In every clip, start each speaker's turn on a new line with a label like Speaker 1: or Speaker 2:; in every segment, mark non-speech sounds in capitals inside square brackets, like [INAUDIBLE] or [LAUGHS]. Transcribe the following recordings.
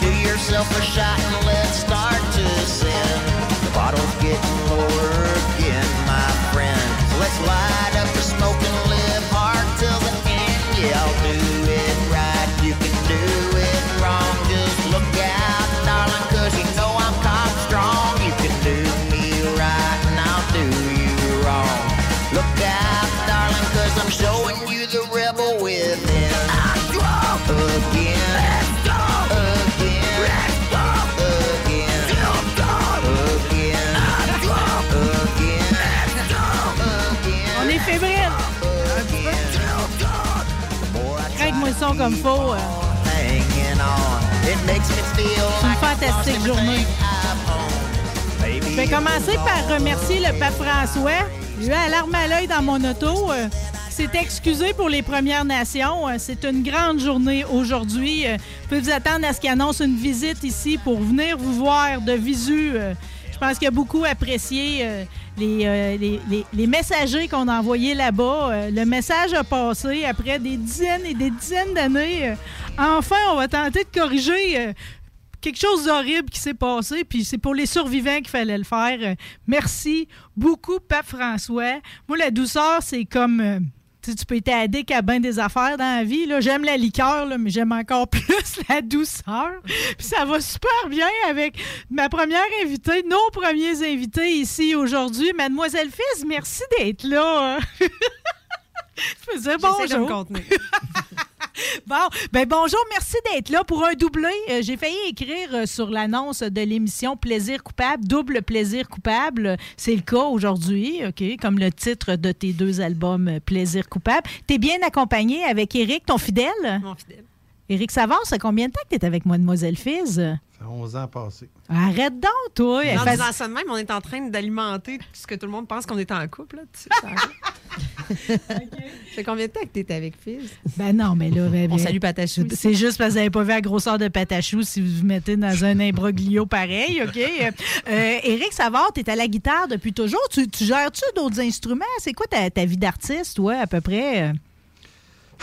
Speaker 1: Do yourself a shot and let's start to sin. The bottle's getting lower again, my friend. So let's light up
Speaker 2: Comme faut. euh.
Speaker 1: C'est
Speaker 2: une fantastique journée. Je vais commencer par remercier le pape François. J'ai eu la larme à l'œil dans mon auto. euh, qui s'est excusé pour les Premières Nations. Euh, C'est une grande journée aujourd'hui. Euh, Vous pouvez vous attendre à ce qu'il annonce une visite ici pour venir vous voir de visu. Je pense qu'il a beaucoup apprécié euh, les, euh, les, messagers qu'on a envoyés là-bas. Euh, le message a passé après des dizaines et des dizaines d'années. Enfin, on va tenter de corriger quelque chose d'horrible qui s'est passé, puis c'est pour les survivants qu'il fallait le faire. Merci beaucoup, Pape François. Moi, la douceur, c'est comme... tu tu peux être addict à bien des affaires dans la vie. là. J'aime la liqueur, là, mais j'aime encore [LAUGHS] plus la douceur. Puis ça va super bien avec ma première invitée, nos premiers invités ici aujourd'hui. Mademoiselle Fils, merci d'être là. [LAUGHS] Je faisais bonjour.
Speaker 3: De me contenir. [LAUGHS] [LAUGHS]
Speaker 2: Bon, ben bonjour, merci d'être là pour un doublé. Euh, J'ai failli écrire euh, sur l'annonce de l'émission Plaisir coupable, double plaisir coupable. C'est le cas aujourd'hui, OK, comme le titre de tes deux albums euh, Plaisir coupable. T'es bien accompagné avec Éric, ton fidèle?
Speaker 3: Mon fidèle.
Speaker 2: Éric Savard, ça fait combien de temps que t'es avec Mademoiselle Fizz?
Speaker 4: Ça fait 11 ans passés.
Speaker 2: Arrête donc, toi.
Speaker 3: En
Speaker 2: fait-
Speaker 3: disant ça de même, on est en train d'alimenter ce que tout le monde pense qu'on est en couple. Là, tu sais, ça [LAUGHS] fait combien de temps que tu es avec Fils?
Speaker 2: Ben non, mais là... ben,
Speaker 3: On
Speaker 2: ben,
Speaker 3: salue Patachou.
Speaker 2: C'est juste parce que vous n'avez pas vu la grosseur de Patachou si vous vous mettez dans un imbroglio pareil, OK? Euh, euh, Éric Savard, tu es à la guitare depuis toujours. Tu, tu gères-tu d'autres instruments? C'est quoi ta, ta vie d'artiste, toi, à peu près?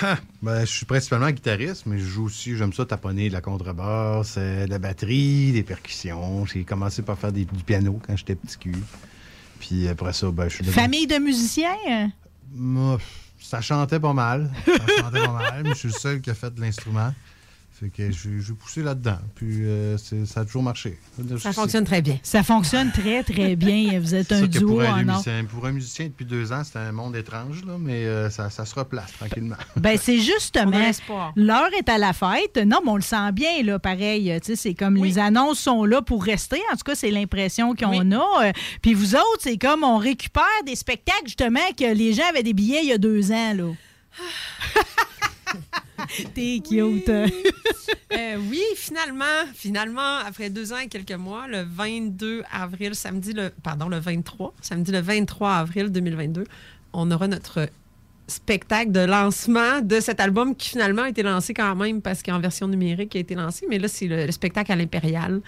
Speaker 4: Ah, ben, je suis principalement guitariste, mais je joue aussi, j'aime ça taponner de la contrebasse, euh, de la batterie, des percussions. J'ai commencé par faire des, du piano quand j'étais petit cul. Puis après ça, ben, je suis
Speaker 2: Famille de musiciens?
Speaker 4: Moi, ça chantait pas mal. Ça chantait pas mal, mais je suis le seul qui a fait de l'instrument. Fait que j'ai j'ai poussé là-dedans. Puis euh, c'est- ça a toujours marché.
Speaker 3: Ça fonctionne très bien.
Speaker 2: Ça fonctionne très, très bien. Vous êtes
Speaker 4: C'est
Speaker 2: un duo
Speaker 4: pour un,
Speaker 2: en or.
Speaker 4: musicien, pour un musicien, depuis deux ans, c'est un monde étrange, là, mais euh, ça, ça se replace tranquillement. [LAUGHS]
Speaker 2: Ben, c'est justement. L'heure est à la fête. Non, mais on le sent bien, là, pareil. Tu sais, c'est comme
Speaker 3: Oui.
Speaker 2: les annonces sont là pour rester. En tout cas, c'est l'impression qu'on
Speaker 3: Oui.
Speaker 2: a. Euh, Puis vous autres, c'est comme on récupère des spectacles, justement, que les gens avaient des billets il y a deux ans, là. [LAUGHS] [LAUGHS] T'es cute. [LAUGHS]
Speaker 3: Euh, oui, finalement, finalement, après deux ans et quelques mois, le 22 avril, samedi, le, pardon, le 23, samedi le 23 avril 2022, on aura notre spectacle de lancement de cet album qui finalement a été lancé quand même parce qu'en version numérique il a été lancé, mais là, c'est le, le spectacle à l'Impérial.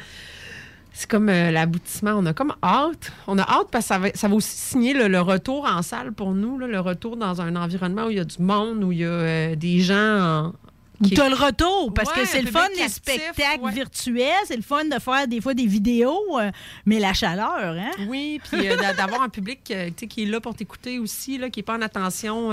Speaker 3: C'est comme euh, l'aboutissement. On a comme hâte. On a hâte parce que ça va, ça va aussi signer le, le retour en salle pour nous, là, le retour dans un environnement où il y a du monde, où il y a euh, des gens en, qui-
Speaker 2: T'as le retour, parce
Speaker 3: Ouais,
Speaker 2: que c'est le fun,
Speaker 3: captif,
Speaker 2: spectacles
Speaker 3: ouais.
Speaker 2: virtuels. C'est le fun de faire des fois des vidéos, euh, mais la chaleur, hein?
Speaker 3: Oui, puis euh, d'a- d'avoir un public euh, qui est là pour t'écouter aussi, là, qui n'est pas en attention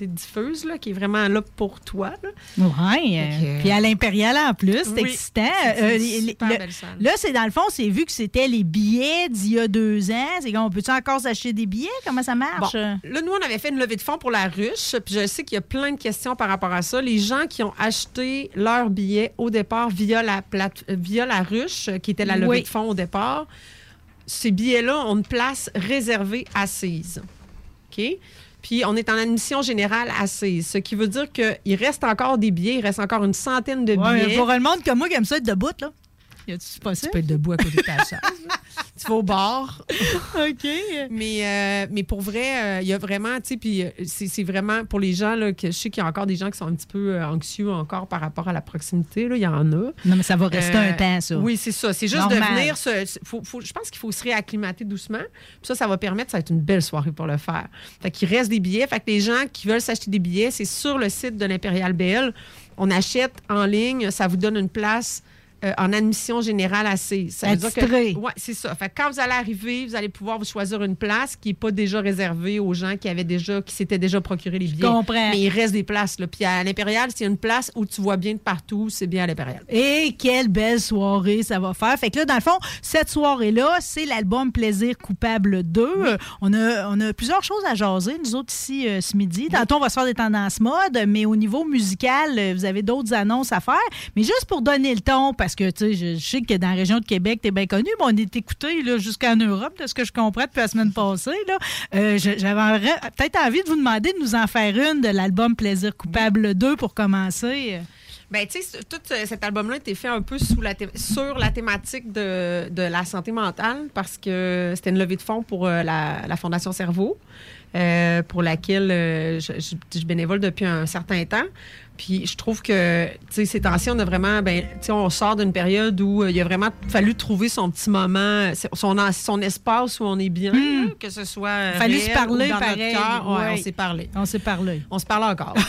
Speaker 3: diffuse, là, qui est vraiment là pour toi. Fait que-
Speaker 2: Puis à l'Impérial en plus, c'est
Speaker 3: Oui.
Speaker 2: excitant. Euh,
Speaker 3: une
Speaker 2: les-
Speaker 3: super
Speaker 2: le-
Speaker 3: belle salle.
Speaker 2: Là, c'est dans le fond, c'est vu que c'était les billets d'il y a deux ans. C'est comme, on peut-tu encore s'acheter des billets? Comment ça marche?
Speaker 3: Bon, là, nous, on avait fait une levée de fonds pour la ruche, puis je sais qu'il y a plein de questions par rapport à ça. Les gens qui ont acheté leurs billets au départ via la, plate- euh, via la ruche, euh, qui était la levée
Speaker 2: Oui.
Speaker 3: de fonds au départ, ces billets-là ont une place réservée assise. OK? Puis on est en admission générale assise, ce qui veut dire qu'il reste encore des billets, il reste encore une centaine de
Speaker 2: Ouais,
Speaker 3: billets.
Speaker 2: pour le monde comme moi qui aime ça être debout, là. Y a-tu pas ça?
Speaker 3: Tu peux être debout à côté de ta [LAUGHS] chaise. tu vas au bar.
Speaker 2: OK.
Speaker 3: Mais, euh, mais pour vrai, euh, il y a vraiment, tu sais, puis euh, c'est vraiment pour les gens, là, que je sais qu'il y a encore des gens qui sont un petit peu euh, anxieux encore par rapport à la proximité, là, il y en a.
Speaker 2: Non, mais ça va rester
Speaker 3: Euh,
Speaker 2: un temps, ça.
Speaker 3: Oui, c'est ça. C'est juste
Speaker 2: Normal.
Speaker 3: de venir. se- faut- faut- je pense qu'il faut se réacclimater doucement. Puis ça, ça va permettre, ça va être une belle soirée pour le faire. Fait qu'il reste des billets. Fait que les gens qui veulent s'acheter des billets, c'est sur le site de l'Impérial BL. On achète en ligne, ça vous donne une place. Euh, en admission générale assise. Ça veut dire que, ouais, c'est ça. Fait que quand vous allez arriver, vous allez pouvoir vous choisir une place qui n'est pas déjà réservée aux gens qui avaient déjà, qui s'étaient déjà procuré les billets.
Speaker 2: comprends.
Speaker 3: Mais il reste des places. Là. Puis à l'Impérial, a une place où tu vois bien de partout, c'est bien à l'Impérial.
Speaker 2: Et quelle belle soirée ça va faire. Fait que là, dans le fond, cette soirée-là, c'est l'album Plaisir coupable 2. Euh, On, a, on a plusieurs choses à jaser, nous autres, ici, euh, ce midi. Tantôt, on va se faire des tendances mode, mais au niveau musical, euh, vous avez d'autres annonces à faire. Mais juste pour donner le ton, parce que, tu sais, je, je sais que dans la région de Québec, t'es bien connu, mais on est écouté jusqu'en Europe, de ce que je comprends depuis la semaine passée. là. Euh, J'avais peut-être envie de vous demander de nous en faire une de l'album Plaisir coupable 2 pour commencer.
Speaker 3: Ben, tu sais, tout cet album-là a été fait un peu sous la thé- sur la thématique de, de la santé mentale parce que c'était une levée de fonds pour euh, la, la Fondation Cerveau, euh, pour laquelle euh, je, je- je bénévole depuis un certain temps. Puis je trouve que, tu sais, ces temps-ci, on a vraiment, ben, tu sais, on sort d'une période où euh, il a vraiment fallu trouver son petit moment, son, son espace où on est bien, là, que ce soit. euh,
Speaker 2: Fallu se parler
Speaker 3: dans notre
Speaker 2: pareil,
Speaker 3: cœur. Ouais, on s'est parlé.
Speaker 2: On s'est parlé.
Speaker 3: On se parle encore. [LAUGHS]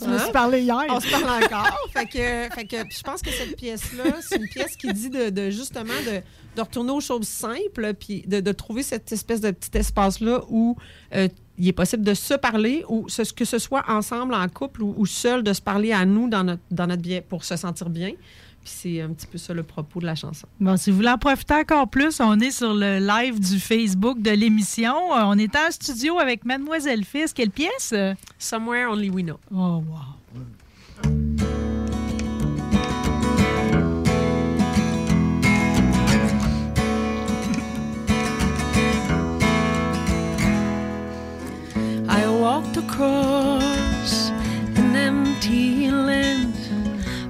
Speaker 2: Tu me
Speaker 3: Hein?
Speaker 2: suis parlé hier.
Speaker 3: On se parle encore. fait que, fait que je pense que cette pièce-là, c'est une pièce qui dit de, de justement de, de retourner aux choses simples, puis de, de trouver cette espèce de petit espace-là où euh, il est possible de se parler, ou ce, que ce soit ensemble, en couple, ou, ou seul, de se parler à nous dans notre, dans notre bien pour se sentir bien. Puis c'est un petit peu ça le propos de la chanson.
Speaker 2: Bon, si vous voulez en profiter encore plus, on est sur le live du Facebook de l'émission. Euh, On est en studio avec Mademoiselle Fils. Quelle pièce?
Speaker 3: Somewhere Only We Know.
Speaker 2: Oh, wow.
Speaker 5: Walked across an empty land.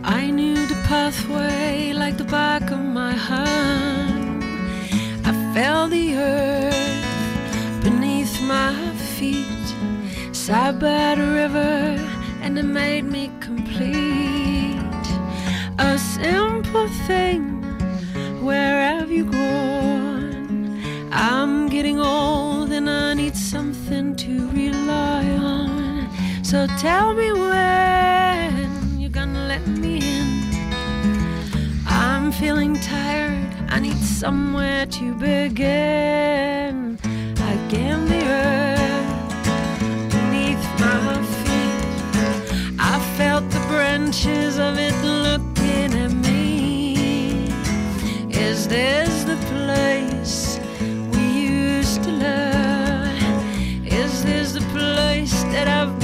Speaker 5: I knew the pathway like the back of my hand. I felt the earth beneath my feet, sat by the river, and it made me complete. A simple thing. Where have you gone? I'm getting old and I need something to rely on. So tell me when you're gonna let me in. I'm feeling tired, I need somewhere to begin. I can the earth beneath my feet. I felt the branches of
Speaker 3: it looking at me. Is this the place? wonder, is this the place that I've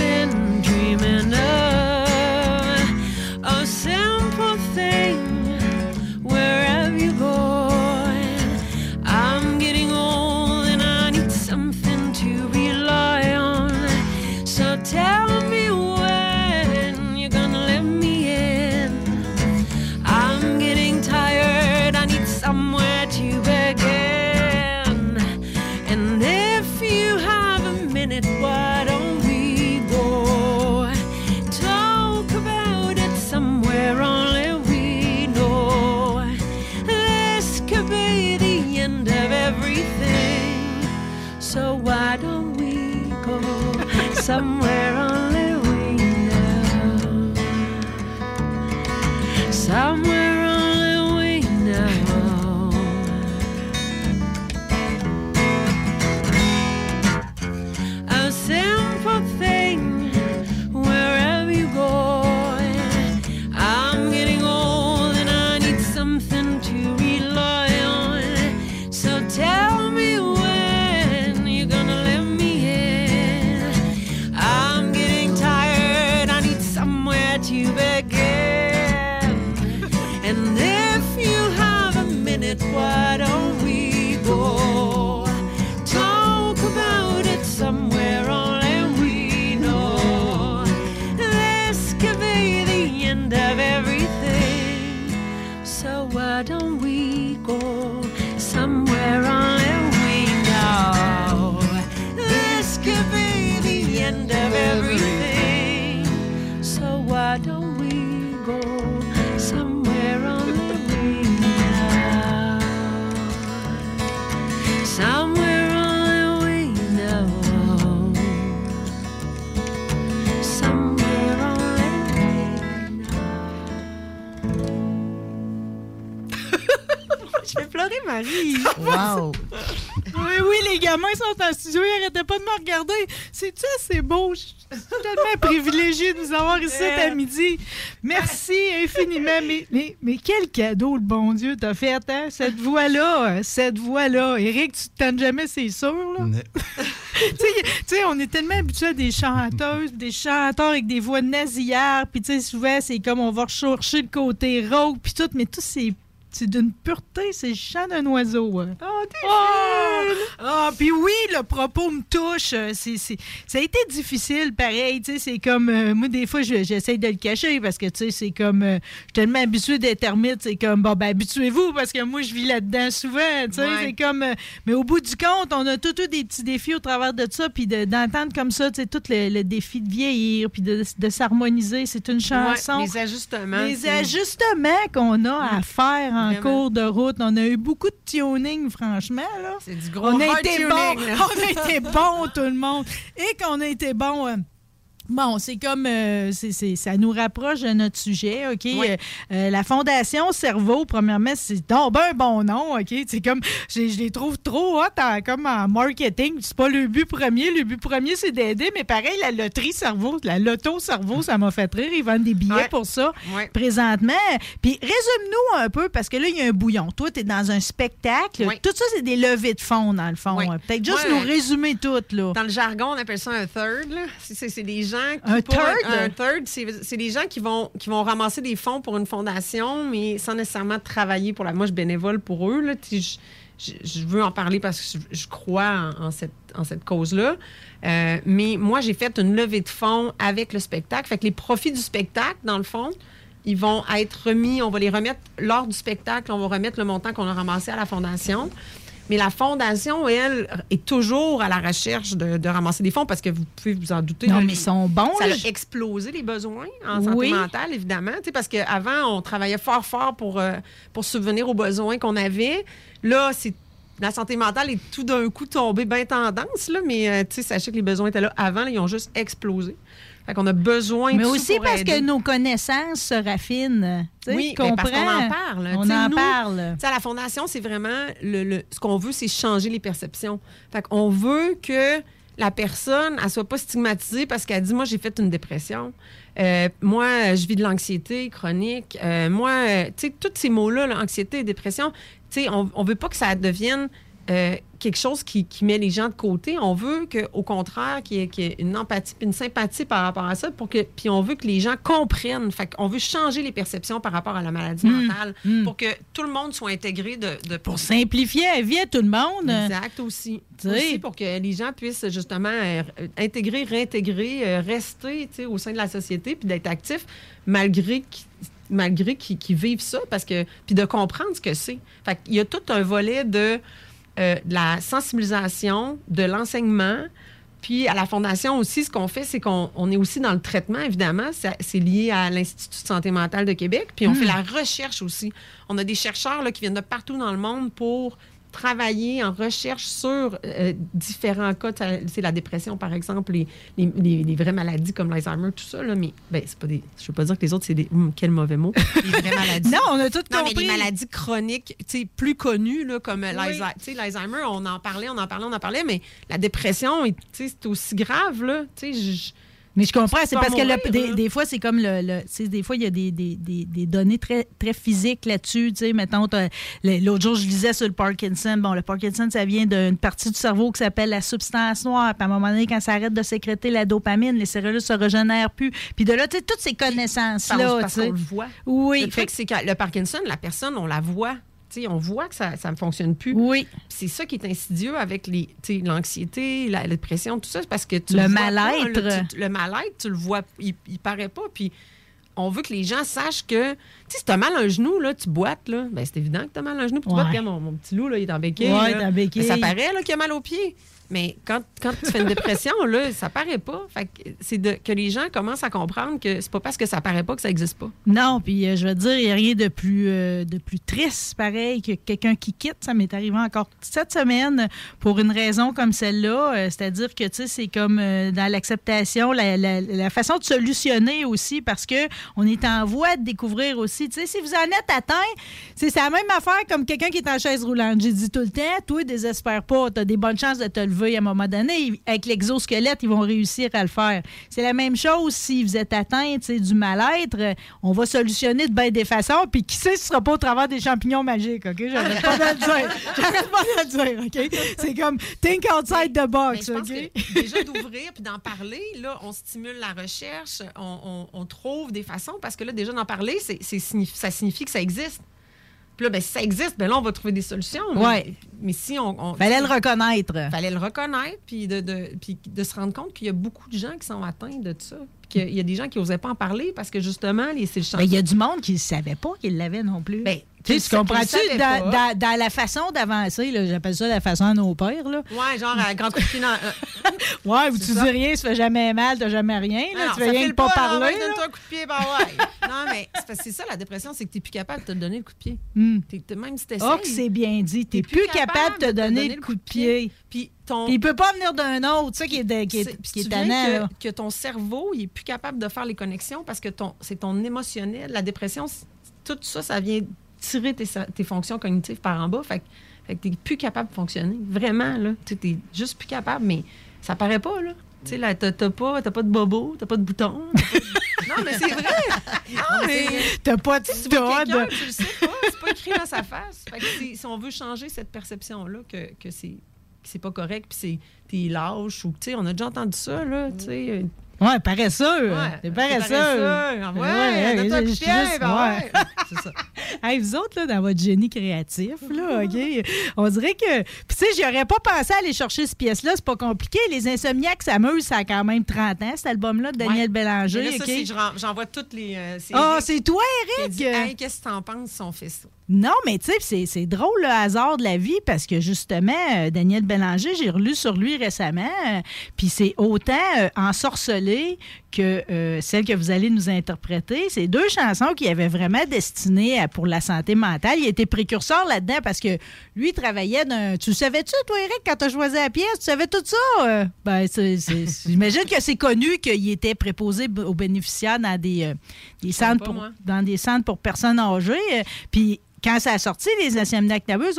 Speaker 3: could be the end of everything. So why don't we go somewhere only we know? Somewhere only we know. Somewhere only we [LAUGHS]
Speaker 6: Je vais pleurer, Marie.
Speaker 7: Wow!
Speaker 2: Les gamins sont en studio, ils arrêtaient pas de me regarder. C'est-tu assez beau? Je suis tellement privilégiée de nous avoir ici à midi. Merci infiniment. Mais, mais, mais quel cadeau le bon Dieu t'a fait, hein? Cette voix-là, cette voix-là. Éric, tu te jamais, c'est sûr, là? [LAUGHS] tu sais, tu sais, on est tellement habitués à des chanteuses, des chanteurs avec des voix nasillards, puis tu sais, souvent, c'est comme on va rechercher le côté rock, puis tout, mais tout, c'est c'est d'une pureté, c'est le chant d'un oiseau. hein.
Speaker 6: Oh, t'es
Speaker 2: Ah! Ah, puis oui, le propos me touche. Euh, C'est, c'est- ça a été difficile, pareil. Tu sais, c'est comme. euh, moi, des fois, je- j'essaie de le cacher parce que, tu sais, c'est comme. euh, je suis tellement habituée d'être ermite. C'est comme, bon, ben, habituez-vous parce que moi, je vis là-dedans souvent. Tu sais,
Speaker 6: Ouais.
Speaker 2: c'est comme. euh, mais au bout du compte, on a tout eu des petits défis au travers de ça. Puis de- d'entendre comme ça, tu sais, tout le, le défi de vieillir, puis de, de s'harmoniser. C'est une chanson.
Speaker 6: Ouais, les ajustements.
Speaker 2: Les ajustements qu'on a à faire en
Speaker 6: Vraiment.
Speaker 2: cours de route. On a eu beaucoup de tuning, franchement.
Speaker 6: C'est du gros
Speaker 2: On a
Speaker 6: hard
Speaker 2: été
Speaker 6: tuning,
Speaker 2: bon,
Speaker 6: là. [LAUGHS]
Speaker 2: on a été bon tout le monde. Et qu'on a été bon. euh, Bon, c'est comme euh, c'est- c'est- ça nous rapproche de notre sujet, OK? Euh, euh, la Fondation Cerveau, premièrement, c'est donc ben un bon nom, OK? C'est comme je, je les trouve trop hot en, comme en marketing. C'est pas le but premier. Le but premier, c'est d'aider, mais pareil, la loterie cerveau, la loto cerveau, ça m'a fait rire. Ils vendent des billets pour ça présentement. Puis résume-nous un peu, parce que là, il y a un bouillon. Toi, tu es dans un spectacle. Tout ça, c'est des levées de fonds, dans le fond. Peut-être juste nous résumer tout, là.
Speaker 6: Dans le jargon, on appelle ça un third. là. C'est- C'est c'est des gens qui.
Speaker 2: Un third?
Speaker 6: Un, third, c'est des gens qui vont, qui vont ramasser des fonds pour une fondation, mais sans nécessairement travailler pour la. Moi, je bénévole pour eux. Là. Je, je- je veux en parler parce que je, je crois en, en cette, en cette cause-là. Euh, mais moi, j'ai fait une levée de fonds avec le spectacle. Fait que les profits du spectacle, dans le fond, ils vont être remis, on va les remettre lors du spectacle, on va remettre le montant qu'on a ramassé à la fondation. Mais la fondation, elle, est toujours à la recherche de, de ramasser des fonds parce que vous pouvez vous en douter.
Speaker 2: Non, mais ils sont bons.
Speaker 6: ça a explosé les besoins en
Speaker 2: Oui.
Speaker 6: santé mentale, évidemment. Parce qu'avant, on travaillait fort, fort pour, euh, pour subvenir aux besoins qu'on avait. Là, c'est la santé mentale est tout d'un coup tombée bien tendance, là, mais euh, tu sais, sachez que les besoins étaient là avant, là, ils ont juste explosé. Fait qu'on a besoin
Speaker 2: Mais
Speaker 6: de
Speaker 2: aussi
Speaker 6: pour
Speaker 2: parce
Speaker 6: aider.
Speaker 2: que nos connaissances se raffinent.
Speaker 6: Oui, ben, parce qu'on en parle.
Speaker 2: On en
Speaker 6: nous,
Speaker 2: parle.
Speaker 6: À la fondation, c'est vraiment le, le- ce qu'on veut, c'est changer les perceptions. Fait qu'on veut que la personne, elle soit pas stigmatisée parce qu'elle dit, moi, j'ai fait une dépression. Euh, moi, je vis de l'anxiété chronique. Euh, moi, euh, tu sais, tous ces mots-là, là, anxiété et dépression, tu sais, on, on veut pas que ça devienne euh,
Speaker 3: quelque chose qui, qui met les gens de côté. On veut qu'au contraire, qu'il y, ait- qu'il y ait une empathie puis une sympathie par rapport à ça. Pour que, puis on veut que les gens comprennent. Fait qu'on veut changer les perceptions par rapport à la maladie mentale pour que tout le monde soit intégré de, de
Speaker 2: Pour simplifier la vie à tout le monde.
Speaker 3: Exact aussi. Aussi pour que les gens puissent justement euh, intégrer, réintégrer, euh, rester au sein de la société puis d'être actifs malgré qu'ils malgré qu'ils vivent ça parce que puis de comprendre ce que c'est. Fait qu'il y a tout un volet de, euh, de la sensibilisation, de l'enseignement. Puis à la Fondation aussi, ce qu'on fait, c'est qu'on on est aussi dans le traitement, évidemment. C'est lié à l'Institut de santé mentale de Québec. Puis on fait la recherche aussi. On a des chercheurs là, qui viennent de partout dans le monde pour travailler en recherche sur euh, différents cas. C'est la dépression, par exemple, les, les, les- les vraies maladies comme l'Alzheimer, tout ça. Là, mais ben, c'est pas des. Je veux pas dire que les autres, c'est des. hum, quel mauvais mot. [LAUGHS] Les vraies maladies.
Speaker 2: Non, on a tout
Speaker 3: Non, mais
Speaker 2: compris.
Speaker 3: les maladies chroniques, tu sais, plus connues, là, comme euh, l'Alzheimer. Tu sais, l'Alzheimer, on en parlait, on en parlait, on en parlait, mais la dépression, tu sais, c'est aussi grave, là. Tu sais, je-
Speaker 2: Mais je comprends, c'est parce que le- des, fois, c'est comme le. le- des fois, il y a des, des, des, données très, très physiques là-dessus. Tu sais, mettons, l'autre jour, je lisais sur le Parkinson. Bon, le Parkinson, ça vient d'une partie du cerveau qui s'appelle la substance noire. Puis à un moment donné, quand ça arrête de sécréter la dopamine, les cellules se régénèrent plus. Puis de là, tu sais, toutes ces connaissances-là.
Speaker 3: parce qu'on le voit.
Speaker 2: Oui,
Speaker 3: c'est que le Parkinson, la personne, on la voit. On voit que ça ne fonctionne plus.
Speaker 2: oui.
Speaker 3: C'est ça qui est insidieux avec l'anxiété, la, la dépression, tout ça, c'est parce que tu
Speaker 2: Le
Speaker 3: pas,
Speaker 2: mal-être.
Speaker 3: tu- le mal-être, tu le vois, il, il paraît pas. Puis on veut que les gens sachent que, tu sais, si t'as mal à un genou, là, tu boites, là, ben c'est évident que t'as mal à un genou, puis tu
Speaker 2: Ouais.
Speaker 3: boites, mon, mon petit loup, là, il est en béquille.
Speaker 2: Ouais,
Speaker 3: là. Ben, ça paraît, là, qu'il a mal aux pieds. Mais quand, quand tu fais une dépression, là, ça paraît pas. C'est que les gens commencent à comprendre que c'est pas parce que ça paraît pas que ça existe pas.
Speaker 2: Non, puis euh, je veux dire, il n'y a rien de plus, euh, de plus triste, pareil, que quelqu'un qui quitte. Ça m'est arrivé encore cette semaine pour une raison comme celle-là. Euh, C'est-à-dire que, tu sais, c'est comme dans l'acceptation, la, la- la façon de solutionner aussi, parce que on est en voie de découvrir aussi. Tu sais, si vous en êtes atteint, c'est la même affaire comme quelqu'un qui est en chaise roulante. J'ai dit tout le temps, toi, désespère pas. Tu as des bonnes chances de te lever à un moment donné. Avec l'exosquelette, ils vont réussir à le faire. C'est la même chose si vous êtes atteint du mal-être. euh, On va solutionner de bien des façons. Puis qui sait, ce sera pas au travers des champignons magiques. OK? J'arrête pas de le dire. J'arrête pas de le dire. OK? C'est comme think outside the box.
Speaker 3: je pense
Speaker 2: OK?
Speaker 3: que déjà d'ouvrir puis d'en parler, là, on stimule la recherche, on, on- on trouve des façons parce que là, déjà d'en parler, c'est, c'est signif- ça signifie que ça existe. Puis là, ben, si ça existe, ben là, on va trouver des solutions. Mais-
Speaker 2: Ouais.
Speaker 3: Mais, si on. on-
Speaker 2: Fallait le reconnaître.
Speaker 3: fallait le reconnaître puis de, de- puis de se rendre compte qu'il y a beaucoup de gens qui sont atteints de ça. Qu'il y a des gens qui n'osaient pas en parler parce que justement, les, c'est le champ.
Speaker 2: Ben, Il y a du monde qui ne savait pas qu'il l'avait non plus.
Speaker 3: Ben,
Speaker 2: tu comprends-tu? Dans,
Speaker 3: pas.
Speaker 2: dans- dans la façon d'avancer, j'appelle ça la façon à nos pères. Là.
Speaker 3: Ouais, genre à grand coup de pied dans. euh, [LAUGHS]
Speaker 2: Ouais,
Speaker 3: C'est
Speaker 2: tu
Speaker 3: ça.
Speaker 2: dis rien, ça fait jamais mal, t'as jamais rien. Là,
Speaker 3: non,
Speaker 2: tu
Speaker 3: ça
Speaker 2: rien que pas parler. là.
Speaker 3: Donne-toi un coup de pied, ben ouais. [LAUGHS] non, mais c'est ça, la dépression, c'est que tu n'es plus capable de te donner le coup de pied. T'es- t'es- même si tu
Speaker 2: Oh, que c'est bien dit. T'es plus capable de te donner le coup de pied.
Speaker 3: Puis ton.
Speaker 2: Puis il peut pas venir d'un autre, ça qui est, qui est, qui est tannant, là.
Speaker 3: que, ton cerveau, il est plus capable de faire les connexions parce que ton, c'est ton émotionnel. La dépression, tout ça, ça vient tirer tes, tes fonctions cognitives par en bas. Fait, que- fait que t'es plus capable de fonctionner. Vraiment, là. Tu es juste plus capable, mais ça paraît pas, là. Tu sais, là, t'as pas, t'as pas de bobo, t'as pas de bouton. [LAUGHS] non, mais c'est vrai! Non, mais
Speaker 2: T'as pas de stud.
Speaker 3: tu le sais pas, c'est pas écrit dans sa face. Fait que si on veut changer cette perception-là que, que c'est c'est pas correct, puis c'est t'es lâche ou tu sais, on a déjà entendu ça là, tu sais.
Speaker 2: Ouais, paresseux.
Speaker 3: Ouais,
Speaker 2: T'es paresseux.
Speaker 3: paresseux. Ah ouais,
Speaker 2: je- je-
Speaker 3: pied,
Speaker 2: juste-
Speaker 3: ben
Speaker 2: ouais.
Speaker 3: ouais. [LAUGHS] C'est ça.
Speaker 2: Hey, vous autres, là, dans votre génie créatif, là, OK? On dirait que. Puis, tu sais, j'aurais pas pensé aller chercher cette pièce-là. C'est pas compliqué. Les Insomniaques s'amusent, ça a quand même 30 ans, cet album-là de Daniel
Speaker 3: Ouais.
Speaker 2: Bélanger.
Speaker 3: Là, ça, j'envoie toutes les. euh, c'est
Speaker 2: Ah,
Speaker 3: Eric
Speaker 2: c'est toi, Eric!
Speaker 3: dit, Hey, qu'est-ce que t'en penses si on fait ça?
Speaker 2: Non, mais tu sais, c'est- drôle le hasard de la vie parce que justement, euh, Daniel Bélanger, j'ai relu sur lui récemment, euh, puis c'est autant euh, ensorcelé que celle que vous allez nous interpréter. C'est deux chansons qui avaient vraiment destinées à- pour la santé mentale. Il était précurseur là-dedans parce que lui il travaillait d'un. Tu savais-tu, toi, Eric, quand tu as choisi la pièce? Tu savais tout ça? Ben, j'imagine que c'est connu qu'il était préposé aux bénéficiaires dans des, centres pour,
Speaker 3: moi.
Speaker 2: dans des centres pour personnes âgées. Puis quand ça a sorti, les acides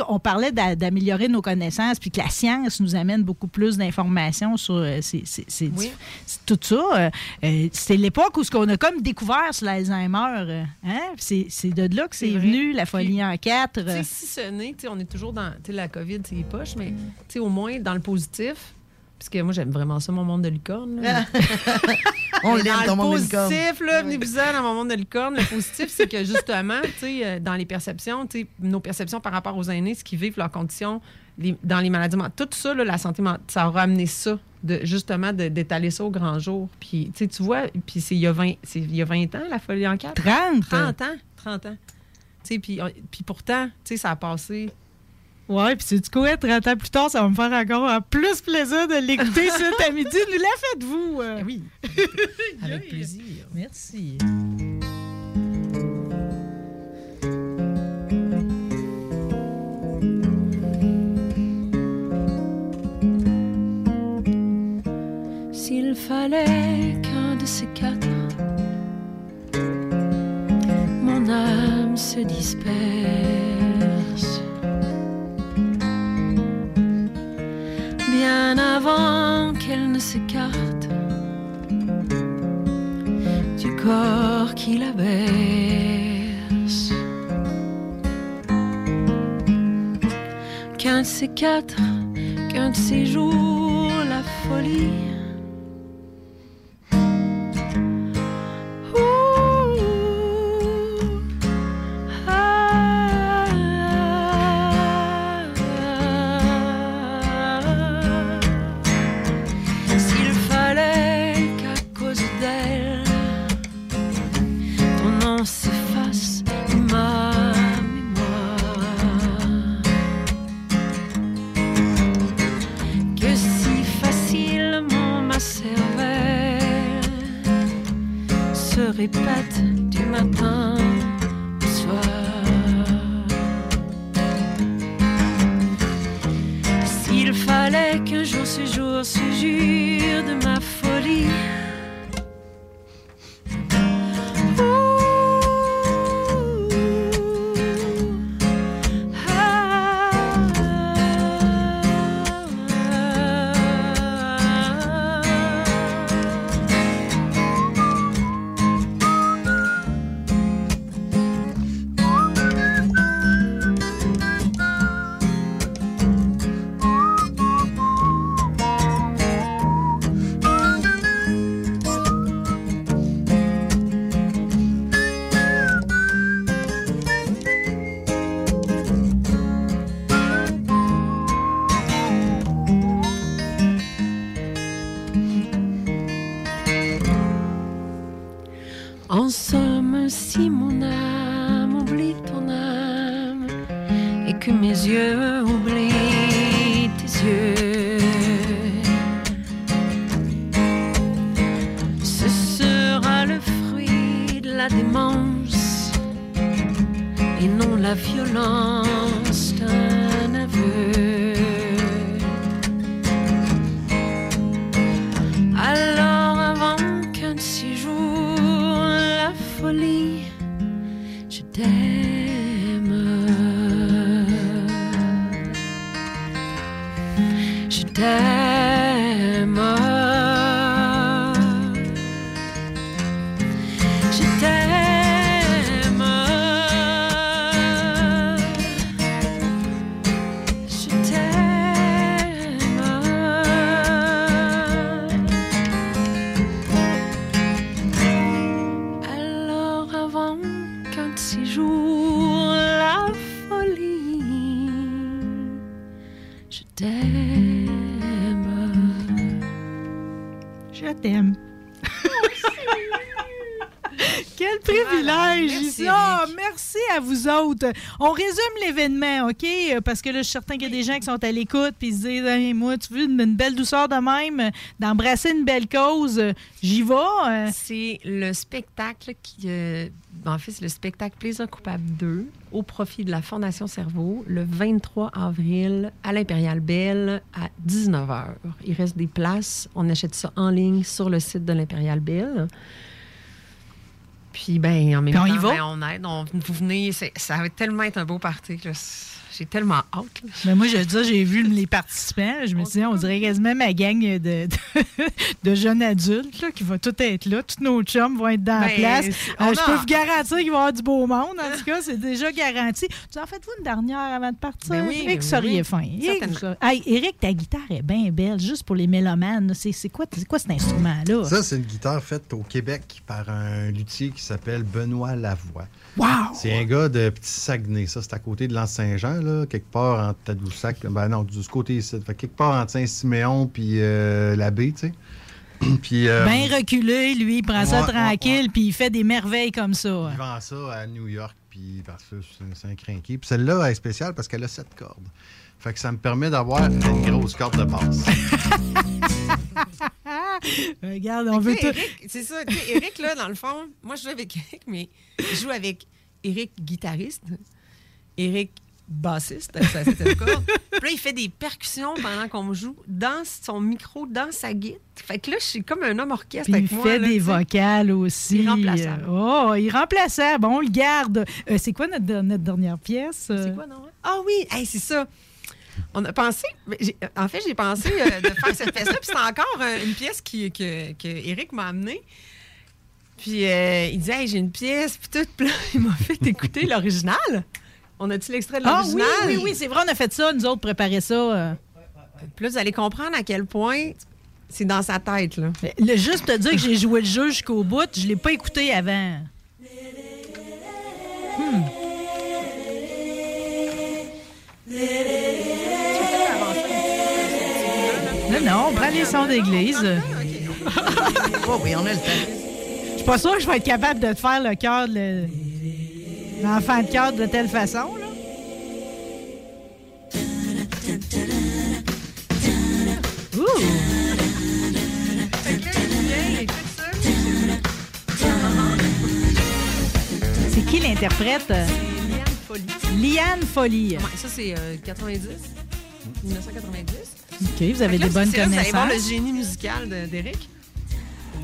Speaker 2: on parlait d'a- d'améliorer nos connaissances, puis que la science nous amène beaucoup plus d'informations sur euh, ces-
Speaker 8: Oui.
Speaker 2: c'est tout ça. euh, euh, C'était l'époque où ce qu'on a comme découvert sur l'Alzheimer. euh, hein? C'est c'est de là que c'est
Speaker 8: C'est
Speaker 2: venu, la folie en quatre.
Speaker 8: Si ce n'est, on est toujours dans la COVID, c'est les poches, mais au moins dans le positif, parce que moi, j'aime vraiment ça, mon monde de licorne. là. [LAUGHS]
Speaker 9: On l'aime,
Speaker 8: dans
Speaker 9: ton
Speaker 8: le
Speaker 9: monde de licorne.
Speaker 8: positif, là, venez-vous-en dans mon monde de licorne. Le positif, c'est que justement, tu sais, euh, dans les perceptions, tu sais, nos perceptions par rapport aux aînés, ce qu'ils vivent, leurs conditions, les- dans les maladies mentales, tout ça, là, la santé mentale, ça aura amené ça, de, justement, d'étaler ça au grand jour. Puis, tu vois, puis c'est il y, a 20 c'est il y a 20 ans, la folie en quatre.
Speaker 2: 30.
Speaker 8: 30 ans, 30 ans. Tu sais, puis, on- puis pourtant, tu sais, ça a passé.
Speaker 2: Ouais, puis c'est du coup, 30 ans plus tard, ça va me faire encore plus plaisir de l'écouter [LAUGHS] cet à midi. Nous la faites-vous. euh.
Speaker 8: Oui. [LAUGHS] Avec plaisir.
Speaker 2: Merci.
Speaker 3: S'il fallait qu'un de ces quatre, mon âme se disperse. Bien avant qu'elle ne s'écarte du corps qui la berce. Qu'un de ces quatre, qu'un de ces jours, la folie. Répète du matin au soir. S'il fallait qu'un jour ce jour se jure de ma
Speaker 2: autres. On résume l'événement, OK? Parce que là, je suis certain qu'il y a des gens qui sont à l'écoute puis ils se disent Hey, moi, tu veux une, belle douceur de même, euh, d'embrasser une belle cause, euh, j'y vais. euh.
Speaker 8: C'est le spectacle qui. euh, en fait, c'est le spectacle Plaisir coupable 2 au profit de la Fondation Cerveau le 23 avril à l'Impérial Belle à 19h. Il reste des places. On achète ça en ligne sur le site de l'Impérial Belle.
Speaker 3: Puis, ben, en même
Speaker 2: Puis on
Speaker 3: temps,
Speaker 2: y va?
Speaker 3: ben, on aide. On, vous venez. Ça va tellement être un beau party. J'ai tellement hâte.
Speaker 2: Mais moi, je dis ça, j'ai vu les participants. Je me suis dit, on dirait quasiment ma gang de, de, [LAUGHS] de jeunes adultes là, qui va tout être là. Tous nos chums vont être dans la
Speaker 3: Ben,
Speaker 2: place. Euh, je
Speaker 3: a-
Speaker 2: peux vous garantir qu'il va y avoir du beau monde. En tout cas, c'est déjà garanti. Tu en faites-vous une dernière avant de partir?
Speaker 3: Ben oui,
Speaker 2: Éric,
Speaker 3: ben
Speaker 2: vous seriez
Speaker 3: oui.
Speaker 2: fin. Hey, Éric, ta guitare est bien belle, juste pour les mélomanes. C'est c'est quoi, c'est quoi cet instrument-là?
Speaker 4: Ça, c'est une guitare faite au Québec par un luthier qui s'appelle Benoît Lavoie.
Speaker 2: Wow!
Speaker 4: C'est un gars de Petit Saguenay. Ça, c'est à côté de l'Anse-Saint-Jean, là, quelque part entre Tadoussac. Ben non, du côté ici. Fait quelque part entre Saint-Siméon puis euh, la baie, tu sais. [CLEARS THROAT] puis. euh,
Speaker 2: Bien reculé, lui, il prend ça
Speaker 4: Ouais,
Speaker 2: tranquille, puis il fait des merveilles comme ça.
Speaker 4: Il vend ça à New York, puis parce que c'est- un crinqué. Puis celle-là, elle est spéciale parce qu'elle a sept cordes. Fait que ça me permet d'avoir une grosse corde de basse. [LAUGHS] [LAUGHS]
Speaker 2: Regarde, on veut tout.
Speaker 3: C'est ça. Eric, là, dans le fond, moi, je joue avec Eric, mais je joue avec Eric, guitariste, Eric, bassiste, ça, c'était. Puis là, il fait des percussions pendant qu'on joue dans son micro, dans sa guitare. Fait que là, je suis comme un homme orchestre
Speaker 2: Puis il fait
Speaker 3: là,
Speaker 2: des vocales aussi.
Speaker 3: Irremplaçable.
Speaker 2: Oh, irremplaçable. On le garde. Euh, c'est quoi notre, notre dernière pièce?
Speaker 3: C'est quoi, non? Ah oui, hey, c'est ça. On a pensé, en fait, j'ai pensé euh, de faire cette pièce-là, puis c'est encore euh, une pièce qui, que, que Eric m'a amenée. Puis euh, il disait, hey, j'ai une pièce, puis tout. Puis là, [LAUGHS] il m'a fait écouter l'original. On a-tu l'extrait de
Speaker 2: Ah oui,
Speaker 3: l'original?
Speaker 2: oui, oui, c'est vrai, on a fait ça. Nous autres, préparer ça.
Speaker 3: Puis là, vous allez comprendre à quel point c'est dans sa tête, là.
Speaker 2: Le, juste te dire que j'ai joué le jeu jusqu'au bout, je l'ai pas écouté avant. Hmm. Non, non, on prend les sons d'église.
Speaker 1: Oh oui, on a le temps.
Speaker 2: Je suis pas sûre que je vais être capable de te faire le cœur de le- l'enfant de cœur de telle façon. Là. Ouh! C'est qui l'interprète?
Speaker 3: Liane Folie.
Speaker 2: Liane Folie.
Speaker 3: Ouais, ça, c'est euh, 90. 1990.
Speaker 2: OK, vous avez
Speaker 3: là,
Speaker 2: des bonnes
Speaker 3: c'est là Vous allez voir le
Speaker 2: connaissances.
Speaker 3: génie musical d'Éric.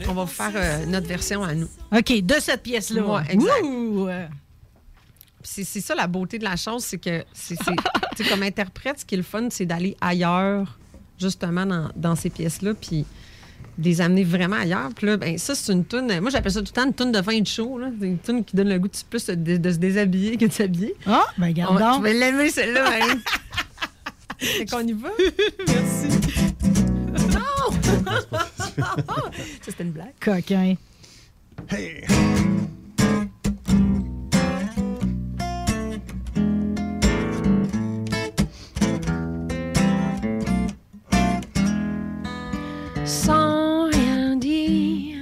Speaker 3: On va vous faire euh, notre version à nous.
Speaker 2: OK, de cette pièce-là.
Speaker 3: Ouais, exact. Puis C'est ça la beauté de la chose, c'est que c'est c'est- [LAUGHS] tu sais, comme interprète, ce qui est le fun, c'est d'aller ailleurs, justement, dans, dans ces pièces-là, puis de les amener vraiment ailleurs. Puis là, ben, ça, c'est une toune. Moi, j'appelle ça tout le temps une toune de fin de show. C'est une toune qui donne le goût de plus de, de se déshabiller que de s'habiller.
Speaker 2: Ah, ben
Speaker 3: On
Speaker 2: regarde
Speaker 3: va-
Speaker 2: donc.
Speaker 3: Tu vas l'aimer, celle-là. [LAUGHS] fait qu'on y va? [LAUGHS] Merci. Non! [LAUGHS] ça, c'était une blague.
Speaker 2: Coquin.
Speaker 4: Hey!
Speaker 5: sans rien dire.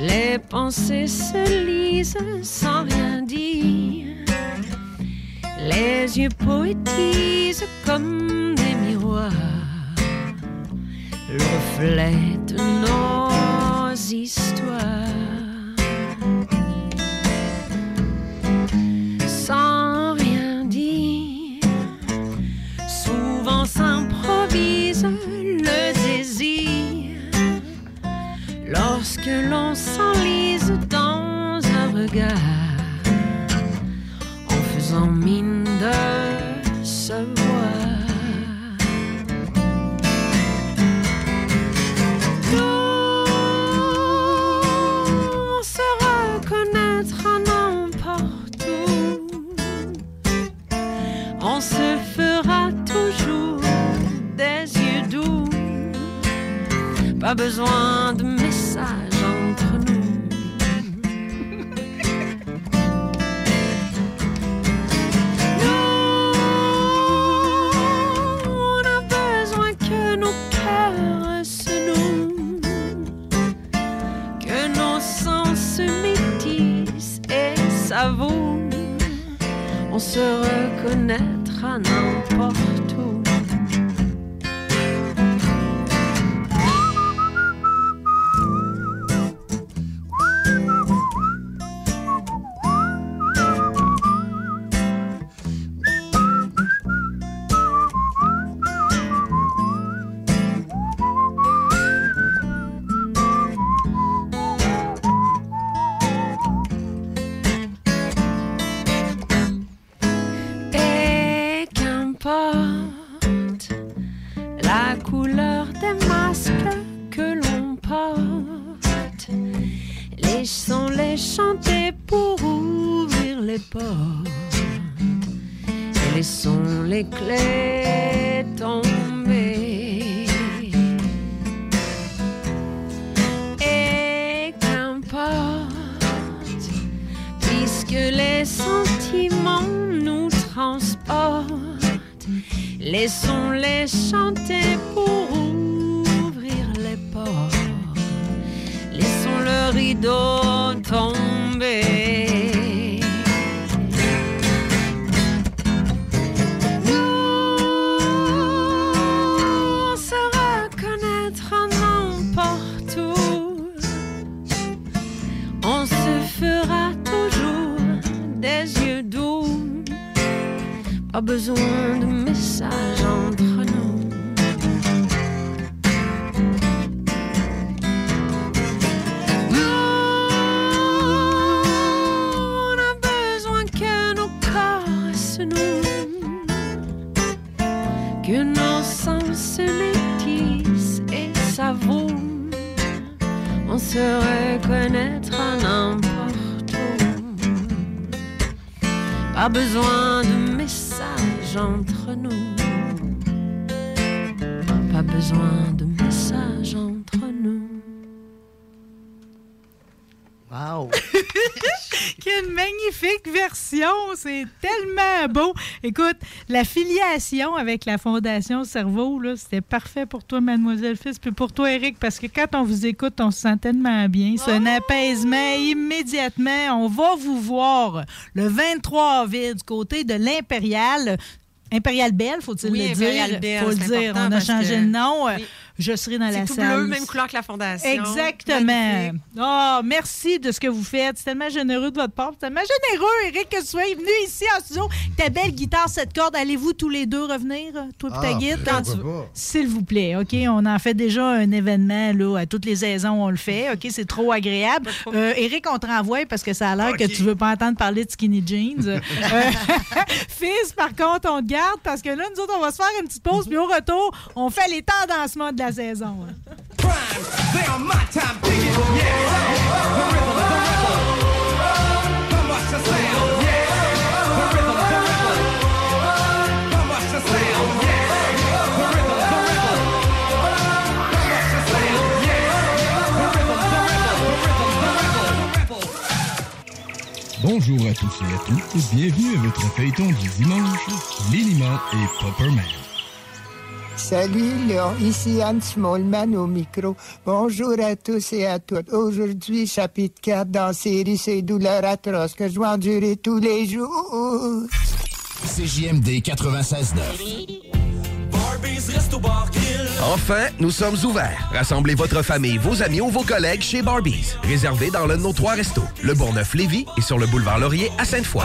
Speaker 5: Les pensées se lisent sans rien dire. Les yeux poétisent comme des miroirs. Reflètent nos histoires. Sans rien dire. Souvent s'improvise le désir lorsque l'on s'enlise dans un regard de se se reconnaîtra n'importe où. On se fera toujours des yeux doux. Pas besoin de on que nos sens se métissent et s'avouent. On se reconnaîtra n'importe où. Pas besoin de messages entre nous. Pas besoin de
Speaker 4: Wow! [LAUGHS]
Speaker 2: Quelle magnifique version! C'est tellement beau. Écoute, la filiation avec la Fondation Cerveau, là, c'était parfait pour toi, Mademoiselle Fils, puis pour toi, Eric, parce que quand on vous écoute, on se sent tellement bien. C'est un apaisement immédiatement. On va vous voir le 23 avril du côté de l'Impérial. Impérial Belle, faut-il
Speaker 3: Oui,
Speaker 2: le dire?
Speaker 3: Impérial Belle,
Speaker 2: faut le
Speaker 3: c'est
Speaker 2: dire.
Speaker 3: important
Speaker 2: On a
Speaker 3: parce
Speaker 2: changé
Speaker 3: que-
Speaker 2: le nom.
Speaker 3: Oui.
Speaker 2: Je serai dans la
Speaker 3: C'est tout
Speaker 2: salle.
Speaker 3: bleu, même couleur que la fondation.
Speaker 2: Exactement. Oh, merci de ce que vous faites. C'est tellement généreux de votre part. C'est tellement généreux, Eric, que tu sois venu ici en studio. Ta belle guitare, cette corde. Allez-vous tous les deux revenir, toi et ta
Speaker 4: Ah,
Speaker 2: guitare?
Speaker 4: pourquoi pas?
Speaker 2: S'il vous plaît, OK? On en fait déjà un événement, là, à toutes les saisons, on le fait, OK? C'est trop agréable. Euh, Eric, on te renvoie parce que ça a l'air que tu veux pas entendre parler de skinny jeans. Euh, [LAUGHS] [LAUGHS] Fils, par contre, on te garde parce que là, nous autres, on va se faire une petite pause, puis au retour, on fait les tendancements de la saison.
Speaker 10: Bonjour à tous et à toutes, bienvenue à votre feuilleton du dimanche, Linima et Popperman.
Speaker 11: Salut, Léon. Ici Anne Smallman au micro. Bonjour à tous et à toutes. Aujourd'hui, chapitre 4 dans la série Ces douleurs atroces que je dois endurer tous les jours.
Speaker 12: CJMD 96.9.
Speaker 13: Enfin, nous sommes ouverts. Rassemblez votre famille, vos amis ou vos collègues chez Barbies. Réservé dans l'un de nos trois restos, le Bourgneuf-Lévis et sur le boulevard Laurier à Sainte-Foy.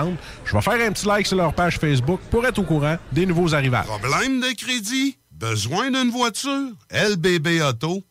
Speaker 14: Je vais faire un petit like sur leur page Facebook pour être au courant des nouveaux arrivages.
Speaker 15: Problème de crédit? Besoin d'une voiture? lbbauto.com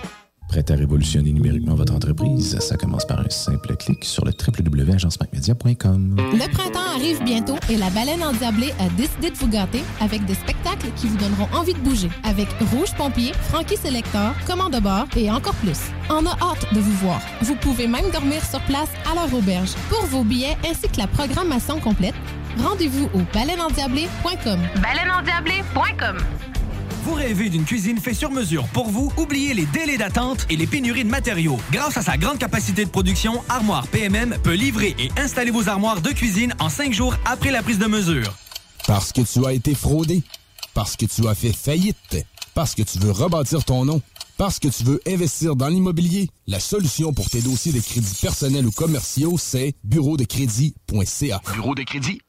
Speaker 16: Prêt à révolutionner numériquement votre entreprise? Ça commence par un simple clic sur le www.agencemacmedia.com.
Speaker 17: Le printemps arrive bientôt et la baleine endiablée a décidé de vous gâter avec des spectacles qui vous donneront envie de bouger. Avec Rouge Pompier, Frankie Selector, Commande de bord et encore plus. On a hâte de vous voir. Vous pouvez même dormir sur place à leur auberge. Pour vos billets ainsi que la programmation complète, rendez-vous au baleineendiablée.com.
Speaker 18: Baleineendiablée.com vous rêvez d'une cuisine faite sur mesure pour vous? Oubliez les délais d'attente et les pénuries de matériaux. Grâce à sa grande capacité de production, Armoire PMM peut livrer et installer vos armoires de cuisine en cinq jours après la prise de mesure.
Speaker 19: Parce que tu as été fraudé. Parce que tu as fait faillite. Parce que tu veux rebâtir ton nom. Parce que tu veux investir dans l'immobilier. La solution pour tes dossiers de crédits personnels ou commerciaux, c'est bureau de crédit.ca.
Speaker 13: Bureau de crédit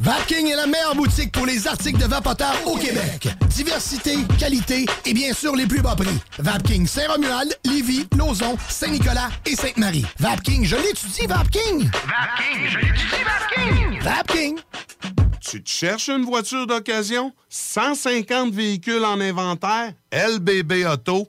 Speaker 12: Vapking est la meilleure boutique pour les articles de vapoteurs au Québec. Diversité, qualité et bien sûr les plus bas prix. Vapking Saint-Romuald, Lévis, Lauson, Saint-Nicolas et Sainte-Marie. Vapking, je l'étudie, Vapking!
Speaker 15: Vapking, je l'étudie, Vapking!
Speaker 12: Vapking!
Speaker 15: Tu te cherches une voiture d'occasion? 150 véhicules en inventaire? LBB Auto.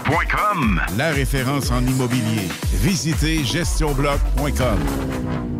Speaker 20: la référence en immobilier. Visitez gestionbloc.com.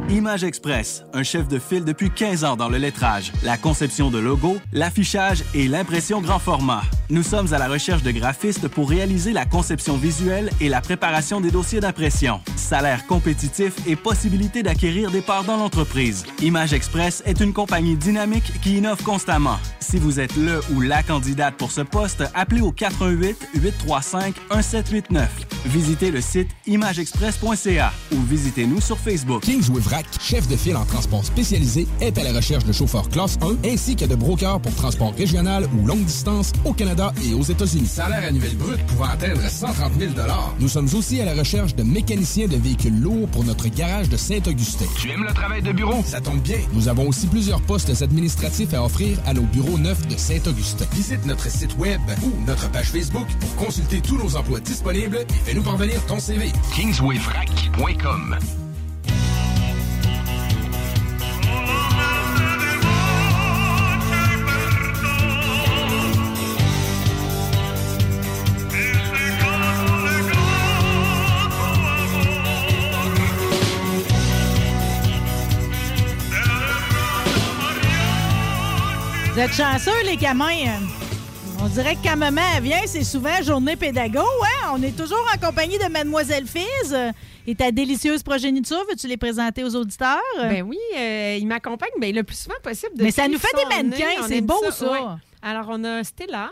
Speaker 21: Image Express, un chef de file depuis 15 ans dans le lettrage, la conception de logos, l'affichage et l'impression grand format. Nous sommes à la recherche de graphistes pour réaliser la conception visuelle et la préparation des dossiers d'impression. Salaire compétitif et possibilité d'acquérir des parts dans l'entreprise. Image Express est une compagnie dynamique qui innove constamment. Si vous êtes le ou la candidate pour ce poste, appelez au 88 835 1789. Visitez le site imageexpress.ca ou visitez-nous sur Facebook.
Speaker 19: Kingsway Vrac, chef de file en transport spécialisé, est à la recherche de chauffeurs classe 1 ainsi que de brokers pour transport régional ou longue distance au Canada et aux États-Unis. Salaire annuel brut pouvant atteindre 130 000 Nous sommes aussi à la recherche de mécaniciens de véhicules lourds pour notre garage de Saint-Augustin.
Speaker 13: Tu aimes le travail de bureau?
Speaker 19: Ça tombe bien. Nous avons aussi plusieurs postes administratifs à offrir à nos bureaux neufs de Saint-Augustin. Visite notre site web ou notre page Facebook pour consulter tous nos emplois disponibles et fais-nous parvenir ton CV.
Speaker 13: KingswayFrac.com
Speaker 2: Vous êtes chanceux, les gamins. On dirait que quand maman vient, c'est souvent journée pédago. Hein? On est toujours en compagnie de Mademoiselle Fise et ta délicieuse progéniture. Veux-tu les présenter aux auditeurs?
Speaker 3: Ben oui, euh, il m'accompagne ben, le plus souvent possible.
Speaker 2: Mais ça nous fait des mannequins, c'est beau, ça.
Speaker 3: ouais. Alors, on a Stella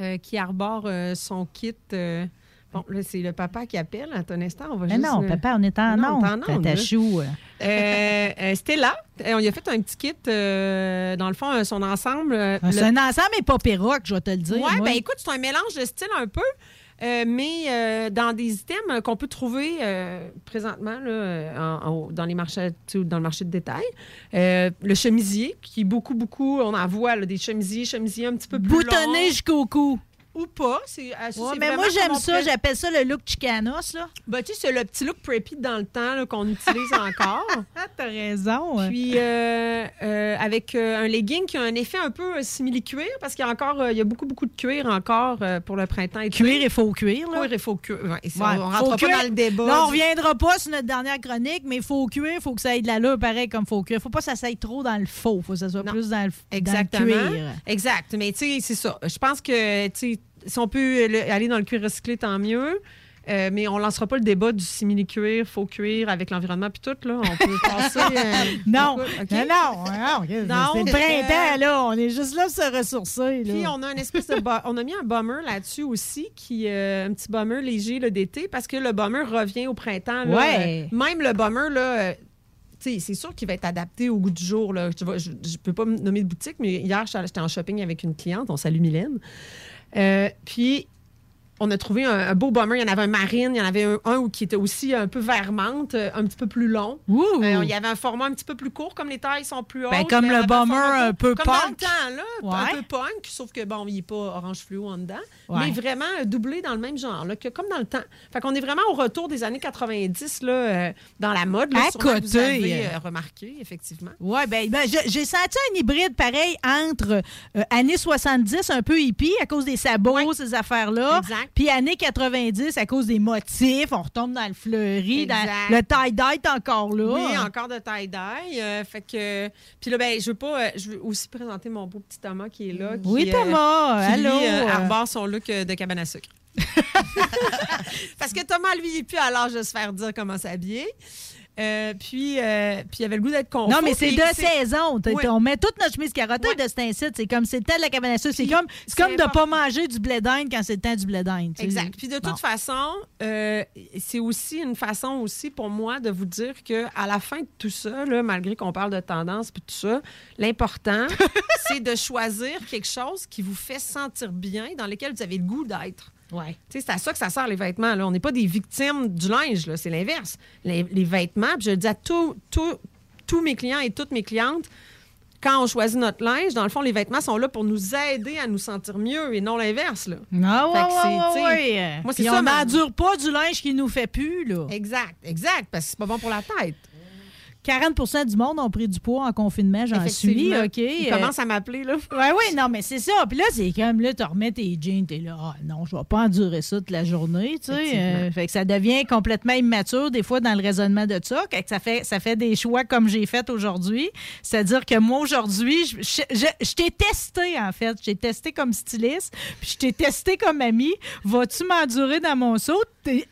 Speaker 3: euh, qui arbore euh, son kit. euh, bon, là, c'est le papa qui appelle. Attends un instant, on va
Speaker 2: Mais
Speaker 3: juste...
Speaker 2: non, papa, on est en
Speaker 3: non, on est en
Speaker 2: onde.
Speaker 3: Euh, euh, Stella, euh, on lui a fait un petit kit, euh, dans le fond, son ensemble. euh,
Speaker 2: C'est
Speaker 3: le-
Speaker 2: un ensemble et pas perroque, je vais te le dire.
Speaker 3: Ouais,
Speaker 2: moi.
Speaker 3: ben écoute, c'est un mélange de style un peu, euh, mais euh, dans des items qu'on peut trouver euh, présentement là, en- en- dans les marchés, dans le marché de détail. Le chemisier, qui est beaucoup, beaucoup, on en voit là, des chemisiers, chemisiers un petit peu plus
Speaker 2: Boutonné jusqu'au cou.
Speaker 3: Ou pas. C'est, euh, ça,
Speaker 2: Ouais,
Speaker 3: c'est
Speaker 2: mais moi, j'aime ça. J'appelle ça le look chicanos. Là.
Speaker 3: Ben, tu sais, c'est le petit look preppy dans le temps là, qu'on utilise encore. [LAUGHS]
Speaker 2: Ah, t'as raison.
Speaker 3: Puis euh, euh, avec euh, un legging qui a un effet un peu euh, simili-cuir, parce qu'il y a encore euh, il y a beaucoup, beaucoup de cuir encore euh, pour le printemps. Et
Speaker 2: Cuir et faux cuir. Là.
Speaker 3: Cuir et faux cuir. Ouais, et ça,
Speaker 2: Ouais,
Speaker 3: on
Speaker 2: faux
Speaker 3: rentre pas
Speaker 2: cuir.
Speaker 3: dans le débat.
Speaker 2: Là, on
Speaker 3: du-
Speaker 2: reviendra pas sur notre dernière chronique, mais faux cuir, il faut que ça ait de l'allure pareil comme faux cuir. faut pas que ça s'aille trop dans le faux. faut que ça soit plus dans le, dans le
Speaker 3: Exactement.
Speaker 2: cuir.
Speaker 3: Exact. Mais tu sais, c'est ça. Je pense que tu sais, si on peut le- aller dans le cuir recyclé, tant mieux. Euh, mais on lancera pas le débat du simili-cuir, faux cuir avec l'environnement puis tout. Là. On peut passer. euh, [LAUGHS]
Speaker 2: Non, non, non, non,
Speaker 3: Non,
Speaker 2: c'est le
Speaker 3: euh,
Speaker 2: printemps, là. On est juste là pour se ressourcer.
Speaker 3: Puis on a un espèce de on a mis un bomber là-dessus aussi qui euh, un petit bomber léger d'été parce que le bomber revient au printemps. là.
Speaker 2: Ouais.
Speaker 3: Même le bomber là. c'est sûr qu'il va être adapté au goût du jour. Là. Tu vois, je ne peux pas me nommer de boutique, mais hier, j'étais j'étais en shopping avec une cliente. On salue Mylène. Euh, puis, on a trouvé un, un beau bomber. Il y en avait un marine, il y en avait un, un qui était aussi un peu vermente, euh, un petit peu plus long. Euh, il y avait un format un petit peu plus court, comme les tailles sont plus hautes.
Speaker 2: Ben, comme
Speaker 3: mais
Speaker 2: le bomber un peu
Speaker 3: Comme dans le temps, là.
Speaker 2: Ouais.
Speaker 3: Un peu punk, sauf que, bon, il n'est pas orange fluo en dedans.
Speaker 2: Ouais.
Speaker 3: Mais vraiment euh, doublé dans le même genre, là, que comme dans le temps. Fait qu'on est vraiment au retour des années 90, là, euh, dans la mode. Là,
Speaker 2: À
Speaker 3: que Vous
Speaker 2: côté.
Speaker 3: avez euh, remarqué, effectivement.
Speaker 2: Oui, ben, ben, j'ai senti un hybride pareil entre euh, années 70, un peu hippie à cause des sabots, ces affaires-là. Puis années 90 à cause des motifs. On retombe dans le fleuri. dans- le tie-dye est encore là.
Speaker 3: Oui, encore de tie-dye. euh, fait que. Puis là, ben, je veux pas. euh, je veux aussi présenter mon beau petit Thomas qui est là. qui,
Speaker 2: Oui,
Speaker 3: euh,
Speaker 2: Thomas,
Speaker 3: qui,
Speaker 2: allô?
Speaker 3: Lui, arbore son look de cabane à sucre. [LAUGHS] Parce que Thomas, lui, il est plus à l'âge de se faire dire comment s'habiller. Euh, puis, euh, puis il avait le goût d'être confort.
Speaker 2: Non, mais c'est de saison.
Speaker 3: Oui.
Speaker 2: On met toute notre chemise carottée de cet incite. C'est comme c'est le temps de la cabane à sucre. C'est comme, c'est
Speaker 3: c'est
Speaker 2: comme de ne pas manger du blé d'Inde quand c'est le temps du blé d'Inde.
Speaker 3: Exact. Puis de toute
Speaker 2: Bon.
Speaker 3: façon, euh, c'est aussi une façon aussi pour moi de vous dire que à la fin de tout ça, là, malgré qu'on parle de tendance puis tout ça, l'important, [LAUGHS] c'est de choisir quelque chose qui vous fait sentir bien, dans lequel vous avez le goût d'être.
Speaker 2: Ouais.
Speaker 3: C'est à ça que ça sert, les vêtements. Là. On n'est pas des victimes du linge, là. c'est l'inverse. Les, les vêtements, puis je le dis à tous mes clients et toutes mes clientes, quand on choisit notre linge, dans le fond, les vêtements sont là pour nous aider à nous sentir mieux et non l'inverse. là.
Speaker 2: Ah, ouais, ouais, ouais.
Speaker 3: Moi, c'est ça.
Speaker 2: on n'endure pas du linge qui nous fait plus, là.
Speaker 3: Exact, exact, parce que c'est pas bon pour la tête.
Speaker 2: 40% du monde ont pris du poids en confinement, j'en suis. OK?
Speaker 3: Ils commencent à m'appeler, là.
Speaker 2: Oui, oui, non, mais c'est ça. Puis là, c'est comme, là, tu remets tes jeans, t'es là, ah non, je vais pas endurer ça toute la journée, tu sais. Euh, fait que ça devient complètement immature, des fois, dans le raisonnement de ça. que ça fait, ça fait des choix comme j'ai fait aujourd'hui. C'est-à-dire que moi, aujourd'hui, je, je- je- je t'ai testé, en fait. Je t'ai testé comme styliste, puis je t'ai testé comme amie. Vas-tu m'endurer dans mon saut?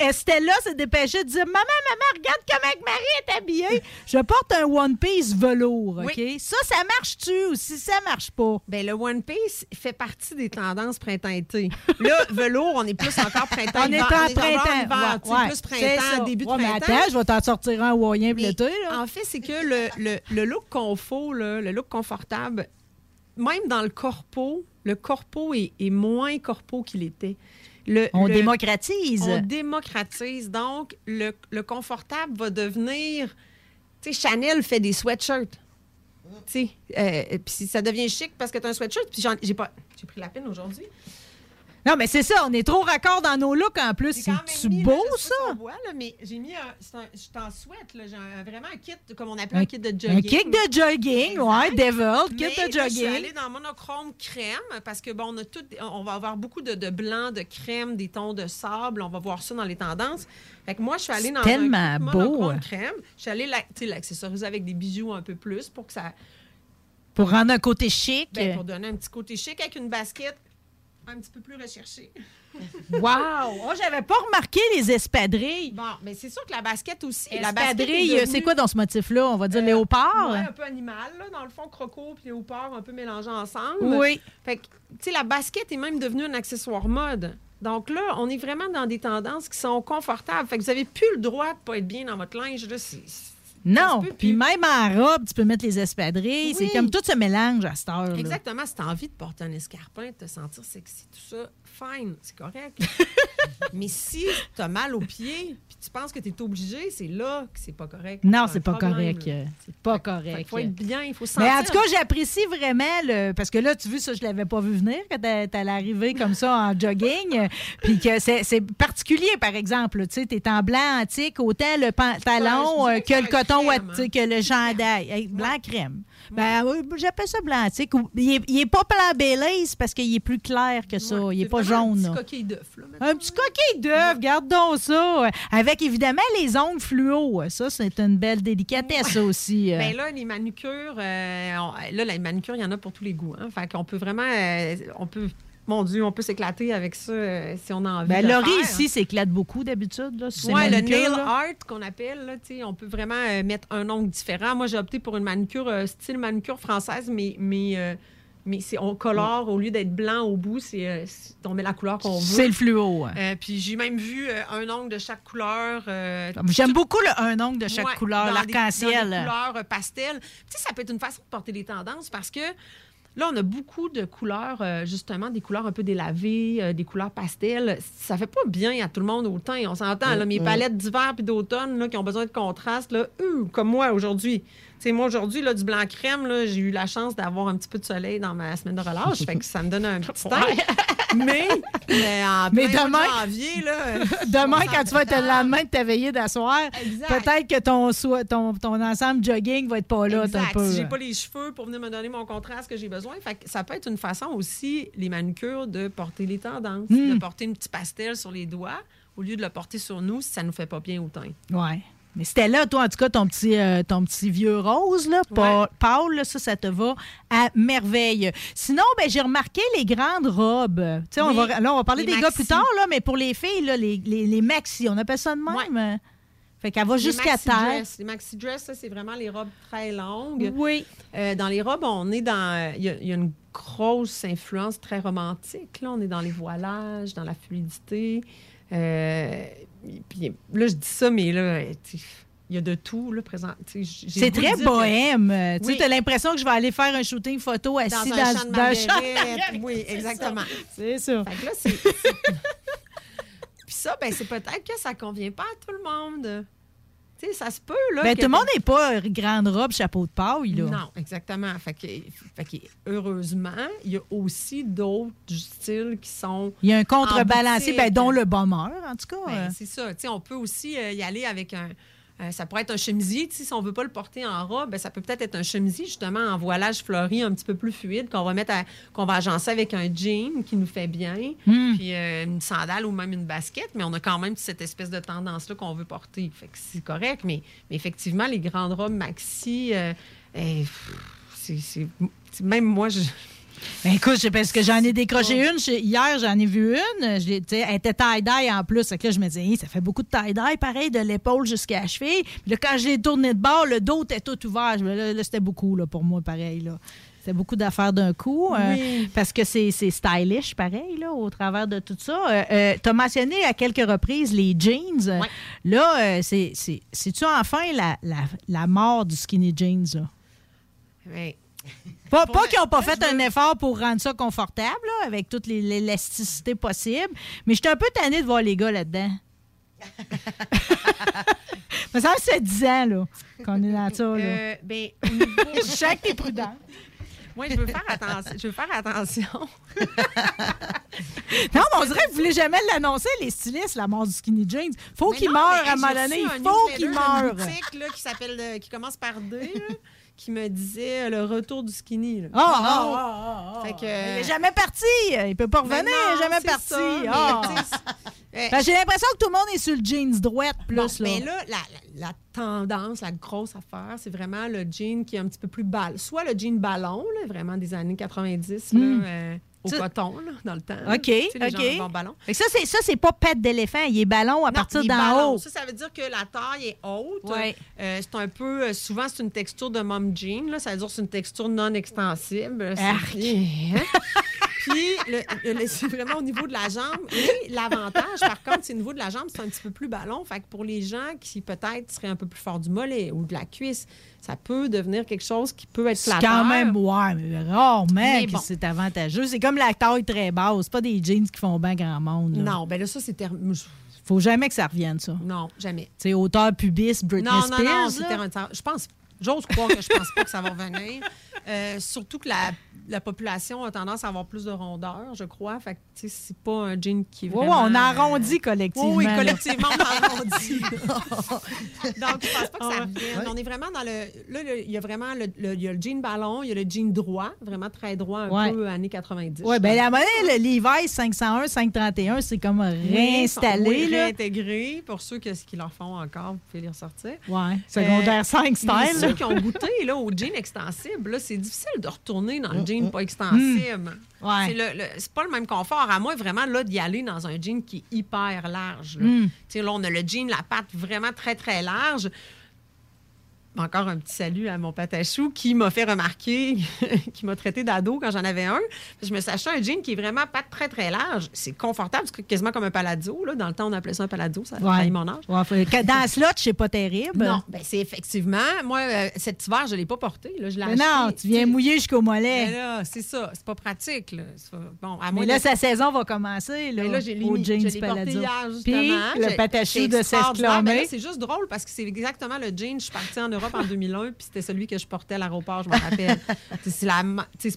Speaker 2: Estella s'est dépêchée de dire, maman, maman, regarde comment Marie est habillée. Je porte un One Piece velours, OK? Ça, ça marche-tu ou si ça marche pas?
Speaker 3: Ben, le One Piece fait partie des tendances printemps-été. Là, [LAUGHS] velours, on est plus encore printemps.
Speaker 2: On est en printemps.
Speaker 3: sais,
Speaker 2: Ouais,
Speaker 3: plus printemps, début de
Speaker 2: Ouais, mais
Speaker 3: printemps.
Speaker 2: attends, je vais t'en sortir un hawaïen pour l'été.
Speaker 3: En fait, c'est que le, le, le look confort, là, le look confortable, même dans le corpo, le corpo est, est moins corpo qu'il était. Le-
Speaker 2: On
Speaker 3: le-
Speaker 2: démocratise.
Speaker 3: On démocratise. Donc, le, le confortable va devenir. Sais, Chanel fait des sweatshirts. Tu sais, euh, puis ça devient chic parce que tu as un sweatshirt. Puis j'ai pas. J'ai pris la peine aujourd'hui.
Speaker 2: Non, mais c'est ça, on est trop raccord dans nos looks en plus. C'est-tu beau, ça?
Speaker 3: On voit, là, mais j'ai mis un. c'est un- Je suis en sweat, là. J'ai un- vraiment un kit, comme on appelle un,
Speaker 2: Un-
Speaker 3: kit de jogging.
Speaker 2: Un kick de jogging, ouais, Devil, kit
Speaker 3: Mais
Speaker 2: de
Speaker 3: là, je suis
Speaker 2: jogging.
Speaker 3: allée dans monochrome crème parce que bon, on a tout, on va avoir beaucoup de, de blanc, de crème, des tons de sable. On va voir ça dans les tendances. Fait que moi, je suis allée
Speaker 2: C'est
Speaker 3: dans
Speaker 2: tellement
Speaker 3: un kit
Speaker 2: beau.
Speaker 3: crème. Je suis allée la- tu sais, l'accessoriser avec des bijoux un peu plus pour que ça,
Speaker 2: Pour rendre un côté chic.
Speaker 3: ben, pour donner un petit côté chic avec une basket un petit peu plus recherchée. [LAUGHS]
Speaker 2: Wow! Oh, j'avais pas remarqué les espadrilles.
Speaker 3: Bon, mais c'est sûr que la basket aussi. la basket est
Speaker 2: Espadrilles,
Speaker 3: devenue-
Speaker 2: c'est quoi dans ce motif-là? On va dire léopard?
Speaker 3: Ouais, un peu animal, là, dans le fond, croco puis léopard un peu mélangés ensemble.
Speaker 2: Oui.
Speaker 3: Fait que, tu sais, la basket est même devenue un accessoire mode. Donc là, on est vraiment dans des tendances qui sont confortables. Fait que vous avez plus le droit de pas être bien dans votre linge. Là, c'est-
Speaker 2: Non, puis même en robe, tu peux mettre les espadrilles. C'est comme tout se mélange à cette heure. là.
Speaker 3: Exactement. Si tu as envie de porter un escarpin, de te sentir sexy, tout ça, fine, c'est correct. [LAUGHS] Mais si tu as mal aux pieds, tu penses que tu es obligé, c'est là que c'est pas correct.
Speaker 2: Non, c'est pas
Speaker 3: problème,
Speaker 2: correct. C'est pas
Speaker 3: Fait
Speaker 2: correct.
Speaker 3: qu'il faut être bien, il faut se sentir.
Speaker 2: Mais en tout cas, j'apprécie vraiment le. Parce que là, tu vois, ça, je l'avais pas vu venir quand t'a- t'allais arriver comme ça en jogging. [LAUGHS] Puis que c'est particulier, par exemple. Tu sais, t'es en blanc antique, autant le pantalon euh, que
Speaker 3: que
Speaker 2: le coton,
Speaker 3: crème,
Speaker 2: ouaté, que le [LAUGHS] chandail. Hey, blanc crème. Ben, oui, j'appelle ça blanc Il est, il est pas blanc Baileys parce qu'il est plus clair que ça. il est pas jaune.
Speaker 3: Un petit coquille d'œuf.
Speaker 2: Un petit coquille d'œuf, garde donc ça. euh, Avec évidemment les ongles fluo. Ça, c'est une belle délicatesse, aussi. euh.
Speaker 3: Ben là, les manucures, euh, on- là, les manucures, il y en a pour tous les goûts. Hein. Fait qu'on peut vraiment. euh, on peut. Mon Dieu, on peut s'éclater avec ça euh, si on a envie
Speaker 2: Ben,
Speaker 3: de le
Speaker 2: Laurie
Speaker 3: faire.
Speaker 2: ici s'éclate beaucoup d'habitude.
Speaker 3: Ouais, le nail
Speaker 2: là.
Speaker 3: art qu'on appelle, là, on peut vraiment euh, mettre un ongle différent. Moi, j'ai opté pour une manucure euh, style manucure française, mais, mais, mais c'est, on colore au lieu d'être blanc au bout, c'est, c'est- on met la couleur qu'on veut.
Speaker 2: C'est le fluo.
Speaker 3: Euh, puis j'ai même vu euh, un ongle de chaque couleur. euh,
Speaker 2: J'aime
Speaker 3: tout-
Speaker 2: beaucoup le un ongle de chaque
Speaker 3: Ouais,
Speaker 2: couleur, l'arc-en-ciel.
Speaker 3: couleurs pastel. Tu sais, ça peut être une façon de porter les tendances parce que là, on a beaucoup de couleurs, euh, justement, des couleurs un peu délavées, euh, des couleurs pastel. Ça fait pas bien à tout le monde autant. On s'entend, là, mes
Speaker 2: Mm,
Speaker 3: palettes d'hiver puis d'automne là, qui ont besoin de contraste, là, euh, comme moi aujourd'hui. Tu sais, moi, aujourd'hui, là, du blanc crème, là, j'ai eu la chance d'avoir un petit peu de soleil dans ma semaine de relâche. fait que ça me donne un petit teint. [LAUGHS] Mais, mais en
Speaker 2: Mais demain-
Speaker 3: janvier, là, [LAUGHS]
Speaker 2: Demain, quand tu vas être le lendemain de ta veillée d'asseoir, peut-être que ton, ton, ton ensemble jogging va être pas là.
Speaker 3: Exact.
Speaker 2: peu.
Speaker 3: Si j'ai pas les cheveux pour venir me donner mon contraste que j'ai besoin. Fait que ça peut être une façon aussi, les manucures, de porter les tendances,
Speaker 2: Mm.
Speaker 3: de porter une petite pastel sur les doigts au lieu de le porter sur nous si ça nous fait pas bien au teint.
Speaker 2: Ouais. Mais c'était là, toi, en tout cas, ton petit, euh, ton petit vieux rose, là, pa- Paul, là, ça, ça te va à merveille. Sinon, ben, j'ai remarqué les grandes robes. On va, là, on va parler
Speaker 3: les
Speaker 2: des gars plus tard, là, mais pour les filles, là, les, les, les maxi, on appelle ça de même. Fait qu'elle va jusqu'à terre.
Speaker 3: dress. Les maxi dress, ça, c'est vraiment les robes très longues.
Speaker 2: Oui.
Speaker 3: Euh, dans les robes, on est dans. Il y, a- il y a une grosse influence très romantique. Là, on est dans les voilages, dans la fluidité. Euh, puis, là, je dis ça, mais là, il y a de tout, là, présent.
Speaker 2: C'est très
Speaker 3: dire que-
Speaker 2: bohème. Euh, Tu as l'impression que je vais aller faire un shooting photo assis
Speaker 3: dans
Speaker 2: dans,
Speaker 3: un champ de
Speaker 2: dans champ.
Speaker 3: Oui, exactement. [LAUGHS]
Speaker 2: C'est ça.
Speaker 3: Fait que là, c'est. c'est- [LAUGHS] Puis ça, ben, c'est peut-être que ça convient pas à tout le monde. Tu sais, ça se peut, là.
Speaker 2: Ben, tout le monde n'est pas grande robe, chapeau de paille, là.
Speaker 3: Non, exactement. Fait que, fait que, heureusement, il y a aussi d'autres styles qui sont.
Speaker 2: Il y a un contrebalancé, ben, dont le bonheur, en tout cas.
Speaker 3: Ben,
Speaker 2: euh.
Speaker 3: c'est ça. Tu sais, on peut aussi euh, y aller avec un. Euh, ça pourrait être un chemisier. Si on veut pas le porter en robe, ben, ça peut peut-être être un chemisier, justement, en voilage fleuri un petit peu plus fluide, qu'on va mettre qu'on va agencer avec un jean qui nous fait bien,
Speaker 2: Hmm.
Speaker 3: puis euh, une sandale ou même une basket, mais on a quand même cette espèce de tendance-là qu'on veut porter. Fait que c'est correct, mais, mais effectivement, les grandes robes maxi, euh, eh, c'est- même moi, je.
Speaker 2: Ben, écoute, parce que j'en ai décroché une. Hier, j'en ai vu une. Je tu elle était tie-dye en plus. Là, je me disais, Hey, ça fait beaucoup de tie-dye, pareil, de l'épaule jusqu'à la cheville. Puis là, quand je l'ai tourné de bord, le dos était tout ouvert. Là, là, c'était beaucoup là, pour moi, pareil. Là. C'était beaucoup d'affaires d'un coup. euh,
Speaker 3: Oui.
Speaker 2: parce que c'est stylish, pareil, là, au travers de tout ça. Euh, tu as mentionné à quelques reprises les jeans. Là, euh, c'est- c'est-tu enfin la, la, la mort du skinny jeans? Là?
Speaker 3: Ouais.
Speaker 2: Pas, pas qu'ils n'ont pas fait un effort pour rendre ça confortable, là, avec toute l'élasticité possible, mais j'étais un peu tannée de voir les gars là-dedans. Mais [LAUGHS] [LAUGHS] ça fait 10 ans là, qu'on est dans ça. Là.
Speaker 3: Euh, ben, au niveau- [LAUGHS]
Speaker 2: je sais que t'es prudent.
Speaker 3: Moi, je veux faire attention. Je veux faire attention.
Speaker 2: Non, mais on dirait que vous voulez jamais l'annoncer, les stylistes, la mort du skinny jeans. Faut
Speaker 3: Mais
Speaker 2: qu'il
Speaker 3: non,
Speaker 2: meure
Speaker 3: mais,
Speaker 2: à un moment donné. Il faut
Speaker 3: newsletter
Speaker 2: qu'il
Speaker 3: d'une
Speaker 2: meure.
Speaker 3: boutique là, qui s'appelle euh, qui commence par D, qui me disait euh, le retour du skinny. là. Fait que,
Speaker 2: Mais Il est jamais parti. Il peut pas revenir.
Speaker 3: non,
Speaker 2: il est jamais parti. Ben, J'ai l'impression que tout le monde est sur le jeans droite plus.
Speaker 3: Bon,
Speaker 2: là.
Speaker 3: mais là, la, la- la tendance, la grosse affaire, c'est vraiment le jean qui est un petit peu plus ballon. Soit le jean ballon, là, vraiment des années 90, là,
Speaker 2: Mm.
Speaker 3: euh, au coton, là, dans le temps.
Speaker 2: OK,
Speaker 3: Tu sais, les
Speaker 2: OK.
Speaker 3: gens ballon.
Speaker 2: Ça, c'est ça, c'est pas pète d'éléphant. Il est ballon à
Speaker 3: Non,
Speaker 2: partir d'en haut.
Speaker 3: Ça, ça veut dire que la taille est haute.
Speaker 2: Ouais.
Speaker 3: Euh, c'est un peu, euh, souvent, c'est une texture de mom jean. Là. Ça veut dire que c'est une texture non extensible. [LAUGHS] Puis, le- le- c'est vraiment au niveau de la jambe. Et l'avantage, par contre, c'est au niveau de la jambe, c'est un petit peu plus ballon. Fait que pour les gens qui, peut-être, seraient un peu plus forts du mollet ou de la cuisse, ça peut devenir quelque chose qui peut être
Speaker 2: C'est
Speaker 3: flatteur.
Speaker 2: quand même, ouais, mais rarement
Speaker 3: Mais
Speaker 2: que
Speaker 3: bon.
Speaker 2: c'est avantageux. C'est comme la taille très basse. C'est pas des jeans qui font bien grand monde. là.
Speaker 3: Non, ben là, ça, c'est... ter-
Speaker 2: Faut jamais que ça revienne, ça.
Speaker 3: Non, jamais.
Speaker 2: Tu sais, hauteur pubis, Britney
Speaker 3: non,
Speaker 2: Spears.
Speaker 3: non, non, c'est terre. Je pense, j'ose croire que je pense pas que ça va revenir. Euh, surtout que la, la population a tendance à avoir plus de rondeur, je crois. Fait que, tu sais, c'est pas un jean qui est
Speaker 2: ouais,
Speaker 3: vraiment...
Speaker 2: on arrondit collectivement.
Speaker 3: Oui, oui, collectivement, on arrondit. [LAUGHS] Donc, je pense pas que ça
Speaker 2: Ah ouais.
Speaker 3: revienne. On est vraiment dans le... Là, il y a vraiment le, y a le jean ballon, il y a le jean droit, vraiment très droit, un
Speaker 2: Ouais.
Speaker 3: peu années 90.
Speaker 2: Oui, bien, la monnaie, le Levi's 501, 531, c'est comme réinstallé.
Speaker 3: Oui,
Speaker 2: là.
Speaker 3: réintégré. Pour ceux que- qui leur font encore, vous pouvez les ressortir.
Speaker 2: Ouais, secondaire 5 style.
Speaker 3: Ceux qui ont goûté là, au jean extensible, là, c'est difficile de retourner dans le
Speaker 2: Mm,
Speaker 3: jean
Speaker 2: mm.
Speaker 3: pas extensible.
Speaker 2: Mm. Ouais.
Speaker 3: C'est le- le- c'est pas le même confort, à moins vraiment là d'y aller dans un jean qui est hyper large. Là,
Speaker 2: Mm.
Speaker 3: Tu sais, là on a le jean, la patte vraiment très, très large. Encore un petit salut à mon patachou qui m'a fait remarquer, [LAUGHS] qui m'a traité d'ado quand j'en avais un. Je me suis acheté un jean qui est vraiment pas très, très large. C'est confortable, c'est quasiment comme un palazzo. Là. Dans le temps, on appelait ça un palazzo. Ça a
Speaker 2: Ouais.
Speaker 3: mon âge.
Speaker 2: Ouais, faut- que Dans la [LAUGHS] slot, c'est pas terrible.
Speaker 3: Non, ben c'est effectivement. Moi, euh, cet hiver, je ne l'ai pas porté. Là, je l'ai
Speaker 2: non, tu viens mouiller jusqu'au mollet.
Speaker 3: là, c'est ça. C'est pas pratique. Là. Bon, à
Speaker 2: Mais là,
Speaker 3: de-
Speaker 2: sa saison va commencer. Là,
Speaker 3: Mais là, j'ai
Speaker 2: au
Speaker 3: mis,
Speaker 2: jeans
Speaker 3: je
Speaker 2: palazzo.
Speaker 3: hier,
Speaker 2: Puis, le patachou de.
Speaker 3: Ben
Speaker 2: s'exclamer.
Speaker 3: C'est juste drôle parce que c'est exactement le jean. Je suis partie en Europe en 2001, puis c'était celui que je portais à l'aéroport, je me rappelle. c'est [LAUGHS] c'est la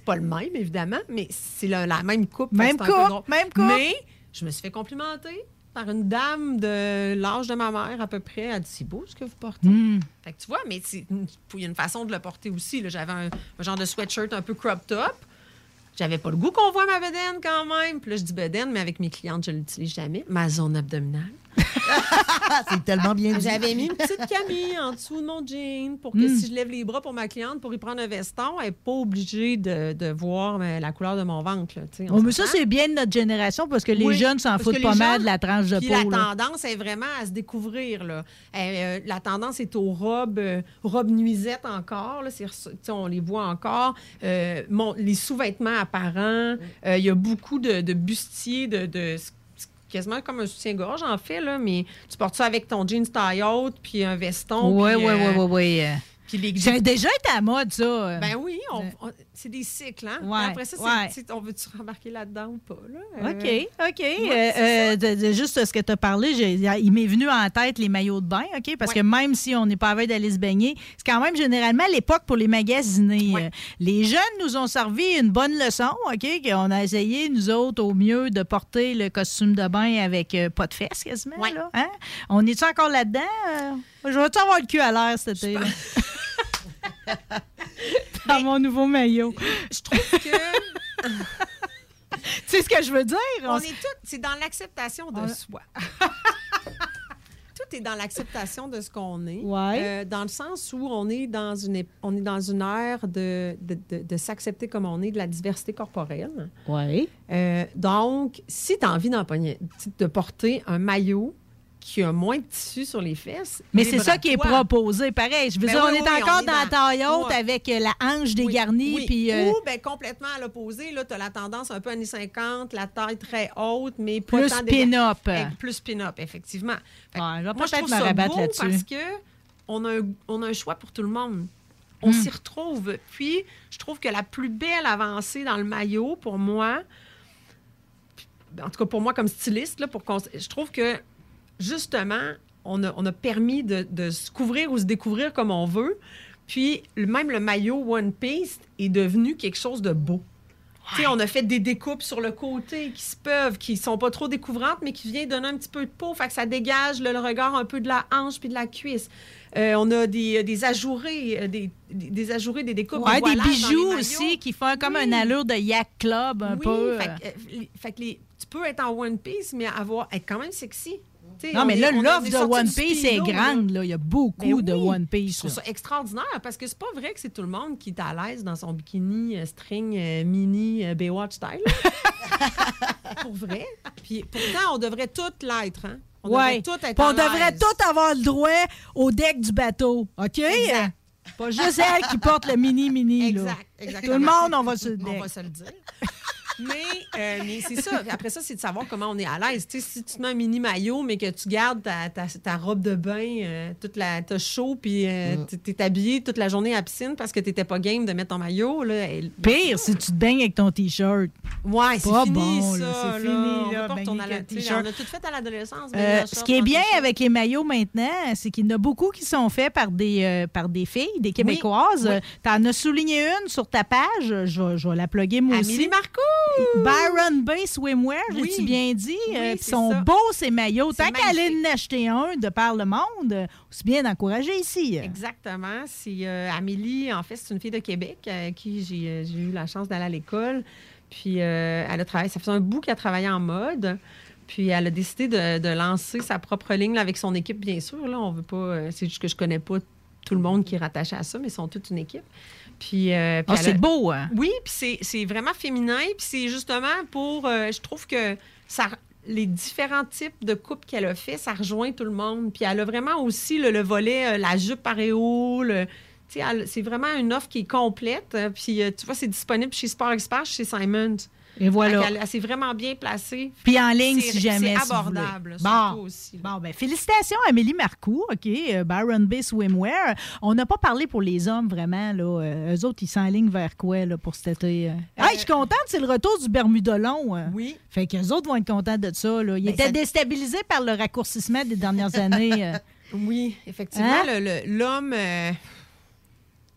Speaker 3: pas le même, évidemment, mais c'est la, la même coupe.
Speaker 2: Même coupe, même coupe.
Speaker 3: Mais je me suis fait complimenter par une dame de l'âge de ma mère, à peu près. Elle dit C'est beau ce que vous portez.
Speaker 2: Hmm.
Speaker 3: Fait que tu vois, mais il y a une façon de le porter aussi. J'avais un, un genre de sweatshirt un peu crop top. J'avais pas le goût qu'on voit ma bedaine quand même. Puis là, je dis bedaine, mais avec mes clientes, je l'utilise jamais. Ma zone abdominale. [LAUGHS]
Speaker 22: C'est tellement bien dit.
Speaker 3: J'avais mis une petite camille en dessous de mon jean pour que
Speaker 2: Mm.
Speaker 3: si je lève les bras pour ma cliente pour y prendre un veston, elle n'est pas obligée de, de voir euh, la couleur de mon ventre. là, on
Speaker 2: Oh, mais ça, c'est bien de notre génération parce que les
Speaker 3: Oui,
Speaker 2: jeunes s'en foutent pas mal de la tranche de peau.
Speaker 3: la
Speaker 2: là.
Speaker 3: tendance est vraiment à se découvrir. Là. Euh, euh, la tendance est aux robes, euh, robes nuisettes encore. Là, on les voit encore. Euh, mon- les sous-vêtements apparents. Euh, Il y a beaucoup de, de bustiers, de, de- quasiment comme un soutien-gorge, en fait, là, mais tu portes ça avec ton jeans taille haute, puis un veston.
Speaker 2: Oui, oui,
Speaker 3: euh,
Speaker 2: oui, oui, oui. J'ai déjà été à mode, ça.
Speaker 3: Ben oui, c'est des cycles. Hein?
Speaker 2: Ouais,
Speaker 3: Après ça,
Speaker 2: ouais.
Speaker 3: on veut-tu rembarquer là-dedans ou pas? Là?
Speaker 2: OK,
Speaker 3: Euh,
Speaker 2: OK.
Speaker 3: ouais,
Speaker 2: Euh, euh, de- de- juste ce que tu as parlé, il m'est venu en tête les maillots de bain, OK? Parce que même si on n'est pas à veille d'aller se baigner, c'est quand même généralement l'époque pour les magasiner. Euh, Les jeunes nous ont servi une bonne leçon, OK? On a essayé, nous autres, au mieux, de porter le costume de bain avec euh, pas de fesses quasiment. Là, hein? On est-tu encore là-dedans? Je vais-tu avoir le cul à l'air cet été? [LAUGHS] [LAUGHS] Dans mon nouveau maillot.
Speaker 3: Je trouve que. [LAUGHS]
Speaker 2: tu sais ce que je veux dire?
Speaker 3: On est tout, c'est dans l'acceptation de
Speaker 2: On-
Speaker 3: soi. [LAUGHS] tout est dans l'acceptation de ce qu'on est.
Speaker 2: Ouais.
Speaker 3: Euh, dans le sens où on est dans une, on est dans une ère de, de, de- de s'accepter comme on est, de la diversité corporelle.
Speaker 2: Oui.
Speaker 3: Euh, donc, si tu as envie d'empoigner- de porter un maillot qui a moins de tissu sur les fesses.
Speaker 2: Mais c'est ça
Speaker 3: à
Speaker 2: qui est proposé. Pareil, je veux
Speaker 3: Ben
Speaker 2: dire,
Speaker 3: oui,
Speaker 2: on est
Speaker 3: oui, on
Speaker 2: encore
Speaker 3: est
Speaker 2: dans la taille haute avec euh, la hanche dégarnie.
Speaker 3: Oui.
Speaker 2: Puis, euh,
Speaker 3: Ou ben, complètement à l'opposé. Tu as la tendance un peu années 50, la taille très haute, mais pas
Speaker 2: Plus
Speaker 3: déga-
Speaker 2: pin-up.
Speaker 3: Plus pin-up, effectivement. Fait
Speaker 2: je vais
Speaker 3: moi, je trouve
Speaker 2: me
Speaker 3: ça beau
Speaker 2: là-dessus.
Speaker 3: parce que on a, un, on a un choix pour tout le monde. On
Speaker 2: Hmm.
Speaker 3: s'y retrouve. Puis, je trouve que la plus belle avancée dans le maillot, pour moi, en tout cas pour moi comme styliste, là, pour qu'on- je trouve que justement, on a, on a permis de, de se couvrir ou se découvrir comme on veut. Puis même le maillot One Piece est devenu quelque chose de beau. Tu sais, On a fait des découpes sur le côté qui se peuvent, qui sont pas trop découvrantes, mais qui viennent donner un petit peu de peau. Fait que ça dégage le, le regard un peu de la hanche puis de la cuisse. Euh, on a des, des ajourés, euh, des, ajourés, des découpes.
Speaker 2: ouais, des bijoux aussi qui font comme
Speaker 3: Oui.
Speaker 2: une allure de yak club un
Speaker 3: Oui,
Speaker 2: peu.
Speaker 3: Fait, que, euh, les- fait que les- tu peux être en One Piece, mais avoir, être quand même sexy.
Speaker 2: Non,
Speaker 3: on
Speaker 2: mais là,
Speaker 3: on on
Speaker 2: l'offre de One Piece est grande. Là. Il y a beaucoup
Speaker 3: Ben
Speaker 2: de. One
Speaker 3: Je
Speaker 2: Piece.
Speaker 3: trouve
Speaker 2: là.
Speaker 3: ça extraordinaire parce que c'est pas vrai que c'est tout le monde qui est à l'aise dans son bikini euh, string euh, mini euh, Baywatch style. [LAUGHS] Pour vrai. Puis pourtant, on devrait toutes l'être. Hein? On
Speaker 2: Ouais.
Speaker 3: devrait toutes être
Speaker 2: Puis on devrait tous avoir le droit au deck du bateau. OK?
Speaker 3: Exact.
Speaker 2: Pas juste elle qui porte le mini-mini. là.
Speaker 3: Exact.
Speaker 2: Tout le monde, on va sur le
Speaker 3: On
Speaker 2: deck.
Speaker 3: va se le dire. Mais euh, mais c'est ça. Après ça, c'est de savoir comment on est à l'aise. Tu sais, si tu te mets un mini maillot, mais que tu gardes ta, ta, ta robe de bain, euh, toute la, t'as chaud, puis euh,
Speaker 2: Mm.
Speaker 3: t'es- habillé toute la journée à la piscine parce que t'étais pas game de mettre ton maillot. Là, elle-
Speaker 2: Pire, si tu te baignes avec ton T-shirt.
Speaker 3: Ouais, c'est
Speaker 2: Pas
Speaker 3: fini,
Speaker 2: bon,
Speaker 3: ça.
Speaker 2: c'est fini,
Speaker 3: On
Speaker 2: là.
Speaker 3: On a tout fait à l'adolescence.
Speaker 2: Euh, ce qui est
Speaker 3: en
Speaker 2: bien avec les maillots maintenant, c'est qu'il y en a beaucoup qui sont faits par des, euh, par des filles, des Québécoises.
Speaker 3: oui.
Speaker 2: Tu en as souligné une sur ta page. Je vais, je vais la plugger moi
Speaker 3: Amélie
Speaker 2: aussi.
Speaker 3: Marcoux!
Speaker 2: Byron Bay Swimwear,
Speaker 3: Oui.
Speaker 2: j'ai-tu bien dit?
Speaker 3: Oui,
Speaker 2: Euh, puis
Speaker 3: c'est
Speaker 2: sont
Speaker 3: ça.
Speaker 2: beaux ces maillots.
Speaker 3: C'est
Speaker 2: Tant qu'à aller en acheter un de par le monde, euh, aussi bien d'encourager ici.
Speaker 3: Exactement. C'est euh, Amélie, en fait, c'est une fille de Québec à qui j'ai euh, eu la chance d'aller à l'école. Puis euh, elle a travaillé, ça faisait un bout qu'elle travaillait en mode. Puis elle a décidé de, de lancer sa propre ligne là, avec son équipe, bien sûr. Là, on veut pas. euh, c'est juste que je connais pas tout le monde qui est rattaché à ça, mais ils sont toute une équipe. Puis, euh, puis elle
Speaker 2: c'est beau, hein?
Speaker 3: Oui, puis c'est- c'est vraiment féminin, puis c'est justement pour. euh, je trouve que ça. Les différents types de coupes qu'elle a fait, ça rejoint tout le monde. Puis elle a vraiment aussi le, le volet, euh, la jupe paréo, C'est vraiment une offre qui est complète. Puis tu vois, c'est disponible chez Sport Expert, chez Simons.
Speaker 2: Et voilà.
Speaker 3: S'est vraiment bien placée.
Speaker 2: Puis en ligne,
Speaker 3: C'est-
Speaker 2: si jamais.
Speaker 3: C'est
Speaker 2: si
Speaker 3: abordable.
Speaker 2: Bon.
Speaker 3: surtout aussi.
Speaker 2: Bon, ben, félicitations à Amélie Marcoux, OK, euh, Byron Bay Swimwear. On n'a pas parlé pour les hommes, vraiment, là. Euh, eux autres, ils s'enlignent vers quoi, là, pour cet été? euh? Hey, je suis contente, c'est le retour du Bermuda long. euh.
Speaker 3: Oui.
Speaker 2: Fait qu'eux autres vont être contents de ça, là. Ils
Speaker 3: Ben,
Speaker 2: étaient
Speaker 3: ça-
Speaker 2: déstabilisés par le raccourcissement des dernières années. euh. [LAUGHS]
Speaker 3: Oui, effectivement,
Speaker 2: Hein?
Speaker 3: l'homme, euh,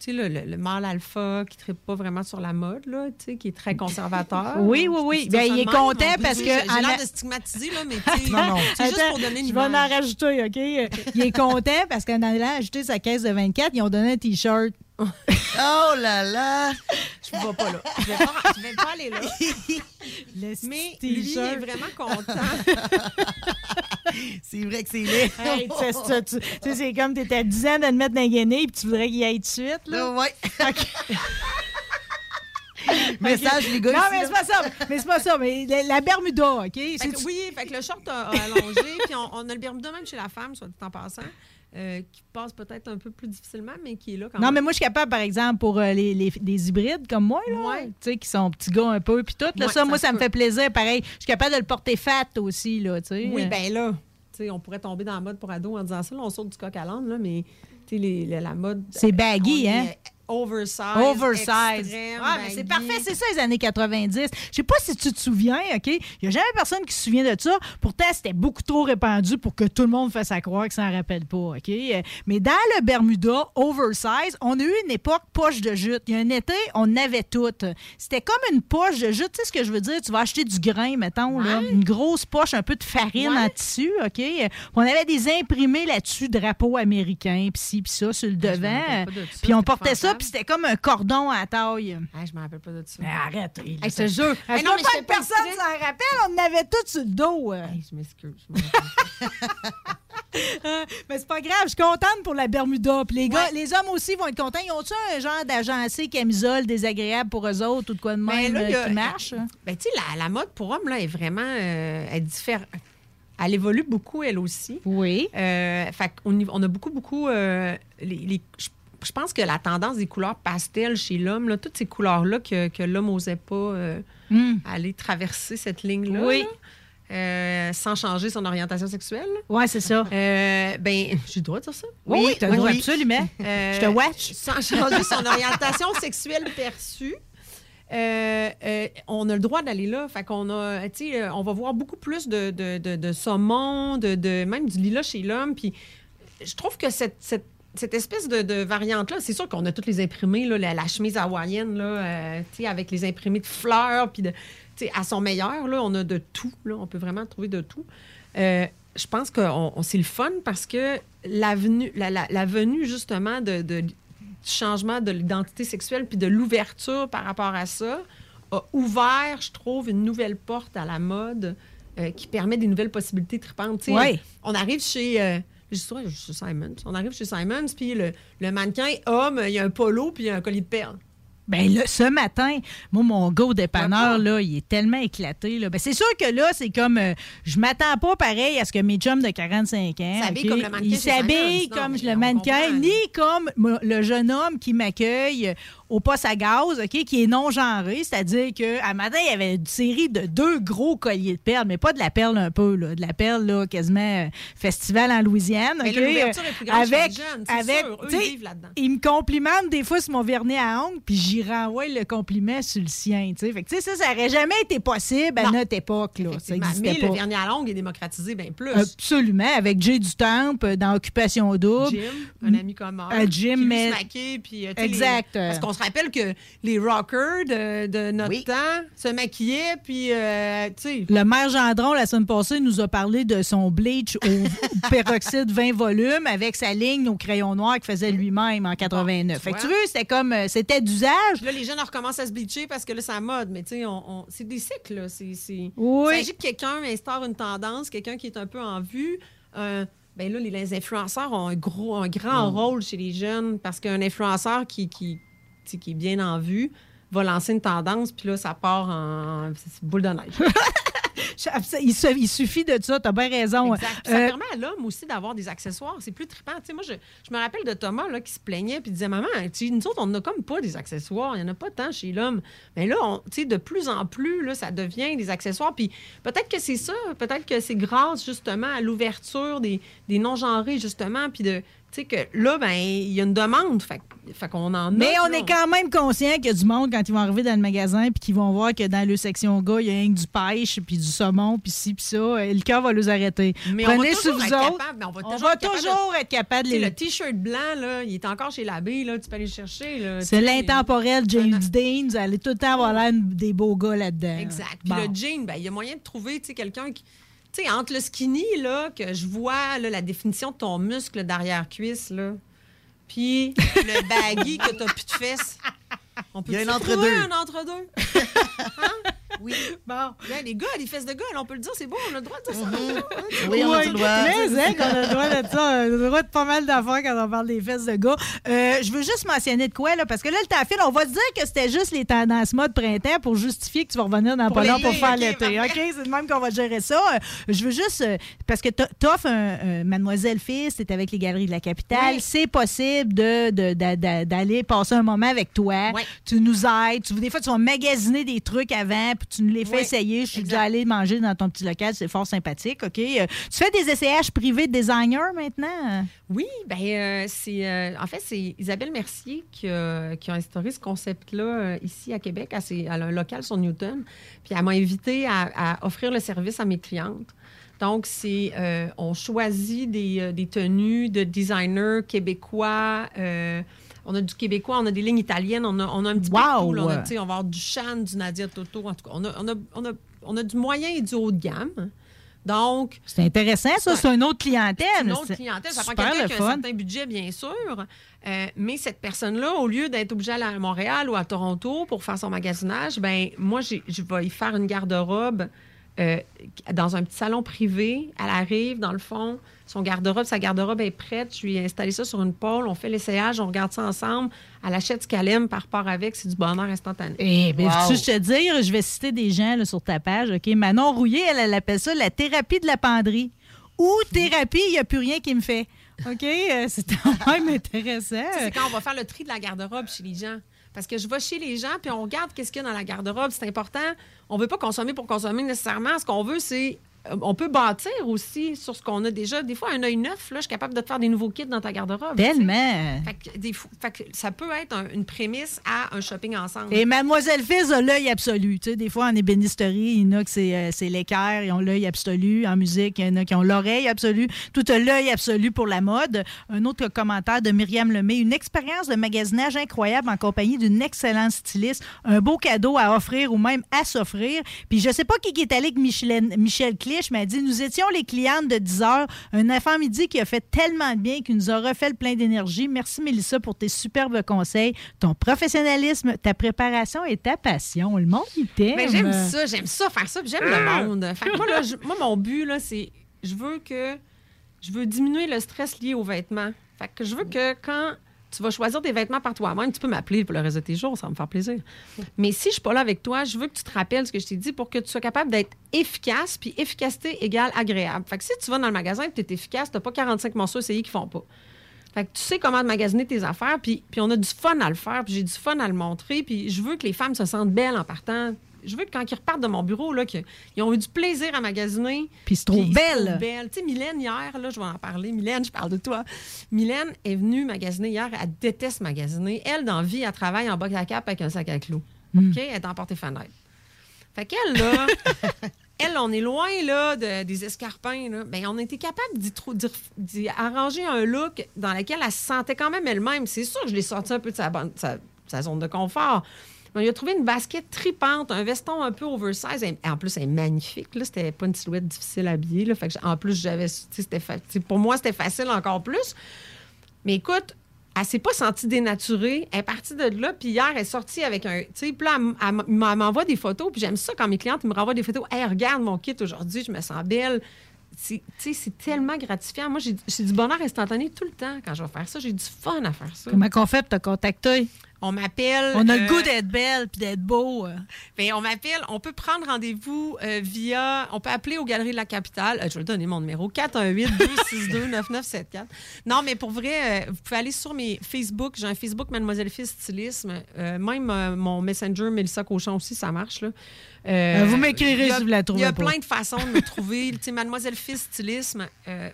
Speaker 3: sais, le, le- le mâle alpha qui ne tripe pas vraiment sur la mode, là, tu sais, qui est très [LAUGHS] conservateur.
Speaker 2: Oui, oui, oui. Ben, il est content parce que
Speaker 3: J'ai l'air de stigmatiser, là, mais tu sais, [LAUGHS] c'est juste pour donner une
Speaker 2: Je vais en rajouter, OK? Il est content parce qu'en allant ajouter sa caisse de 24, ils ont donné un T-shirt. [LAUGHS]
Speaker 22: Oh là là!
Speaker 3: Je ne vais pas là. Je vais pas, je vais pas aller là. [LAUGHS] Mais lui, il est vraiment content. [LAUGHS]
Speaker 22: c'est vrai que c'est laid.
Speaker 2: Hey, tu tu- tu c'est comme t'étais à 10 ans de le mettre dans la guenille puis tu voudrais qu'il y aille tout de suite. Là.
Speaker 22: ouais. Message, les gars.
Speaker 2: Non,
Speaker 22: ici,
Speaker 2: mais c'est pas ça. Mais c'est pas ça. Mais la, la Bermuda, OK?
Speaker 3: Fait
Speaker 2: C'est-
Speaker 3: que oui, fait que le short a, a allongé, puis on, on a le Bermuda même chez la femme, soit dit en passant, euh, qui passe peut-être un peu plus difficilement, mais qui est là quand
Speaker 2: Non,
Speaker 3: même.
Speaker 2: mais moi, je suis capable, par exemple, pour euh, les, les- des hybrides comme moi, là, tu sais, qui sont petits gars un peu, puis tout. Là,
Speaker 3: Ouais,
Speaker 2: ça,
Speaker 3: ça
Speaker 2: moi, ça me fait plaisir. Pareil, je suis capable de le porter fat aussi, là, tu sais.
Speaker 3: Oui, ben là, tu sais, on pourrait tomber dans la mode pour ados en disant ça. Là, on saute du coq à l'âne, là, mais tu sais, les- la, mode.
Speaker 2: C'est baggy, hein?
Speaker 3: est Oversize.
Speaker 2: Oversize.
Speaker 3: extrême,
Speaker 2: Ouais, mais c'est parfait, c'est ça les années 90. Je sais pas si tu te souviens, OK? Il n'y a jamais personne qui se souvient de ça. Pourtant, c'était beaucoup trop répandu pour que tout le monde fasse à croire que ça n'en rappelle pas, OK? Mais dans le Bermuda oversize, on a eu une époque poche de jute. Il y a un été, on avait tout. C'était comme une poche de jute. Tu sais ce que je veux dire? Tu vas acheter du grain, mettons, là, une grosse poche, un peu de farine en tissu, OK? On avait des imprimés là-dessus, drapeau américain, puis ci, puis ça, sur le devant.
Speaker 3: rappelle pas de ça,
Speaker 2: Puis on portait ça. Puis c'était comme un cordon à taille.
Speaker 3: Ah, je me rappelle pas de ça.
Speaker 2: Mais arrête.
Speaker 3: Hey, je te jure. Non, mais
Speaker 2: pas personne s'en rappelle, on en avait tout sur le dos. euh.
Speaker 3: Hey, je m'excuse. [LAUGHS]
Speaker 2: Mais c'est pas grave, je suis contente pour la Bermuda. Puis les gars, les hommes aussi vont être contents. Ils ont-tu un genre d'agencé camisole désagréable pour eux autres ou de quoi de
Speaker 3: Ben
Speaker 2: même
Speaker 3: là,
Speaker 2: euh,
Speaker 3: il a-
Speaker 2: qui marche?
Speaker 3: Ben, tu sais, la, la mode pour hommes, là, est vraiment euh, est différente. Elle évolue beaucoup, elle aussi.
Speaker 2: Oui.
Speaker 3: Euh, fait y- on a beaucoup, beaucoup. euh, les, les- je, je pense que la tendance des couleurs pastel chez l'homme, toutes ces couleurs-là que, que l'homme n'osait pas euh,
Speaker 2: Hmm.
Speaker 3: aller traverser cette ligne-là.
Speaker 2: Oui.
Speaker 3: euh, sans changer son orientation sexuelle.
Speaker 2: Oui, c'est ça.
Speaker 3: Euh, ben, j'ai le droit de dire ça?
Speaker 2: Oui, oui, t'as le droit, absolument. Je te watch.
Speaker 3: Sans changer son orientation sexuelle perçue. euh, euh, on a le droit d'aller là. Fait qu'on a, tu euh, on va voir beaucoup plus de, de, de, de saumon, de, de- même du lilas chez l'homme. Puis je trouve que cette, cette, cette espèce de, de variante-là, c'est sûr qu'on a toutes les imprimés, là, la, la chemise hawaïenne, là, euh, avec les imprimés de fleurs, puis de, à son meilleur, là, on a de tout. Là, on peut vraiment trouver de tout. Euh, je pense que on, on- c'est le fun parce que la venue, la, la- la venue justement de, changement de l'identité sexuelle puis de l'ouverture par rapport à ça a ouvert, je trouve, une nouvelle porte à la mode euh, qui permet des nouvelles possibilités tripantes.
Speaker 2: Ouais.
Speaker 3: On arrive chez, je chez Simons. On arrive chez Simons puis le, le mannequin homme, il y a un polo puis il y a un collier de perles.
Speaker 2: Ben là, ce matin, moi, mon gars au dépanneur, là, il est tellement éclaté. Là. Ben, c'est sûr que là, c'est comme. euh, je m'attends pas pareil à ce que mes chums de 45 ans.
Speaker 3: S'habillent
Speaker 2: OK,
Speaker 3: comme le mannequin Simons, non,
Speaker 2: comme le mannequin,
Speaker 3: comprend.
Speaker 2: ni comme le jeune homme qui m'accueille au poste à gaz, OK, qui est non-genré. C'est-à-dire qu'à matin, il y avait une série de deux gros colliers de perles, mais pas de la perle un peu, là, de la perle là, quasiment euh, festival en Louisiane.
Speaker 3: Mais
Speaker 2: OK,
Speaker 3: là, l'ouverture est plus grande chez
Speaker 2: avec,
Speaker 3: les jeunes, c'est
Speaker 2: avec,
Speaker 3: sûr. Eux,
Speaker 2: tu sais,
Speaker 3: ils vivent là-dedans.
Speaker 2: il me complimente des fois sur mon vernis à ongles, puis j'y renvoie le compliment sur le sien. tu sais. Fait que, tu sais, ça, ça n'aurait jamais été possible à
Speaker 3: Non.
Speaker 2: notre époque. Là. Ça
Speaker 3: Mais
Speaker 2: pas.
Speaker 3: le vernis à longue est démocratisé bien plus.
Speaker 2: Absolument, avec Jay du Temple euh, dans Occupation Double.
Speaker 3: Jim, un ami commun.
Speaker 2: Euh, Jim,
Speaker 3: qui,
Speaker 2: mais-
Speaker 3: se puis, euh,
Speaker 2: Exact.
Speaker 3: les- Parce qu'on se rappelle que les rockers de, de notre temps se maquillaient, puis, euh, tu sais.
Speaker 2: Le maire Gendron, la semaine passée, nous a parlé de son bleach au [LAUGHS] peroxyde 20 volumes avec sa ligne au crayon noir qu'il faisait lui-même en 89.
Speaker 3: tu
Speaker 2: fait que tu
Speaker 3: vois.
Speaker 2: veux, c'était comme, euh, c'était d'usage.
Speaker 3: Là, les jeunes recommencent à se bleacher parce que là, c'est la mode. Mais tu sais, on, on- c'est des cycles. là. C'est, c'est...
Speaker 2: Oui.
Speaker 3: Il s'agit que quelqu'un instaure une tendance, quelqu'un qui est un peu en vue, un, ben là, les, les influenceurs ont un gros, un grand
Speaker 2: Mm.
Speaker 3: rôle chez les jeunes parce qu'un influenceur qui, qui est bien en vue va lancer une tendance, puis là, ça part en boule de neige. [LAUGHS]
Speaker 2: Il, su- il suffit de ça, t'as bien raison.
Speaker 3: Exact. Ça
Speaker 2: Euh,
Speaker 3: permet à l'homme aussi d'avoir des accessoires. C'est plus trippant. Tu moi, je, je me rappelle de Thomas là, qui se plaignait puis disait Maman, tu nous autres, on n'a comme pas des accessoires. Il n'y en a pas tant chez l'homme. Mais là, on- tu de plus en plus, là, ça devient des accessoires. Puis peut-être que c'est ça. Peut-être que c'est grâce justement à l'ouverture des, des non-genrés, justement. Puis de. Sais, que là, ben, il y a une demande. Fait, fait qu'on en.
Speaker 2: Mais on
Speaker 3: là.
Speaker 2: est quand même conscient qu'il y a du monde quand ils vont arriver dans le magasin puis qu'ils vont voir que dans le section gars, il y a rien que du pêche puis du saumon puis ci puis ça. euh, Le cœur va les arrêter.
Speaker 3: Mais on va
Speaker 2: Prenez
Speaker 3: toujours
Speaker 2: sur vous
Speaker 3: être
Speaker 2: autres.
Speaker 3: capable, on va
Speaker 2: on
Speaker 3: toujours
Speaker 2: va
Speaker 3: être capable de-
Speaker 2: être capable les...
Speaker 3: Le T-shirt blanc, là, il est encore chez l'abbé. Là, tu peux aller le chercher. là.
Speaker 2: C'est l'intemporel James Dean. Vous allez tout le temps avoir l'air des beaux gars là-dedans.
Speaker 3: Exact. Puis
Speaker 2: Bon.
Speaker 3: le jean, ben, il y a moyen de trouver quelqu'un qui. Tu sais, entre le skinny, là, que je vois là, la définition de ton muscle d'arrière-cuisse, là, puis le [LAUGHS] baggy que t'as plus de fesses. On peut
Speaker 22: Il y a un entre-deux.
Speaker 3: un entre-deux. [LAUGHS] Hein? Oui. [LAUGHS]
Speaker 2: Bon.
Speaker 3: Là, les gars, les fesses de gars, là, on peut le dire, c'est bon, on a le droit de dire ça.
Speaker 22: Mm-hmm. [LAUGHS] Oui, on a le droit.
Speaker 2: Mais hein, qu'on a le droit de ça. On a le droit de pas mal d'affaires quand on parle des fesses de gars. Euh, je veux juste mentionner de quoi, là, parce que là, le temps file, on va se dire que c'était juste les tendances mode printemps pour justifier que tu vas revenir dans
Speaker 3: Pour
Speaker 2: pas long pour faire l'été. OK? C'est de même qu'on va gérer ça. Euh, Je veux juste. euh, parce que t'o- t'offres un, un Mademoiselle Fils, t'es avec les Galeries de la Capitale.
Speaker 3: Oui.
Speaker 2: C'est possible de- de- d'aller passer un moment avec toi.
Speaker 3: Oui.
Speaker 2: Tu nous aides. Tu, des fois, tu vas magasiner des trucs avant, puis tu nous les fais
Speaker 3: Oui,
Speaker 2: essayer. Je suis déjà allée manger dans ton petit local. C'est fort sympathique. OK? Euh, tu fais des essayages privés de designers maintenant?
Speaker 3: Oui, ben euh, c'est euh, en fait c'est Isabelle Mercier qui a, qui a instauré ce concept-là euh, ici à Québec, à, ses- à un local sur Newton. Puis elle m'a invité à, à offrir le service à mes clientes. Donc c'est euh, on choisit des, des tenues de designers québécois. euh, on a du québécois, on a des lignes italiennes, on a, on a un petit peu de tout, là. On a, va avoir du Chan, du Nadia Toto. En tout cas, on a, on a, on a, on a du moyen et du haut de gamme. Donc,
Speaker 2: C'est intéressant, ça. C'est une autre clientèle.
Speaker 3: une autre clientèle. Ça prend quelqu'un qui a un certain budget, bien sûr. Euh, mais cette personne-là, au lieu d'être obligée d'aller à Montréal ou à Toronto pour faire son magasinage, ben moi, je vais y faire une garde-robe euh, dans un petit salon privé. Elle arrive, dans le fond, son garde-robe, sa garde-robe est prête. Je lui ai installé ça sur une pôle. On fait l'essayage, on regarde ça ensemble. Elle achète ce qu'elle aime, par rapport avec. C'est du bonheur instantané.
Speaker 2: Eh bien,
Speaker 22: Wow.
Speaker 2: veux-tu je te dire, je vais citer des gens là, sur ta page. OK? Manon Rouillé, elle, elle appelle ça la thérapie de la penderie. Ou thérapie, il n'y a plus rien qui me fait. OK? Euh, C'est [LAUGHS] quand même intéressant.
Speaker 3: C'est quand on va faire le tri de la garde-robe chez les gens. Parce que je vais chez les gens, puis on regarde qu'est-ce qu'il y a dans la garde-robe. C'est important. On veut pas consommer pour consommer nécessairement. Ce qu'on veut, c'est... euh, On peut bâtir aussi sur ce qu'on a déjà. Des fois, un œil neuf, là, je suis capable de te faire des nouveaux kits dans ta garde-robe.
Speaker 2: Tellement.
Speaker 3: Fait que des fou- fait que ça peut être un- une prémisse à un shopping ensemble.
Speaker 2: Et Mademoiselle Fils a l'œil absolu. Tu sais, des fois, en ébénisterie, il y en a que c'est, euh, c'est l'équerre, ils ont l'œil absolu. En musique, il y en a qui ont l'oreille absolue. Tout a l'œil absolu pour la mode. Un autre commentaire de Myriam Lemay. Une expérience de magasinage incroyable en compagnie d'une excellente styliste. Un beau cadeau à offrir ou même à s'offrir. Puis je sais pas qui qui est allé avec Michel, Michel Clich, mais dit Nous étions les clientes de 10 heures. Un enfant midi qui a fait tellement de bien, qui nous a refait le plein d'énergie. Merci, Mélissa, pour tes superbes conseils, ton professionnalisme, ta préparation et ta passion. Le monde, il t'aime.
Speaker 3: Mais j'aime ça, j'aime ça, faire ça, j'aime le monde. Moi, là, mon but, là, c'est. Je veux que. Je veux diminuer le stress lié aux vêtements. Fait que je veux que quand tu vas choisir des vêtements par toi-même, tu peux m'appeler pour le reste de tes jours, ça va me faire plaisir. Mais si je suis pas là avec toi, je veux que tu te rappelles ce que je t'ai dit pour que tu sois capable d'être efficace, puis efficacité égale agréable. Fait que si tu vas dans le magasin et tu es efficace, tu pas 45 morceaux essayés qui font pas. Fait que tu sais comment magasiner tes affaires, puis, puis on a du fun à le faire, puis j'ai du fun à le montrer, puis je veux que les femmes se sentent belles en partant. Je veux que quand ils repartent de mon bureau, là, qu'ils ils ont eu du plaisir à magasiner.
Speaker 2: Puis ils se trouvent belles.
Speaker 3: belles. Tu sais, Mylène, hier, là, je vais en parler. Mylène, je parle de toi. Mylène est venue magasiner hier. Elle déteste magasiner. Elle, dans la vie, elle travaille en bas à cap avec un sac à clous.
Speaker 2: Hmm.
Speaker 3: OK? Elle est en porte-fenêtre. Fait qu'elle, là, [LAUGHS] elle, on est loin là, de- des escarpins. Là. Ben, on a été capable d'y, arranger un look dans lequel elle se sentait quand même elle-même. C'est sûr que je l'ai sorti un peu de sa, bonne- sa- sa zone de confort. Mais il a trouvé une basket tripante, un veston un peu oversize. En plus, elle est magnifique. Là. C'était pas une silhouette difficile à habiller. En plus, j'avais. pour moi, c'était facile encore plus. Mais écoute, elle s'est pas sentie dénaturée. Elle est partie de là, puis hier, elle est sortie avec un. Tu sais, puis là, elle, m'envoie des photos, puis j'aime ça quand mes clientes me renvoient des photos. Hey, regarde mon kit aujourd'hui, je me sens belle. c'est c'est tellement gratifiant. Moi, j'ai j'ai du bonheur instantané tout le temps quand je vais faire ça. J'ai du fun à faire ça.
Speaker 2: Comment qu'on fait pour te contacter?
Speaker 3: On m'appelle.
Speaker 2: On a le
Speaker 3: euh,
Speaker 2: goût d'être belle puis d'être beau. euh.
Speaker 3: Ben, on m'appelle, on peut prendre rendez-vous euh, via, on peut appeler aux Galeries de la Capitale. Euh, je vais donner mon numéro, 418-262-9974. Non, mais pour vrai, vous pouvez aller sur mes Facebook. J'ai un Facebook Mademoiselle Fils Stylisme. Même mon Messenger, Mélissa Cochon aussi, ça marche. Là.
Speaker 2: Euh, vous m'écrirez si vous la trouvez
Speaker 3: Il y a
Speaker 2: pas.
Speaker 3: plein de façons de me trouver. Tu sais, Mademoiselle Fils Stylisme, euh,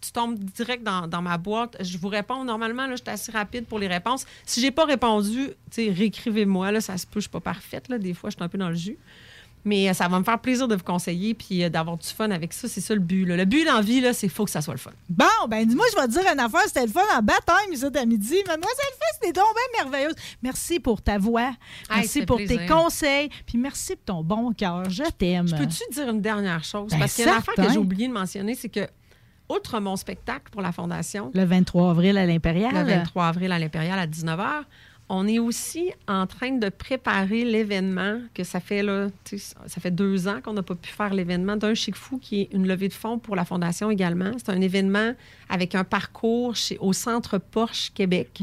Speaker 3: tu tombes direct dans, dans ma boîte. Je vous réponds. Normalement, là, je suis assez rapide pour les réponses. Si j'ai pas répondu, tu sais, réécrivez-moi. Là, ça se peut, je suis pas parfaite. Là. Des fois, je suis un peu dans le jus. Mais euh, ça va me faire plaisir de vous conseiller puis euh, d'avoir du fun avec ça. C'est ça le but. là. Le but dans la vie, c'est faut que ça soit le fun.
Speaker 2: Bon, ben dis-moi, je vais te dire une affaire. C'était le fun en baptême, ici, à midi. Mademoiselle Fils, t'es donc bien merveilleuse. Merci pour ta voix. Merci
Speaker 3: ça
Speaker 2: pour
Speaker 3: plaisir.
Speaker 2: tes conseils. Puis merci pour ton bon cœur. Je t'aime.
Speaker 3: Peux-tu dire une dernière chose?
Speaker 2: Ben,
Speaker 3: Parce qu'il y a une affaire que j'ai oublié de mentionner, c'est que, outre mon spectacle pour la Fondation,
Speaker 2: Le 23 avril à l'Impérial.
Speaker 3: le 23 avril à l'Impérial à 19h. On est aussi en train de préparer l'événement que ça fait là, ça fait deux ans qu'on n'a pas pu faire l'événement d'un chic fou qui est une levée de fonds pour la fondation également. C'est un événement avec un parcours chez, au Centre Porsche Québec.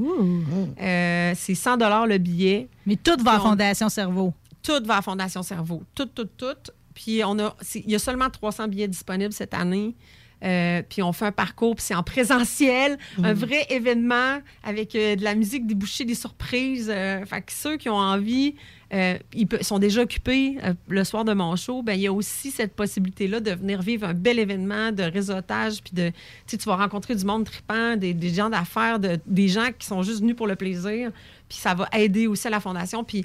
Speaker 3: Euh, c'est 100 dollars le billet.
Speaker 2: Mais tout va à Fondation Cerveau.
Speaker 3: Tout va à Fondation Cerveau. Tout, tout, tout. Puis on a, il y a seulement 300 billets disponibles cette année. Euh, puis on fait un parcours, puis c'est en présentiel, un vrai événement avec euh, de la musique, des bouchées, des surprises. Euh, fait que ceux qui ont envie, ils sont déjà occupés le soir de mon show. Ben il y a aussi cette possibilité-là de venir vivre un bel événement de réseautage, puis de, tu vas rencontrer du monde tripant, des, des gens d'affaires, de- des gens qui sont juste venus pour le plaisir. Puis ça va aider aussi à la fondation. Puis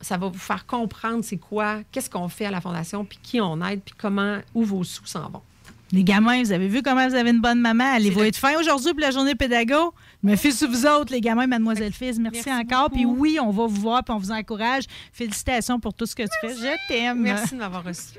Speaker 3: ça va vous faire comprendre c'est quoi, qu'est-ce qu'on fait à la Fondation, puis qui on aide, puis comment, où vos sous s'en vont.
Speaker 2: Les gamins, vous avez vu comment vous avez une bonne maman? Allez-vous être fin aujourd'hui pour la journée pédago? Je me fie sur vous autres, les gamins, Mademoiselle Fils. Merci, encore. Puis oui, on va vous voir, puis on vous encourage. Félicitations pour tout ce que tu fais. Je t'aime.
Speaker 3: Merci de m'avoir reçu.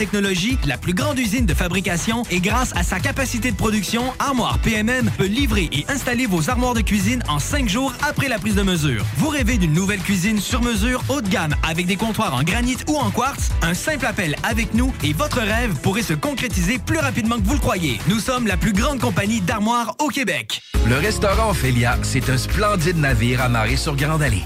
Speaker 18: technologie, la plus grande usine de fabrication et grâce à sa capacité de production, Armoire PMM peut livrer et installer vos armoires de cuisine en cinq jours après la prise de mesure. Vous rêvez d'une nouvelle cuisine sur mesure haut de gamme avec des comptoirs en granit ou en quartz? Un simple appel avec nous et votre rêve pourrait se concrétiser plus rapidement que vous le croyez. Nous sommes la plus grande compagnie d'armoires au Québec.
Speaker 13: Le restaurant Ophélia, c'est un splendide navire amarré sur Grande Allée.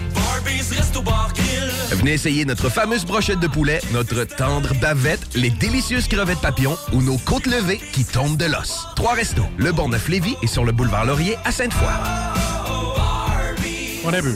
Speaker 13: Venez essayer notre fameuse brochette de poulet, notre tendre bavette, les délicieuses crevettes papillons ou nos côtes levées qui tombent de l'os. Trois restos, le Bonneuf Lévis et sur le boulevard Laurier à Sainte-Foy.
Speaker 14: On a vu.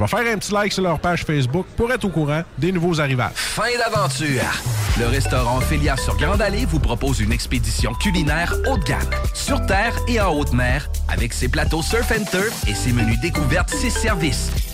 Speaker 14: vais faire un petit like sur leur page Facebook pour être au courant des nouveaux arrivages.
Speaker 13: Fin d'aventure! Le restaurant Ophélia sur Grande Allée vous propose une expédition culinaire haut de gamme, sur terre et en haute mer, avec ses plateaux surf and turf et ses menus découvertes, ses services.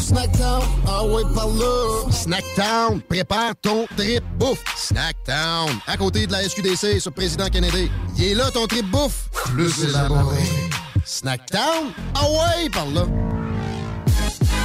Speaker 12: Snackdown, ah ouais, par là. Snackdown, prépare ton trip bouffe. Snackdown, à côté de la SQDC sur Président Kennedy. Il est là ton trip bouffe, plus élaboré. Snackdown, ah ouais, par là.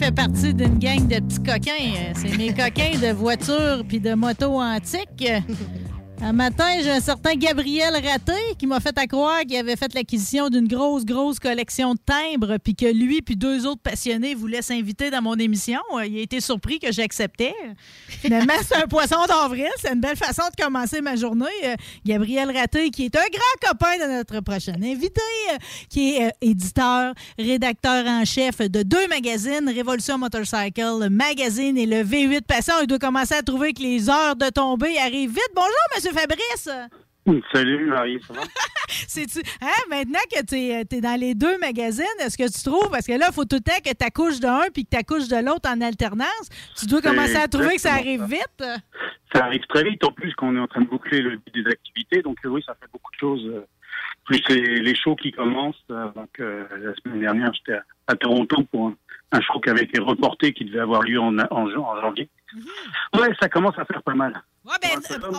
Speaker 2: Fait partie d'une gang de petits coquins. Euh, C'est mes coquins de voitures puis de motos antiques. Un matin, j'ai un certain Gabriel Raté qui m'a fait à croire qu'il avait fait l'acquisition d'une grosse, grosse collection de timbres puis que lui puis deux autres passionnés voulaient s'inviter dans mon émission. Il a été surpris que j'acceptais. Finalement, [LAUGHS] c'est un poisson d'avril. C'est une belle façon de commencer ma journée. Euh, Gabriel Raté, qui est un grand copain de notre prochain invité, euh, qui est euh, éditeur, rédacteur en chef de deux magazines, Révolution Motorcycle Magazine et le V8 Passion. Il doit commencer à trouver que les heures de tombée arrivent vite. Bonjour, Monsieur Fabrice?
Speaker 23: Salut Marie, ça va? [LAUGHS]
Speaker 2: C'est-tu. Hein, maintenant que tu es, dans les deux magazines, est-ce que tu trouves, parce que là, il faut tout le temps que tu accouches d'un puis que tu accouches de l'autre en alternance, tu dois commencer à trouver que ça arrive
Speaker 23: ça.
Speaker 2: vite?
Speaker 23: Ça arrive très vite, en plus qu'on est en train de boucler le but des activités, donc euh, oui, ça fait beaucoup de choses. euh, Plus les, les shows qui commencent. euh, Donc euh, la semaine dernière, j'étais à, à Toronto pour un, un show qui avait été reporté, qui devait avoir lieu en, en janvier. Ouais, ça commence à faire pas mal.
Speaker 2: Ouais, ben,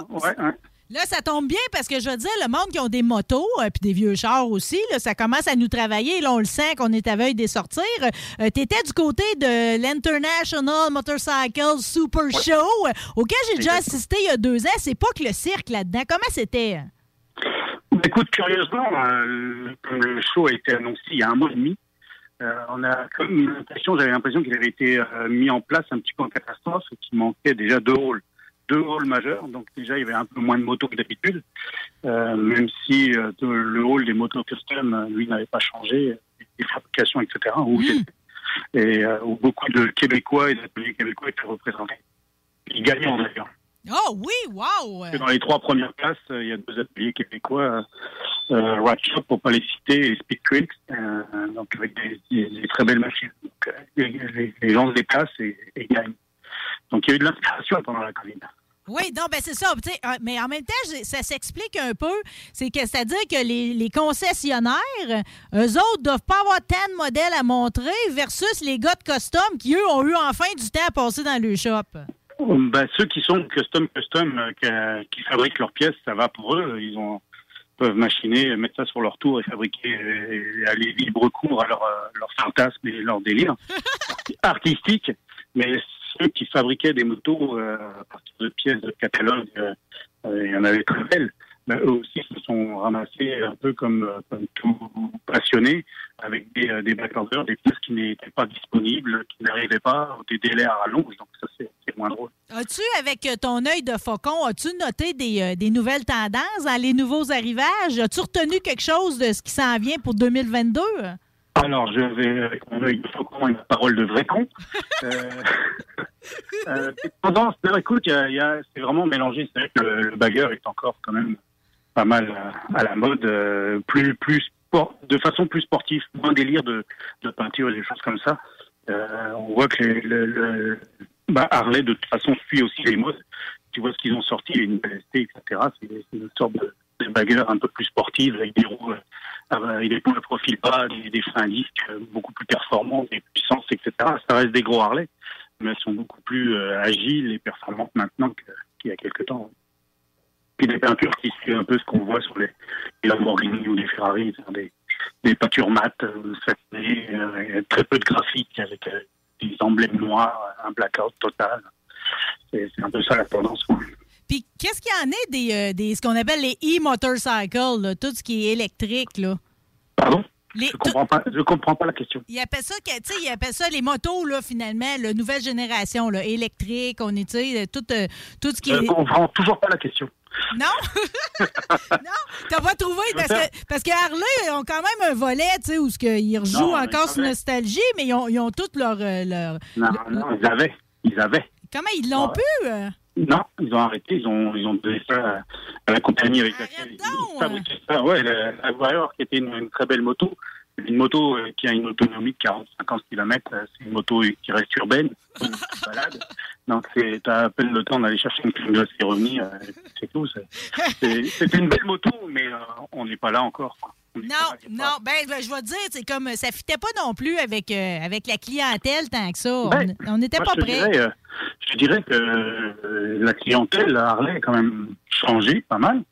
Speaker 23: Ouais, ouais.
Speaker 2: Là, ça tombe bien parce que je veux dire, le monde qui ont des motos euh, puis des vieux chars aussi, là, ça commence à nous travailler. Là, on le sent qu'on est à veille des sortir. Euh, tu étais du côté de l'International Motorcycle Super Show, euh, auquel j'ai déjà assisté il y a deux ans. C'est pas que le cirque là-dedans. Comment c'était?
Speaker 23: Écoute, curieusement, euh, le show a été annoncé il y a un mois et demi, euh, on a comme l'impression, j'avais l'impression qu'il avait été euh, mis en place un petit peu en catastrophe, et qu'il manquait déjà deux halls, deux halls majeurs. Donc déjà, il y avait un peu moins de motos que d'habitude, euh, même si le hall des motos custom, lui, n'avait pas changé, les fabrications, etc. Où, et euh, où beaucoup de Québécois et d'ateliers québécois étaient représentés. Ils gagnant d'ailleurs.
Speaker 2: Oh oui, wow!
Speaker 23: Dans les trois premières places, euh, il y a deux ateliers québécois, euh, euh, Rat Shop, pour pas les citer, et Speed euh, donc avec des, des- des très belles machines. Donc, euh, les, gens se déplacent et, et gagnent. Donc il y a eu de l'inspiration pendant la Covid.
Speaker 2: Oui, non, ben c'est ça. Mais en même temps, ça s'explique un peu. C'est que c'est-à-dire que les, les concessionnaires, eux autres, doivent pas avoir tant de modèles à montrer versus les gars de custom qui, eux, ont eu enfin du temps à passer dans le shop.
Speaker 23: Ben, ceux qui sont custom custom, euh, qui, fabriquent leurs pièces, ça va pour eux. Ils ont peuvent machiner, mettre ça sur leur tour et fabriquer, et aller libre cours à leur, euh, leur fantasme et leur délire [LAUGHS] artistique. Mais ceux qui fabriquaient des motos euh, à partir de pièces de catalogue, euh, euh, il y en avait très belles. Eux aussi se sont ramassés un peu comme, euh, comme tout passionné, avec des, euh, des backorders, des pièces qui n'étaient pas disponibles, qui n'arrivaient pas, ou des délais à rallonge. Donc ça, c'est moins drôle.
Speaker 2: As-tu, avec euh, ton œil de faucon, as-tu noté des, des nouvelles tendances dans les nouveaux arrivages? As-tu retenu quelque chose de ce qui s'en vient pour 2022?
Speaker 23: Alors, je vais avec mon œil de faucon et ma parole de vrai con. Euh, [LAUGHS] euh, tendance, non, écoute, c'est vraiment mélangé. C'est vrai que le, le bagger est encore quand même pas mal à, à la mode, euh, plus, plus de façon plus sportive, moins délire de, de peinture et des choses comme ça. Euh, on voit que le, le- bah, Harley, de toute façon, suit aussi les modes. Tu vois ce qu'ils ont sorti, les nouvelles ST, etc. C'est une sorte de, de bagger un peu plus sportive avec des roues, euh, avec des poules de profil bas, des, des freins à disque euh, beaucoup plus performants, des puissances, etc. Ça reste des gros Harley, mais elles sont beaucoup plus euh, agiles et performantes maintenant qu'il y a quelques temps. Puis des peintures qui suivent un peu ce qu'on voit sur les, les Lamborghini ou les Ferrari, des, des peintures mates, euh, satinées, euh, très peu de graphiques avec euh, des emblèmes noirs, un blackout total. C'est un peu ça la tendance.
Speaker 2: Puis qu'est-ce qu'il y en est des, des ce qu'on appelle les e-motorcycles, tout ce qui est électrique, là?
Speaker 23: Pardon?
Speaker 2: Les-
Speaker 23: Je comprends pas. Je comprends pas la question.
Speaker 2: Ils appellent ça, tu sais, ils appellent ça les motos, là, finalement, la nouvelle génération, là, électrique, on est, tu sais, tout, euh, tout ce qui
Speaker 23: Je
Speaker 2: est...
Speaker 23: comprends toujours pas la question.
Speaker 2: Non? [LAUGHS] non? T'as pas trouvé? Parce que, parce que Harley ont quand même un volet, tu sais, où ce que ils rejouent encore sur Nostalgie, mais ils ont, ils ont toutes leur... euh, leur-
Speaker 23: Non, non, ils avaient. Ils avaient.
Speaker 2: Comment ils l'ont
Speaker 23: Ouais.
Speaker 2: pu? Euh?
Speaker 23: Non, ils ont arrêté. Ils ont, ils ont donné ça à, la compagnie avec laquelle ils fabriquaient ça. Ouais, la, la Warrior, qui était une, une très belle moto. Une moto euh, qui a une autonomie de 40-50 km. C'est une moto qui reste urbaine, une petite balade. Donc, c'est à peine le temps d'aller chercher une clim de et revenir. euh, C'est tout. C'était une belle moto, mais euh, on n'est pas là encore. quoi.
Speaker 2: Non, non, ben, je vais te dire, c'est comme ça fitait pas non plus avec, euh, avec la clientèle tant que ça. On-
Speaker 23: Ben,
Speaker 2: on n'était pas prêts.
Speaker 23: dirais, euh, je dirais que euh, la clientèle à Harley a quand même changé pas mal.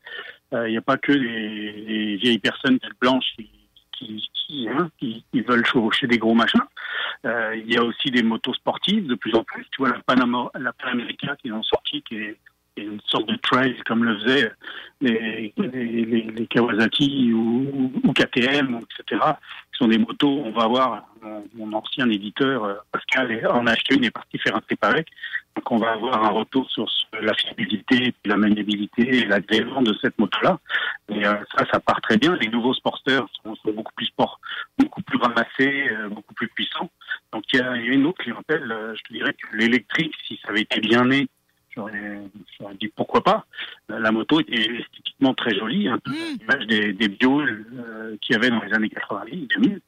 Speaker 23: Il n'y a pas que des, des vieilles personnes têtes blanches qui, qui, qui, hein, qui- qui veulent chevaucher des gros machins. Il y a aussi des motos sportives de plus en plus. Tu vois, la, Panama, la Panamérica qu'ils ont est, qui est une sorte de trail comme le faisaient les, Kawasaki ou, KTM, etc. qui sont des motos. On va voir, mon, ancien éditeur, euh, Pascal, en a acheté une et est parti faire un trip avec. Donc on va avoir un retour sur ce- la fiabilité, la maniabilité et l'agrément de cette moto-là. Et euh, ça, ça part très bien. Les nouveaux sporters sont, beaucoup plus sport, beaucoup plus ramassés, euh, beaucoup plus puissants. Donc il y a, il y a une autre clientèle. je te dirais que l'électrique, si ça avait été bien né, j'aurais j'aurais dit pourquoi pas? La moto était esthétiquement très jolie, un peu à l'image des, des bio euh, qu'il y avait dans les années 90, 2000.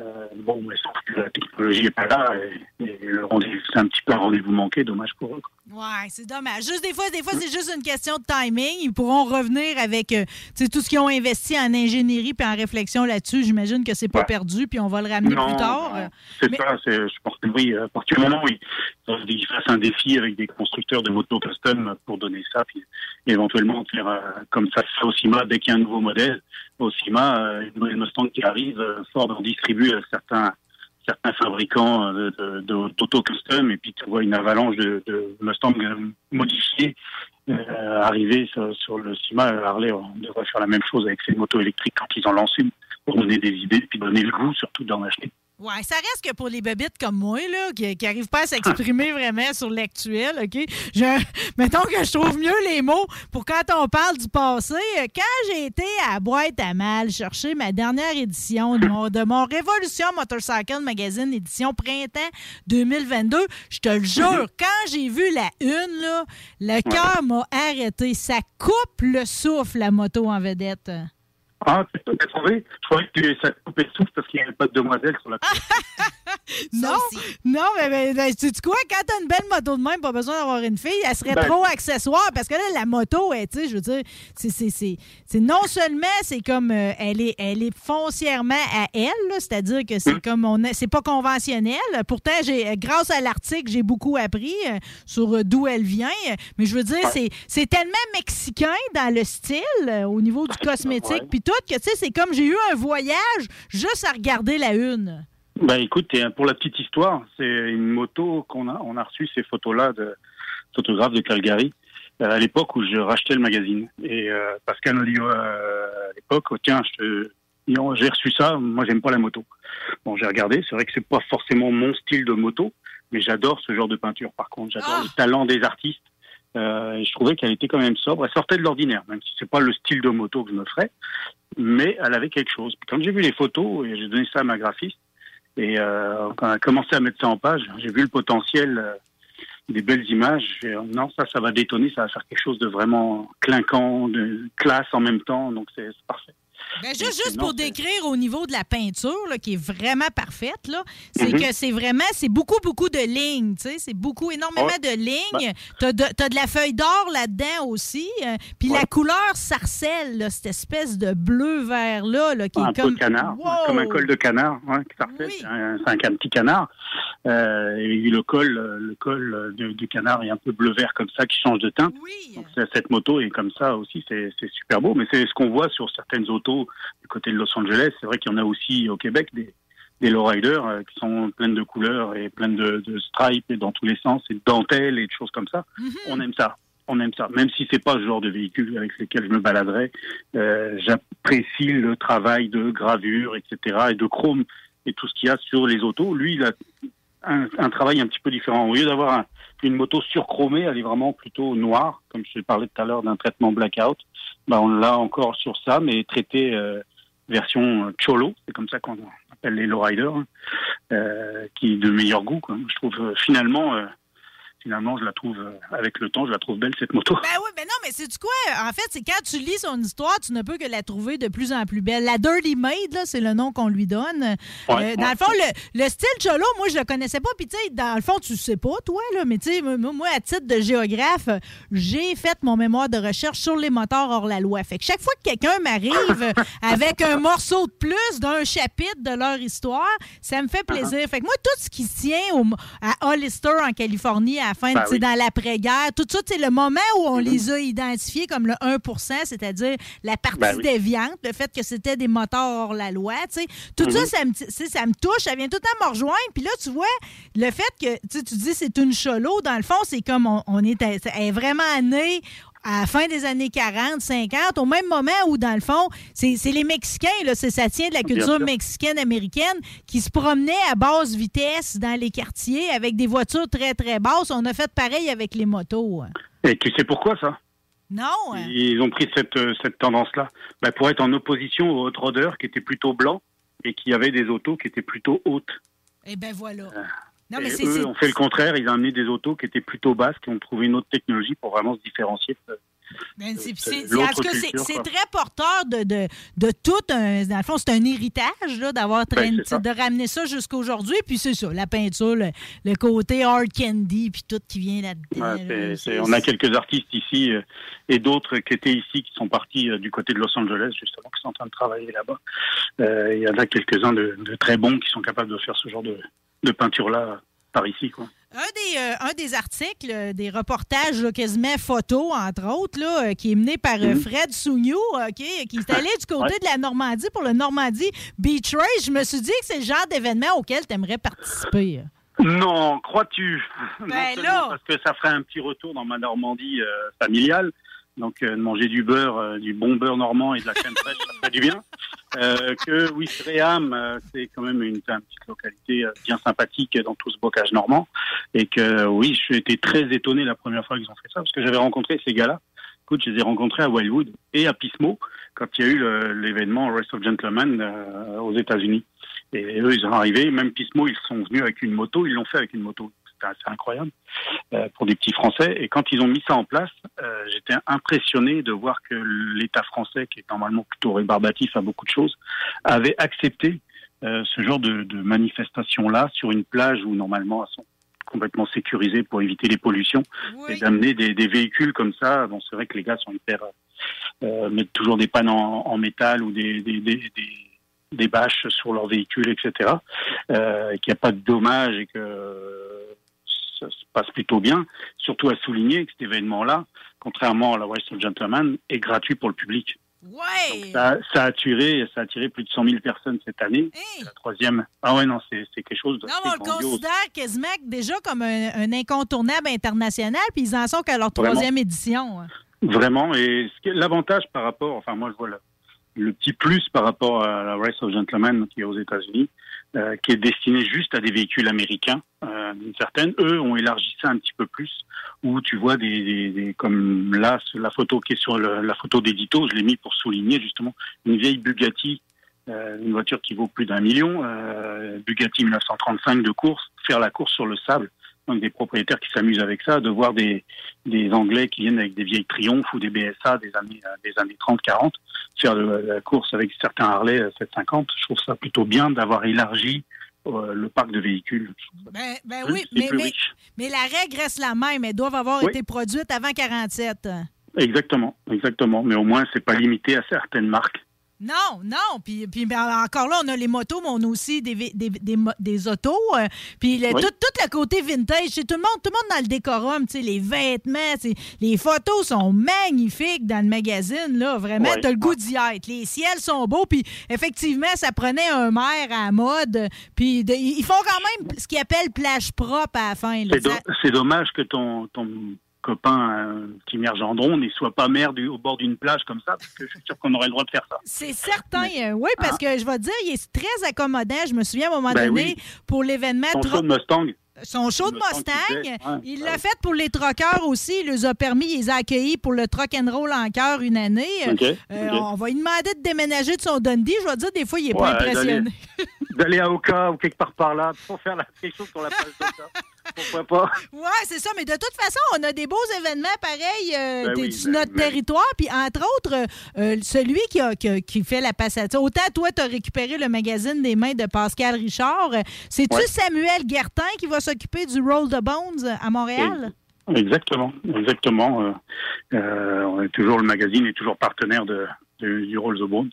Speaker 23: Euh, bon, mais sauf que la technologie n'est pas là et, et le rendez-vous- c'est un petit peu un rendez-vous manqué, dommage pour eux. quoi.
Speaker 2: Ouais, c'est dommage. Juste des fois, des fois, c'est juste une question de timing. Ils pourront revenir avec euh, tu sais, tout ce qu'ils ont investi en ingénierie puis en réflexion là-dessus. J'imagine que c'est pas
Speaker 23: Ouais.
Speaker 2: perdu, puis on va le ramener
Speaker 23: Non,
Speaker 2: plus tard.
Speaker 23: C'est ça, c'est, je pense que oui, à partir du moment où ils, ils fassent un défi avec des constructeurs de motos custom pour donner ça, puis éventuellement faire euh, comme ça se fait au CIMA dès qu'il y a un nouveau modèle. Au CIMA, euh, une nouvelle Mustang qui arrive, euh, Ford en distribue à certains certains fabricants euh, de- de- d'auto custom et puis tu vois une avalanche de, de Mustang euh, modifiés euh, arriver sur, sur le CIMA. Harley on devrait faire la même chose avec ces motos électriques quand ils en lancent une pour donner des idées puis donner le goût surtout d'en acheter.
Speaker 2: Ouais, ça reste que pour les bébites comme moi, là, qui n'arrivent pas à s'exprimer vraiment sur l'actuel, OK? Je, [LAUGHS] mettons que je trouve mieux les mots pour quand on parle du passé. Euh, Quand j'ai été à Boîte à Mal chercher ma dernière édition de mon, de mon Révolution Motorcycle Magazine édition printemps 2022, je te le jure, quand j'ai vu la une, là, le cœur m'a arrêté. Ça coupe le souffle, la moto en vedette.
Speaker 23: Ah, tu t'as trouvé? Je croyais que tu- ça te coupait le souffle parce qu'il n'y avait pas de demoiselle sur la [LAUGHS]
Speaker 2: Non, non, mais, mais, mais tu sais quoi, quand t'as une belle moto de même, pas besoin d'avoir une fille, elle serait
Speaker 23: Ben-
Speaker 2: trop accessoire? Parce que là, la moto, elle, tu sais, je veux dire, c'est, non seulement, c'est comme, euh, elle, est, elle est foncièrement à elle, c'est-à-dire que c'est comme, on a- c'est pas conventionnel. Pourtant, j'ai, grâce à l'article, j'ai beaucoup appris euh, sur euh, d'où elle vient. Mais je veux dire, c'est, c'est tellement mexicain dans le style, euh, au niveau du cosmétique, puis tout, que tu sais, c'est comme j'ai eu un voyage juste à regarder la une.
Speaker 23: Ben écoute, et pour la petite histoire, c'est une moto qu'on a, on a reçu ces photos-là de photographes de Calgary euh, à l'époque où je rachetais le magazine. Et euh, Pascal m'a dit euh, à l'époque, oh, tiens, j'ai reçu ça, moi j'aime pas la moto. Bon, j'ai regardé, c'est vrai que c'est pas forcément mon style de moto, mais j'adore ce genre de peinture. Par contre, j'adore le talent des artistes. Euh, et je trouvais qu'elle était quand même sobre. Elle sortait de l'ordinaire, même si c'est pas le style de moto que je me ferais, mais elle avait quelque chose. Quand j'ai vu les photos, et j'ai donné ça à ma graphiste, et euh, quand elle a commencé à mettre ça en page, j'ai vu le potentiel euh, des belles images. Dit, non, ça, ça va détonner, ça va faire quelque chose de vraiment clinquant, de classe en même temps, donc c'est parfait.
Speaker 2: Ben, juste, juste pour décrire au niveau de la peinture, là, qui est vraiment parfaite, là, c'est
Speaker 23: Mhm.
Speaker 2: que c'est vraiment, c'est beaucoup, beaucoup de lignes, tu sais, c'est beaucoup, énormément
Speaker 23: Ouais.
Speaker 2: de lignes.
Speaker 23: Ben-
Speaker 2: T'as de, t'as de la feuille d'or là-dedans aussi. euh, Puis la couleur sarcelle, là, cette espèce de bleu-vert-là, là, qui
Speaker 23: un
Speaker 2: est comme...
Speaker 23: peu canard,
Speaker 2: Wow!
Speaker 23: comme un col de canard, ouais, qui. C'est un, un, un petit canard. Euh, et le col, euh, le col du canard est un peu bleu-vert comme ça, qui change de teinte. Donc, cette moto est comme ça aussi, c'est super beau. Mais c'est ce qu'on voit sur certaines autos du côté de Los Angeles. C'est vrai qu'il y en a aussi au Québec des, des lowriders euh, qui sont pleines de couleurs et pleines de, de stripes et dans tous les sens et de dentelles et de choses comme ça. On aime ça. On aime ça. Même si c'est pas le genre de véhicule avec lequel je me baladerais, euh, j'apprécie le travail de gravure, etc. et de chrome et tout ce qu'il y a sur les autos. Lui, il a un, un travail un petit peu différent. Au lieu d'avoir un- une moto surchromée, elle est vraiment plutôt noire, comme je parlais tout à l'heure d'un traitement blackout. Ben, on l'a encore sur ça, mais traité euh, version euh, cholo, c'est comme ça qu'on appelle les lowriders, hein, euh, qui est de meilleur goût. Quoi. Je trouve euh, finalement, finalement, je la trouve euh, avec le temps, je la trouve belle cette moto.
Speaker 2: Ben oui, mais non, mais c'est du quoi? En fait, c'est quand tu lis son histoire, tu ne peux que la trouver de plus en plus belle. La Dirty Maid, là, c'est le nom qu'on lui donne. Euh,
Speaker 23: Ouais,
Speaker 2: dans le fond, le, le style Cholo, moi, je le connaissais pas. Puis, tu sais, dans le fond, tu sais pas, toi, là, mais tu sais, moi, à titre de géographe, j'ai fait mon mémoire de recherche sur les moteurs hors la loi. Fait que chaque fois que quelqu'un m'arrive [LAUGHS] avec un morceau de plus d'un chapitre de leur histoire, ça me fait plaisir. Fait que moi, tout ce qui se tient au- à Hollister, en Californie, à la fin,
Speaker 23: Ben oui.
Speaker 2: dans l'après-guerre, tout ça, c'est le moment où on les a identifiés comme le 1% c'est-à-dire la partie
Speaker 23: Ben oui.
Speaker 2: déviante, le fait que c'était des moteurs hors la loi. tu sais. Tout ça, ça me, ça me touche, ça vient tout le temps me rejoindre. Puis là, tu vois, le fait que tu dis c'est une cholo, dans le fond, c'est comme on, on est, elle est vraiment née à la fin des années 40, 50, au même moment où, dans le fond, c'est les Mexicains, là, c'est- ça tient de la
Speaker 23: Bien
Speaker 2: culture mexicaine-américaine, qui se promenaient à basse vitesse dans les quartiers avec des voitures très, très basses. On a fait pareil avec les motos. hein.
Speaker 23: Et tu sais pourquoi ça?
Speaker 2: Non? hein?
Speaker 23: Ils ont pris cette, euh, cette tendance-là Ben, pour être en opposition aux hot roaders qui étaient plutôt blancs et qui avaient des autos qui étaient plutôt hautes.
Speaker 2: Eh ben voilà. Non, mais
Speaker 23: eux ont fait le contraire, ils ont amené des autos qui étaient plutôt basses, qui ont trouvé une autre technologie pour vraiment se différencier.
Speaker 2: C'est- très porteur de, de, de tout un. Dans le fond, c'est un héritage d'avoir
Speaker 23: Ben,
Speaker 2: de ramener ça jusqu'à aujourd'hui. Puis c'est ça, la peinture, le, le côté hard candy, puis tout qui vient là-dedans.
Speaker 23: Ouais,
Speaker 2: là,
Speaker 23: on a quelques artistes ici euh, et d'autres qui étaient ici, qui sont partis euh, du côté de Los Angeles, justement, qui sont en train de travailler là-bas. Euh, Il y en a quelques-uns de, de très bons qui sont capables de faire ce genre de, de peinture-là par ici. Quoi.
Speaker 2: Un des, euh, un des articles, euh, des reportages là, quasiment photos, entre autres, là, euh, qui est mené par
Speaker 23: Mhm.
Speaker 2: Fred Sougnou, qui est [LAUGHS] allé du côté
Speaker 23: Ouais.
Speaker 2: de la Normandie pour le Normandie Beach Race. Je me suis dit que c'est le genre d'événement auquel tu aimerais participer.
Speaker 23: Non, crois-tu?
Speaker 2: Ben [LAUGHS] là.
Speaker 23: Parce que ça ferait un petit retour dans ma Normandie familiale. Donc, euh, de manger du beurre, euh, du bon beurre normand et de la crème [LAUGHS] fraîche, ça ferait du bien. Euh, que Ouistreham, euh, c'est quand même une, une petite localité euh, bien sympathique dans tout ce bocage normand. Et que, oui, j'ai été très étonné la première fois qu'ils ont fait ça, parce que j'avais rencontré ces gars-là. Écoute, je les ai rencontrés à Wildwood et à Pismo quand il y a eu l'événement Race of Gentlemen euh, aux États-Unis. Et eux, ils sont arrivés, même Pismo, ils sont venus avec une moto, ils l'ont fait avec une moto. Assez incroyable euh, pour des petits Français. Et quand ils ont mis ça en place, euh, j'étais impressionné de voir que l'État français, qui est normalement plutôt rébarbatif à beaucoup de choses, avait accepté euh, ce genre de, de manifestation-là sur une plage où normalement elles sont complètement sécurisées pour éviter les pollutions et d'amener des, des véhicules comme ça. Bon, c'est vrai que les gars sont hyper euh, mettent toujours des pannes en, en métal ou des, des, des, des, des bâches sur leurs véhicules, etc. Euh, qu'il n'y a pas de dommages et que ça se passe plutôt bien. Surtout à souligner que cet événement-là, contrairement à la West of Gentleman, est gratuit pour le public.
Speaker 2: Ouais!
Speaker 23: Ça, ça a attiré, ça a attiré plus de 100 000 personnes cette année. C'est La troisième. Ah ouais, non, c'est quelque chose de
Speaker 2: Non, on le considère quasiment déjà comme un, un incontournable international, puis ils en sont qu'à leur
Speaker 23: Vraiment.
Speaker 2: troisième édition. hein.
Speaker 23: Vraiment. Et l'avantage par rapport, enfin moi je vois le, le petit plus par rapport à la Race of Gentlemen qui est aux États-Unis, euh, qui est destinée juste à des véhicules américains, euh, d'une certaine. Eux ont élargi ça un petit peu plus, où tu vois des, des- des- comme là la photo qui est sur le- la photo d'édito, je l'ai mis pour souligner justement une vieille Bugatti, euh, une voiture qui vaut plus d'un million, euh, Bugatti 1935 de course, faire la course sur le sable. Donc des propriétaires qui s'amusent avec ça, de voir des, des Anglais qui viennent avec des vieilles Triumph ou des BSA des années euh, des années 30-40 faire de la course avec certains Harley euh, 750. Je trouve ça plutôt bien d'avoir élargi euh, le parc de véhicules.
Speaker 2: Ben, ben oui, mais, mais, la règle reste la même. Elles doivent avoir
Speaker 23: Oui.
Speaker 2: été produites avant 47.
Speaker 23: Exactement, exactement. Mais au moins, c'est pas limité à certaines marques.
Speaker 2: Non, non. Puis, puis ben, encore là, on a les motos, mais on a aussi des, des, des, des autos. euh, puis le-
Speaker 23: Oui.
Speaker 2: tout, tout le côté vintage, c'est tout le monde, tout le monde dans le décorum, tu sais, les vêtements, les photos sont magnifiques dans le magazine, là. Vraiment,
Speaker 23: Ouais.
Speaker 2: t'as le goût d'y être. Les ciels sont beaux, puis effectivement, ça prenait un maire à la mode. Puis de- ils font quand même ce qu'ils appellent plage propre à la fin. là.
Speaker 23: C'est do-
Speaker 2: Ça-
Speaker 23: c'est dommage que ton, ton copain, euh, Tim Gendron, ne soit pas maire du- au bord d'une plage comme ça, parce que je suis sûr qu'on aurait le droit de faire ça.
Speaker 2: C'est certain, euh, oui, parce que je vais te dire, il est très accommodant. Je me souviens à un moment
Speaker 23: Ah. Ben
Speaker 2: donné,
Speaker 23: oui.
Speaker 2: pour l'événement. Tro-
Speaker 23: show de Mustang.
Speaker 2: Son show de
Speaker 23: Mustang ouais,
Speaker 2: il
Speaker 23: ben
Speaker 2: l'a fait pour les troqueurs aussi. Il les a permis, il les a accueillis pour le Truck and Roll en cœur une année. Euh. On va lui demander de déménager de son Dundee. Je vais te dire, des fois, il n'est pas impressionné. [LAUGHS]
Speaker 23: d'aller- à Oka ou quelque part par là pour faire la- quelque chose sur la plage d'Oka. Pourquoi pas?
Speaker 2: Oui, c'est ça. Mais de toute façon, on a des beaux événements pareils euh,
Speaker 23: Ben oui,
Speaker 2: sur
Speaker 23: ben-
Speaker 2: notre
Speaker 23: ben-
Speaker 2: territoire. Puis, entre autres, euh, euh, celui qui, a, qui, fait la passation. Autant toi, tu as récupéré le magazine des mains de Pascal Richard. Euh, C'est-tu
Speaker 23: Ouais.
Speaker 2: Samuel Guertin qui va s'occuper du Roll the Bones à Montréal?
Speaker 23: Exactement, exactement. Euh, on est toujours le magazine est toujours partenaire de, de- du Rolls of Bone,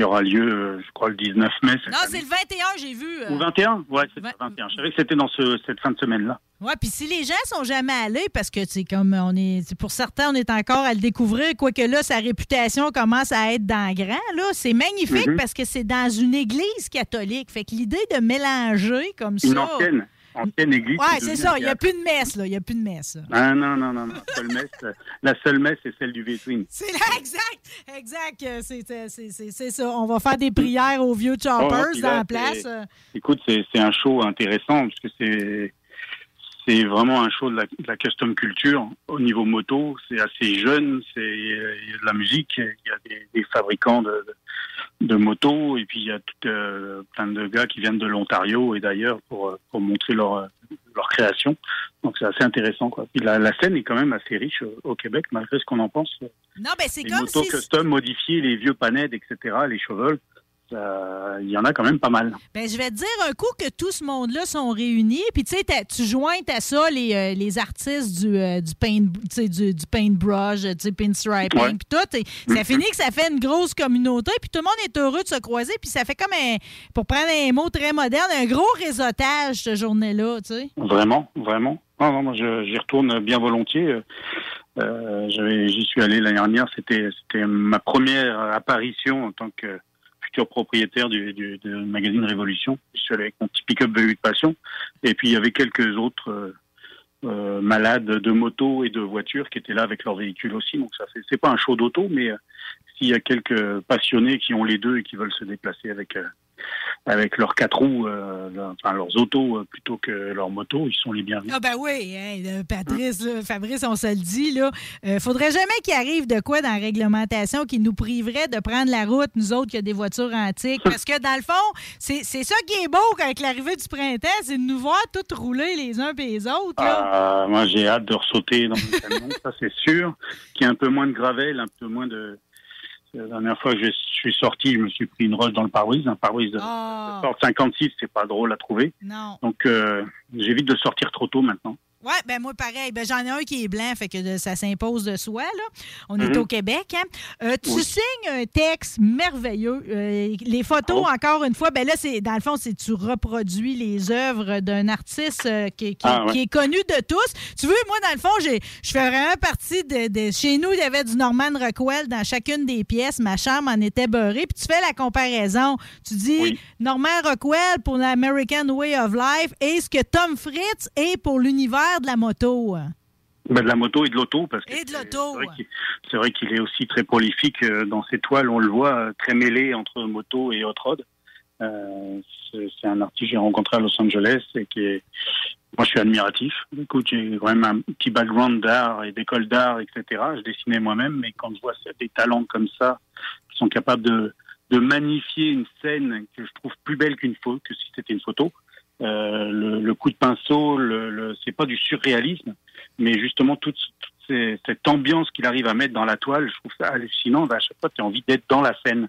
Speaker 23: qui aura lieu, euh, je crois, le 19 mai.
Speaker 2: Non, c'est le 21, j'ai vu. euh.
Speaker 23: Ou 21 Ouais, c'est le 21. Je savais que c'était dans ce, cette fin de semaine-là.
Speaker 2: Ouais, puis si les gens sont jamais allés, parce que c'est comme on est, pour certains, on est encore à le découvrir, quoique là, sa réputation commence à être dans le grand, là, c'est magnifique
Speaker 23: Mhm.
Speaker 2: parce que c'est dans une église catholique. Fait que l'idée de mélanger comme
Speaker 23: Une
Speaker 2: ça.
Speaker 23: ancienne, ancienne église.
Speaker 2: Ouais,
Speaker 23: qui
Speaker 2: c'est ça. Il n'y a plus de messe, là. Il n'y a plus de messe. là.
Speaker 23: Ah non, non, non, non. La seule messe, euh, la seule messe c'est celle du V-Twin.
Speaker 2: C'est là, exact, exact. euh, C'est, ça. On va faire des prières aux vieux choppers
Speaker 23: Oh, puis
Speaker 2: dans la place. euh.
Speaker 23: Écoute, c'est c'est un show intéressant parce que c'est c'est vraiment un show de la, de la custom culture au niveau moto. C'est assez jeune, c'est il y a de la musique, il y a des, des fabricants de, de, de motos et puis il y a tout, euh, plein de gars qui viennent de l'Ontario et d'ailleurs pour euh, pour montrer leur euh, leur création. Donc c'est assez intéressant quoi. Puis la, la scène est quand même assez riche au, au Québec malgré ce qu'on en pense.
Speaker 2: Non, ben c'est
Speaker 23: Les
Speaker 2: comme
Speaker 23: motos
Speaker 2: si.
Speaker 23: custom modifiées, les vieux panèdes, etc., les chevaux, ça- il y en a quand même pas mal.
Speaker 2: Ben, je vais te dire un coup que tout ce monde-là sont réunis. Puis, tu sais, tu joins à ça les, euh, les artistes du, euh, du, paint, du, du paintbrush, sais, pinstriping,
Speaker 23: Ouais.
Speaker 2: puis tout. Et ça finit que ça fait une grosse communauté. Puis, tout le monde est heureux de se croiser. Puis, ça fait comme un, pour prendre un mot très moderne, un gros réseautage, cette journée-là, tu sais.
Speaker 23: Vraiment, vraiment. Non, non, moi, j'y retourne bien volontiers. Euh, euh, J'y suis allé l'année dernière. C'était c'était ma première apparition en tant que propriétaire du, magazine Révolution. Je suis allé avec mon petit pick-up de passion. Et puis, il y avait quelques autres euh, euh, malades de moto et de voitures qui étaient là avec leurs véhicules aussi. Donc, ça, c'est pas un show d'auto, mais euh, s'il y a quelques passionnés qui ont les deux et qui veulent se déplacer avec euh, avec leurs quatre roues, euh, leur- enfin leurs autos euh, plutôt que leurs motos, ils sont les bienvenus.
Speaker 2: Ah ben oui, hein, Patrice, Fabrice, on se le dit, là. Euh, faudrait jamais qu'il arrive de quoi dans la réglementation qui nous priverait de prendre la route, nous autres qui a des voitures antiques. Parce que dans le fond, c'est ça qui est beau avec l'arrivée du printemps, c'est de nous voir toutes rouler les uns et les autres. Là.
Speaker 23: Ah, moi, j'ai hâte de ressauter dans le [LAUGHS] camion, ça c'est sûr. Qu'il y ait un peu moins de gravel, un peu moins de. La dernière fois que je suis sorti, je me suis pris une roche dans le pare-brise. Un pare-brise de sorte 56, c'est pas drôle à trouver.
Speaker 2: Non.
Speaker 23: Donc, euh, j'évite de sortir trop tôt maintenant.
Speaker 2: Ouais, ben moi pareil. Ben j'en ai un qui est blanc, fait que ça s'impose de soi là. On est
Speaker 23: Mhm.
Speaker 2: au Québec. Hein? Euh, tu
Speaker 23: Oui.
Speaker 2: signes un texte merveilleux. Euh, les photos, encore une fois, ben là c'est dans le fond c'est tu reproduis les œuvres d'un artiste euh, qui, qui-
Speaker 23: Ah, ouais.
Speaker 2: qui est connu de tous. Tu veux, moi dans le fond, j'ai je fais vraiment partie de, de- chez nous il y avait du Norman Rockwell dans chacune des pièces. Ma chambre en était beurrée. Puis tu fais la comparaison. Tu dis Norman Rockwell pour l'American Way of Life et ce que Tom Fritz est pour l'univers de la moto.
Speaker 23: Ben, de la moto et de l'auto, parce que
Speaker 2: Et de
Speaker 23: c'est-
Speaker 2: l'auto.
Speaker 23: c'est vrai qu'il- est aussi très prolifique euh, dans ses toiles. On le voit euh, très mêlé entre moto et hot rod. Euh, c'est c'est un artiste que j'ai rencontré à Los Angeles et qui est, moi je suis admiratif. Écoute, j'ai quand même un petit background d'art et d'école d'art, etc. Je dessinais moi-même, mais quand je vois des talents comme ça qui sont capables de, de magnifier une scène que je trouve plus belle qu'une photo, que si c'était une photo. Euh, le, le coup de pinceau, le, le, c'est pas du surréalisme, mais justement toute, toute ces- cette ambiance qu'il arrive à mettre dans la toile, je trouve ça hallucinant. À chaque fois, tu as envie d'être dans la scène.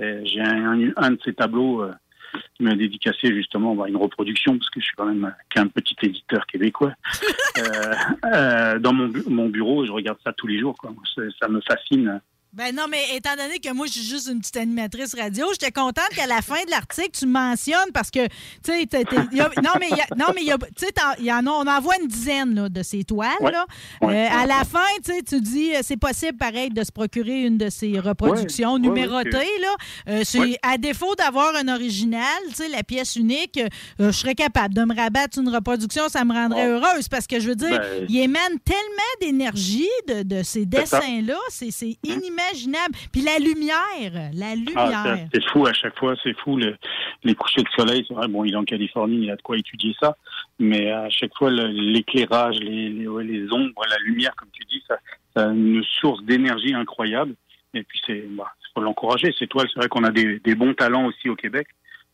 Speaker 23: Euh, J'ai un, un de ces tableaux euh, qui m'a dédicacé justement bah, une reproduction, parce que je suis quand même qu'un petit éditeur québécois. [LAUGHS] Euh, euh, dans mon, bu- mon bureau, je regarde ça tous les jours. Quoi. Ça me fascine.
Speaker 2: Ben non, mais étant donné que moi, je suis juste une petite animatrice radio, j'étais contente qu'à la fin de l'article, tu me mentionnes parce que, tu sais, non, mais il y a- tu sais, en on en voit une dizaine là, de ces toiles.
Speaker 23: Ouais.
Speaker 2: Là.
Speaker 23: Ouais.
Speaker 2: Euh, à la fin, tu sais, tu dis, euh, c'est possible, pareil, de se procurer une de ces reproductions
Speaker 23: Ouais.
Speaker 2: Numérotées. là. Euh, c'est-. À défaut d'avoir un original, tu sais, la pièce unique, euh, je serais capable de me rabattre une reproduction, ça me rendrait heureuse parce que, je veux dire,
Speaker 23: Ben,
Speaker 2: il émane tellement d'énergie de, de ces dessins-là, c'est c'est inimaginable. Puis la lumière, la
Speaker 23: Ah,
Speaker 2: lumière.
Speaker 23: c'est- c'est fou à chaque fois, c'est fou. le- les couchers de soleil, c'est vrai, bon, il est en Californie, il a de quoi étudier ça, mais à chaque fois, le- l'éclairage, les, les, ouais, les ombres, la lumière, comme tu dis, ça, ça a une source d'énergie incroyable. Et puis, c'est, bah, faut l'encourager. Ces toiles, c'est vrai qu'on a des, des bons talents aussi au Québec,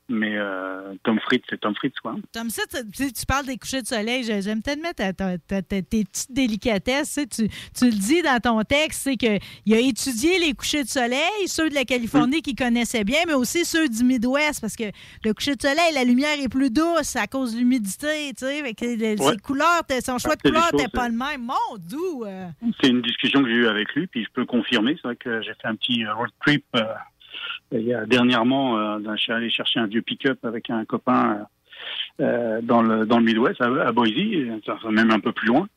Speaker 23: mais euh, Tom Fritz, c'est Tom Fritz, quoi.
Speaker 2: Ça, tu, tu sais, tu parles des couchers de soleil. j'ai- J'aime tellement ta- ta- ta- ta- tes petites délicatesses. tu Tu, le dis dans ton texte, c'est qu'il a étudié les couchers de soleil, ceux de la Californie qu'il connaissait bien, mais aussi ceux du Midwest, parce que le coucher de soleil, la lumière est plus douce à cause de l'humidité. tu sais, les-
Speaker 23: Ouais.
Speaker 2: ses couleurs, son choix de couleurs n'était pas
Speaker 23: euh,
Speaker 2: le même. Mon doux! euh.
Speaker 23: C'est une discussion que j'ai eue avec lui, puis je peux confirmer. C'est vrai que j'ai fait un petit euh, road trip euh, il dernièrement. Euh, je suis allé chercher un vieux pick-up avec un copain euh, euh, dans le dans le Midwest, à, Boise, même un peu plus loin,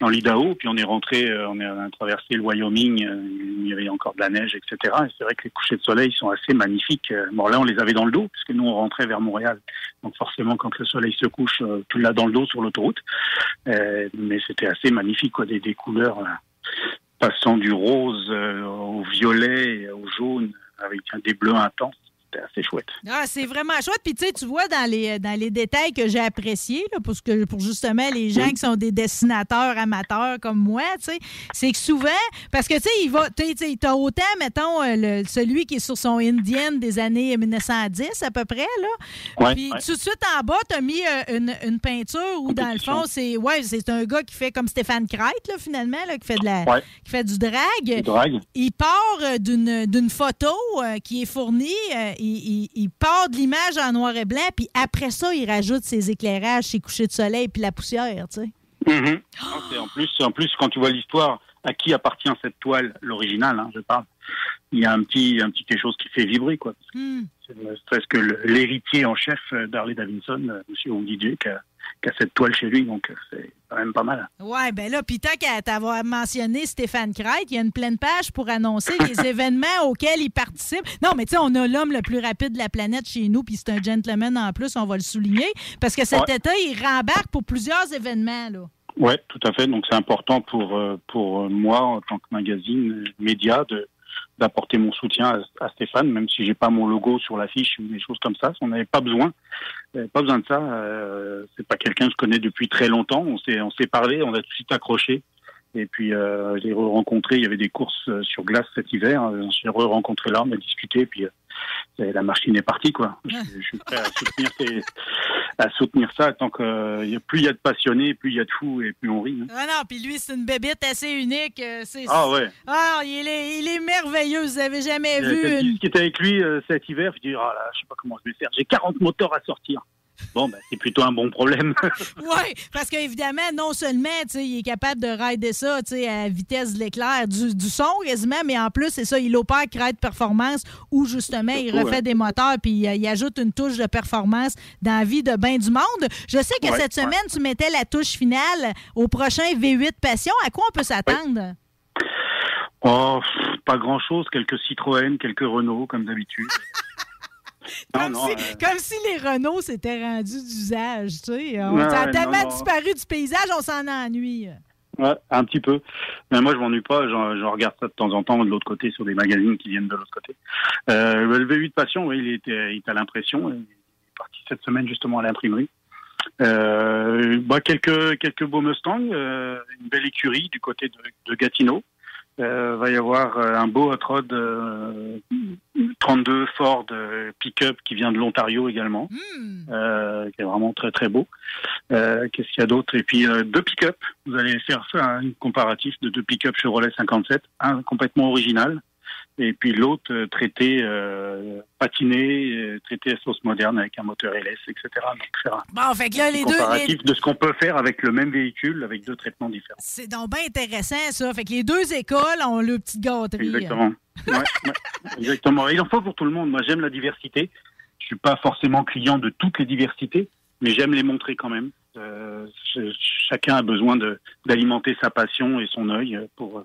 Speaker 23: dans l'Idaho. Puis on est rentré, euh, on, est, on a traversé le Wyoming. euh, il y avait encore de la neige, etc. Et c'est vrai que les couchers de soleil sont assez magnifiques. Bon, là, on les avait dans le dos, puisque nous on rentrait vers Montréal. Donc forcément, quand le soleil se couche, tu l'as dans le dos sur l'autoroute. Euh, mais c'était assez magnifique, quoi, des, des couleurs. euh, passant du rose au violet, et au jaune, avec des bleus intenses. C'était assez chouette.
Speaker 2: Ah, c'est vraiment chouette. Puis, tu sais, tu vois dans les, dans les détails que j'ai appréciés, là, pour, ce que, pour justement les gens qui sont des dessinateurs amateurs comme moi, tu sais, c'est que souvent, parce que, tu sais, il va, tu sais, t'as autant, mettons, euh, le- celui qui est sur son Indian des années 1910 à peu près, là.
Speaker 23: Ouais,
Speaker 2: Puis,
Speaker 23: ouais.
Speaker 2: tout de suite en bas, t'as mis euh, une, une peinture où, dans le fond, c'est ouais, c'est un gars qui fait comme Stéphane Crête, là, finalement, là, qui fait de la,
Speaker 23: Ouais.
Speaker 2: qui fait du drag.
Speaker 23: Du drag.
Speaker 2: Il part euh, d'une d'une photo euh, qui est fournie, euh, il, il- part de l'image en noir et blanc, puis après ça, il rajoute ses éclairages, ses couchers de soleil, puis la poussière, tu sais.
Speaker 23: Mhm. C'est en plus, en plus, quand tu vois l'histoire, à qui appartient cette toile, l'original, hein, je parle, il y a un petit, un petit quelque chose qui fait vibrer, quoi.
Speaker 2: Hmm.
Speaker 23: C'est presque l'héritier en chef euh, d'Harley Davidson, euh, Woody Duke, qui a, qui a cette toile chez lui, donc euh, c'est quand même pas mal.
Speaker 2: Ouais, ben là, puis tant qu'à t'avoir mentionné Stéphane Crête, il y a une pleine page pour annoncer les [LAUGHS] événements auxquels il participe. Non, mais tu sais, on a l'homme le plus rapide de la planète chez nous, puis c'est un gentleman en plus, on va le souligner, parce que cet
Speaker 23: Ouais.
Speaker 2: été, il rembarque pour plusieurs événements, là.
Speaker 23: Ouais, tout à fait. Donc c'est important pour euh, pour euh, moi en tant que magazine média de d'apporter mon soutien à, à Stéphane, même si j'ai pas mon logo sur l'affiche ou des choses comme ça. On n'avait pas besoin, pas besoin de ça. Euh, c'est pas quelqu'un que je connais depuis très longtemps. On s'est on s'est parlé, on a tout de suite accroché. Et puis euh, j'ai rencontré, il y avait des courses euh, sur glace cet hiver. Euh, J'ai rencontré là, on a discuté, puis euh, la machine est partie quoi. Je, je suis prêt à soutenir, ces- à soutenir ça tant que euh, plus il y a de passionnés, plus il y a de fous et plus on rit. hein.
Speaker 2: Ah non, puis lui, c'est une bébête assez unique. c'est-
Speaker 23: Ah ouais.
Speaker 2: Ah, il est, il est merveilleux. Vous avez jamais vu une...
Speaker 23: discuté avec lui cet hiver, je dis ah là, je sais pas comment je vais faire. J'ai 40 moteurs à sortir. Bon, ben, c'est plutôt un bon problème. [LAUGHS]
Speaker 2: Oui, parce qu'évidemment, non seulement il est capable de rider ça à vitesse de l'éclair, du, du son quasiment, mais en plus, c'est ça, il opère Crête Performance où justement il refait
Speaker 23: ouais.
Speaker 2: des moteurs puis euh, il ajoute une touche de performance dans la vie de bien du monde. Je sais que
Speaker 23: Ouais,
Speaker 2: cette
Speaker 23: ouais.
Speaker 2: semaine, tu mettais la touche finale au prochain V8 Passion. À quoi on peut s'attendre?
Speaker 23: oh, pas grand chose, quelques Citroën, quelques Renault, comme d'habitude. [LAUGHS] [LAUGHS] non,
Speaker 2: Comme,
Speaker 23: non,
Speaker 2: si,
Speaker 23: euh,
Speaker 2: comme si les Renault s'étaient rendus d'usage, tu sais. On
Speaker 23: Ouais,
Speaker 2: a tellement
Speaker 23: non,
Speaker 2: disparu du paysage, on s'en ennuie.
Speaker 23: Ouais, un petit peu. Mais moi, je m'ennuie pas. J'en j'en regarde ça de temps en temps de l'autre côté sur des magazines qui viennent de l'autre côté. Euh, le V8 Passion, oui, il était, il était à l'impression. Il est parti cette semaine justement à l'imprimerie. Euh, bah, quelques quelques beaux Mustangs, euh, une belle écurie du côté de, de Gatineau. Euh, va y avoir euh, un beau hot rod euh, 32 Ford euh, pick-up qui vient de l'Ontario également, euh, qui est vraiment très très beau. Euh, Qu'est-ce qu'il y a d'autre? Et puis euh, deux pick-up. Vous allez faire ça, un comparatif de deux pick-up Chevrolet 57, un complètement original, et puis l'autre euh, traité euh, patiné, euh, traité à sauce moderne avec un moteur LS, etc. Donc faire un
Speaker 2: Bon, fait que là, les deux. les-
Speaker 23: de ce qu'on peut faire avec le même véhicule, avec deux traitements différents.
Speaker 2: C'est donc bien intéressant, ça. Fait que les deux écoles ont le petite gâterie.
Speaker 23: Exactement. Ouais, ouais, [LAUGHS] exactement. Il en faut pour tout le monde. Moi, j'aime la diversité. Je suis pas forcément client de toutes les diversités, mais j'aime les montrer quand même. Euh, ch- chacun a besoin d'alimenter sa passion et son œil pour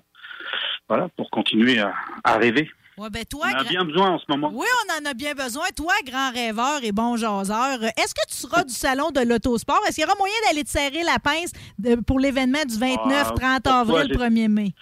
Speaker 23: voilà pour continuer à, à rêver.
Speaker 2: Ouais, ben toi,
Speaker 23: On a
Speaker 2: gra-
Speaker 23: bien besoin en ce moment.
Speaker 2: Oui, on en a bien besoin. Toi, grand rêveur et bon jaseur, est-ce que tu seras du salon de l'autosport? Est-ce qu'il y aura moyen d'aller te serrer la pince de- pour l'événement du 29, 30
Speaker 23: Ah,
Speaker 2: avril,
Speaker 23: pourquoi
Speaker 2: 1er mai?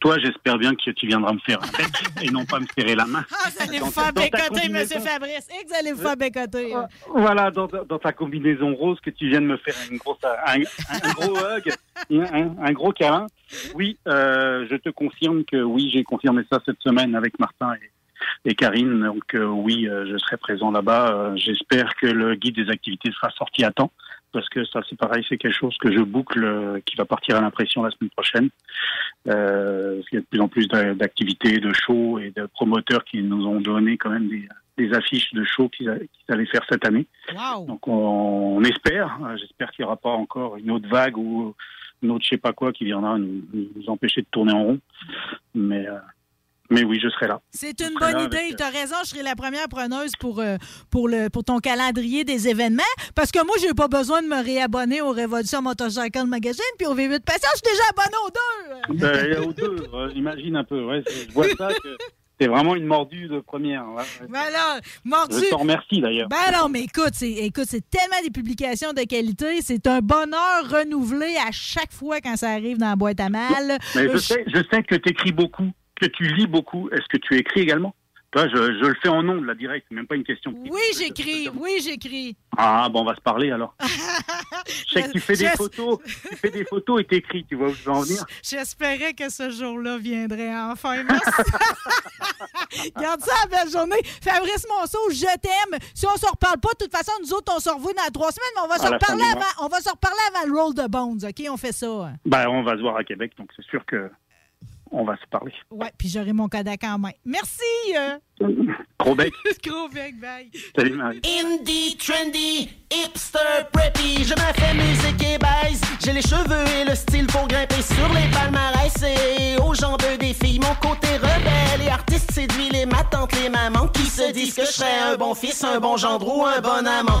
Speaker 23: Toi, j'espère bien que tu viendras me faire un bec et non pas me serrer la main.
Speaker 2: Ah, vous allez
Speaker 23: Dans
Speaker 2: vous
Speaker 23: ta-
Speaker 2: faire bécoter, M. Fabrice. Et que vous allez vous faire bécoter. hein.
Speaker 23: Voilà, dans, dans ta combinaison rose, que tu viens de me faire une grosse, un, un gros hug, un, un gros câlin. Oui, euh, je te confirme que oui, j'ai confirmé ça cette semaine avec Martin et, et Karine. Donc euh, oui, euh, je serai présent là-bas. Euh, J'espère que le guide des activités sera sorti à temps. Parce que ça, c'est pareil, c'est quelque chose que je boucle, euh, qui va partir à l'impression la semaine prochaine. Euh, qu'il y a de plus en plus d'a- d'activités, de shows et de promoteurs qui nous ont donné quand même des, des affiches de shows qu'ils allaient faire cette année. Donc on, on espère, euh, j'espère qu'il n'y aura pas encore une autre vague ou une autre je sais pas quoi qui viendra nous, nous empêcher de tourner en rond. Mais, euh, mais oui, je serai là.
Speaker 2: C'est une bonne idée.
Speaker 23: avec,
Speaker 2: Tu as raison, je serai la première preneuse pour, euh, pour, le, pour ton calendrier des événements. Parce que moi, j'ai pas besoin de me réabonner au Révolution Motorcycle Magazine puis au V8 Passion. Je suis déjà abonné aux deux.
Speaker 23: Euh, a aux deux, euh, imagine un peu. Ouais, c'est- je vois ça que c'est vraiment une mordue de première. ouais.
Speaker 2: Ben là, mordu.
Speaker 23: Je t'en remercie d'ailleurs.
Speaker 2: Ben non, mais écoute, c'est écoute, c'est tellement des publications de qualité. C'est un bonheur renouvelé à chaque fois quand ça arrive dans la boîte à mal.
Speaker 23: Mais
Speaker 2: Euh,
Speaker 23: je sais, je sais que tu écris beaucoup, que tu lis beaucoup. Est-ce que tu écris également Toi, je, je le fais en nom de la direct, c'est même pas une question.
Speaker 2: Oui, j'écris. Oui, j'écris.
Speaker 23: Ah bon, on va se parler alors. je sais que tu fais des photos, tu fais des photos et t'écris, tu vois où je veux en venir.
Speaker 2: J'espérais que ce jour-là viendrait enfin. Merci. Garde ça, belle journée. Fabrice Monceau, je t'aime. Si on se reparle pas, de toute façon, nous autres, on se revoit dans trois semaines, mais on va, se reparler avant, on va se reparler avant le Roll de Bones, OK? On fait ça.
Speaker 23: Bah, on va se voir à Québec, donc c'est sûr que on va se parler.
Speaker 2: Ouais, puis j'aurai mon Kodak en main. Merci. euh.
Speaker 23: Gros bec. [LAUGHS]
Speaker 2: Gros bec, bye.
Speaker 23: Salut Marie.
Speaker 9: Indie, trendy, hipster, preppy, je fais musique et baise. J'ai les cheveux et le style pour grimper sur les palmarès et aux jambes des filles. Mon côté rebelle et artiste séduit les ma tante, les mamans qui se disent que je serais un bon fils, un bon gendre ou un bon amant.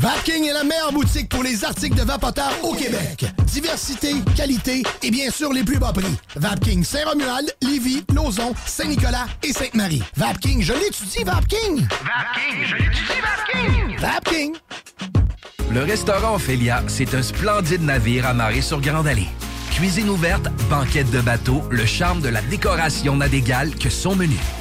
Speaker 12: Vapking est la meilleure boutique pour les articles de vapoteurs au Québec. Diversité, qualité et bien sûr les plus bas prix. Vapking Saint-Romuald, Lévis, Lauson, Saint-Nicolas et Sainte-Marie. Vapking, je l'étudie, Vapking!
Speaker 13: Vapking, je l'étudie, Vapking!
Speaker 12: Vapking!
Speaker 13: Le restaurant Ophélia, c'est un splendide navire amarré sur Grande Allée. Cuisine ouverte, banquette de bateau, le charme de la décoration n'a d'égal que son menu.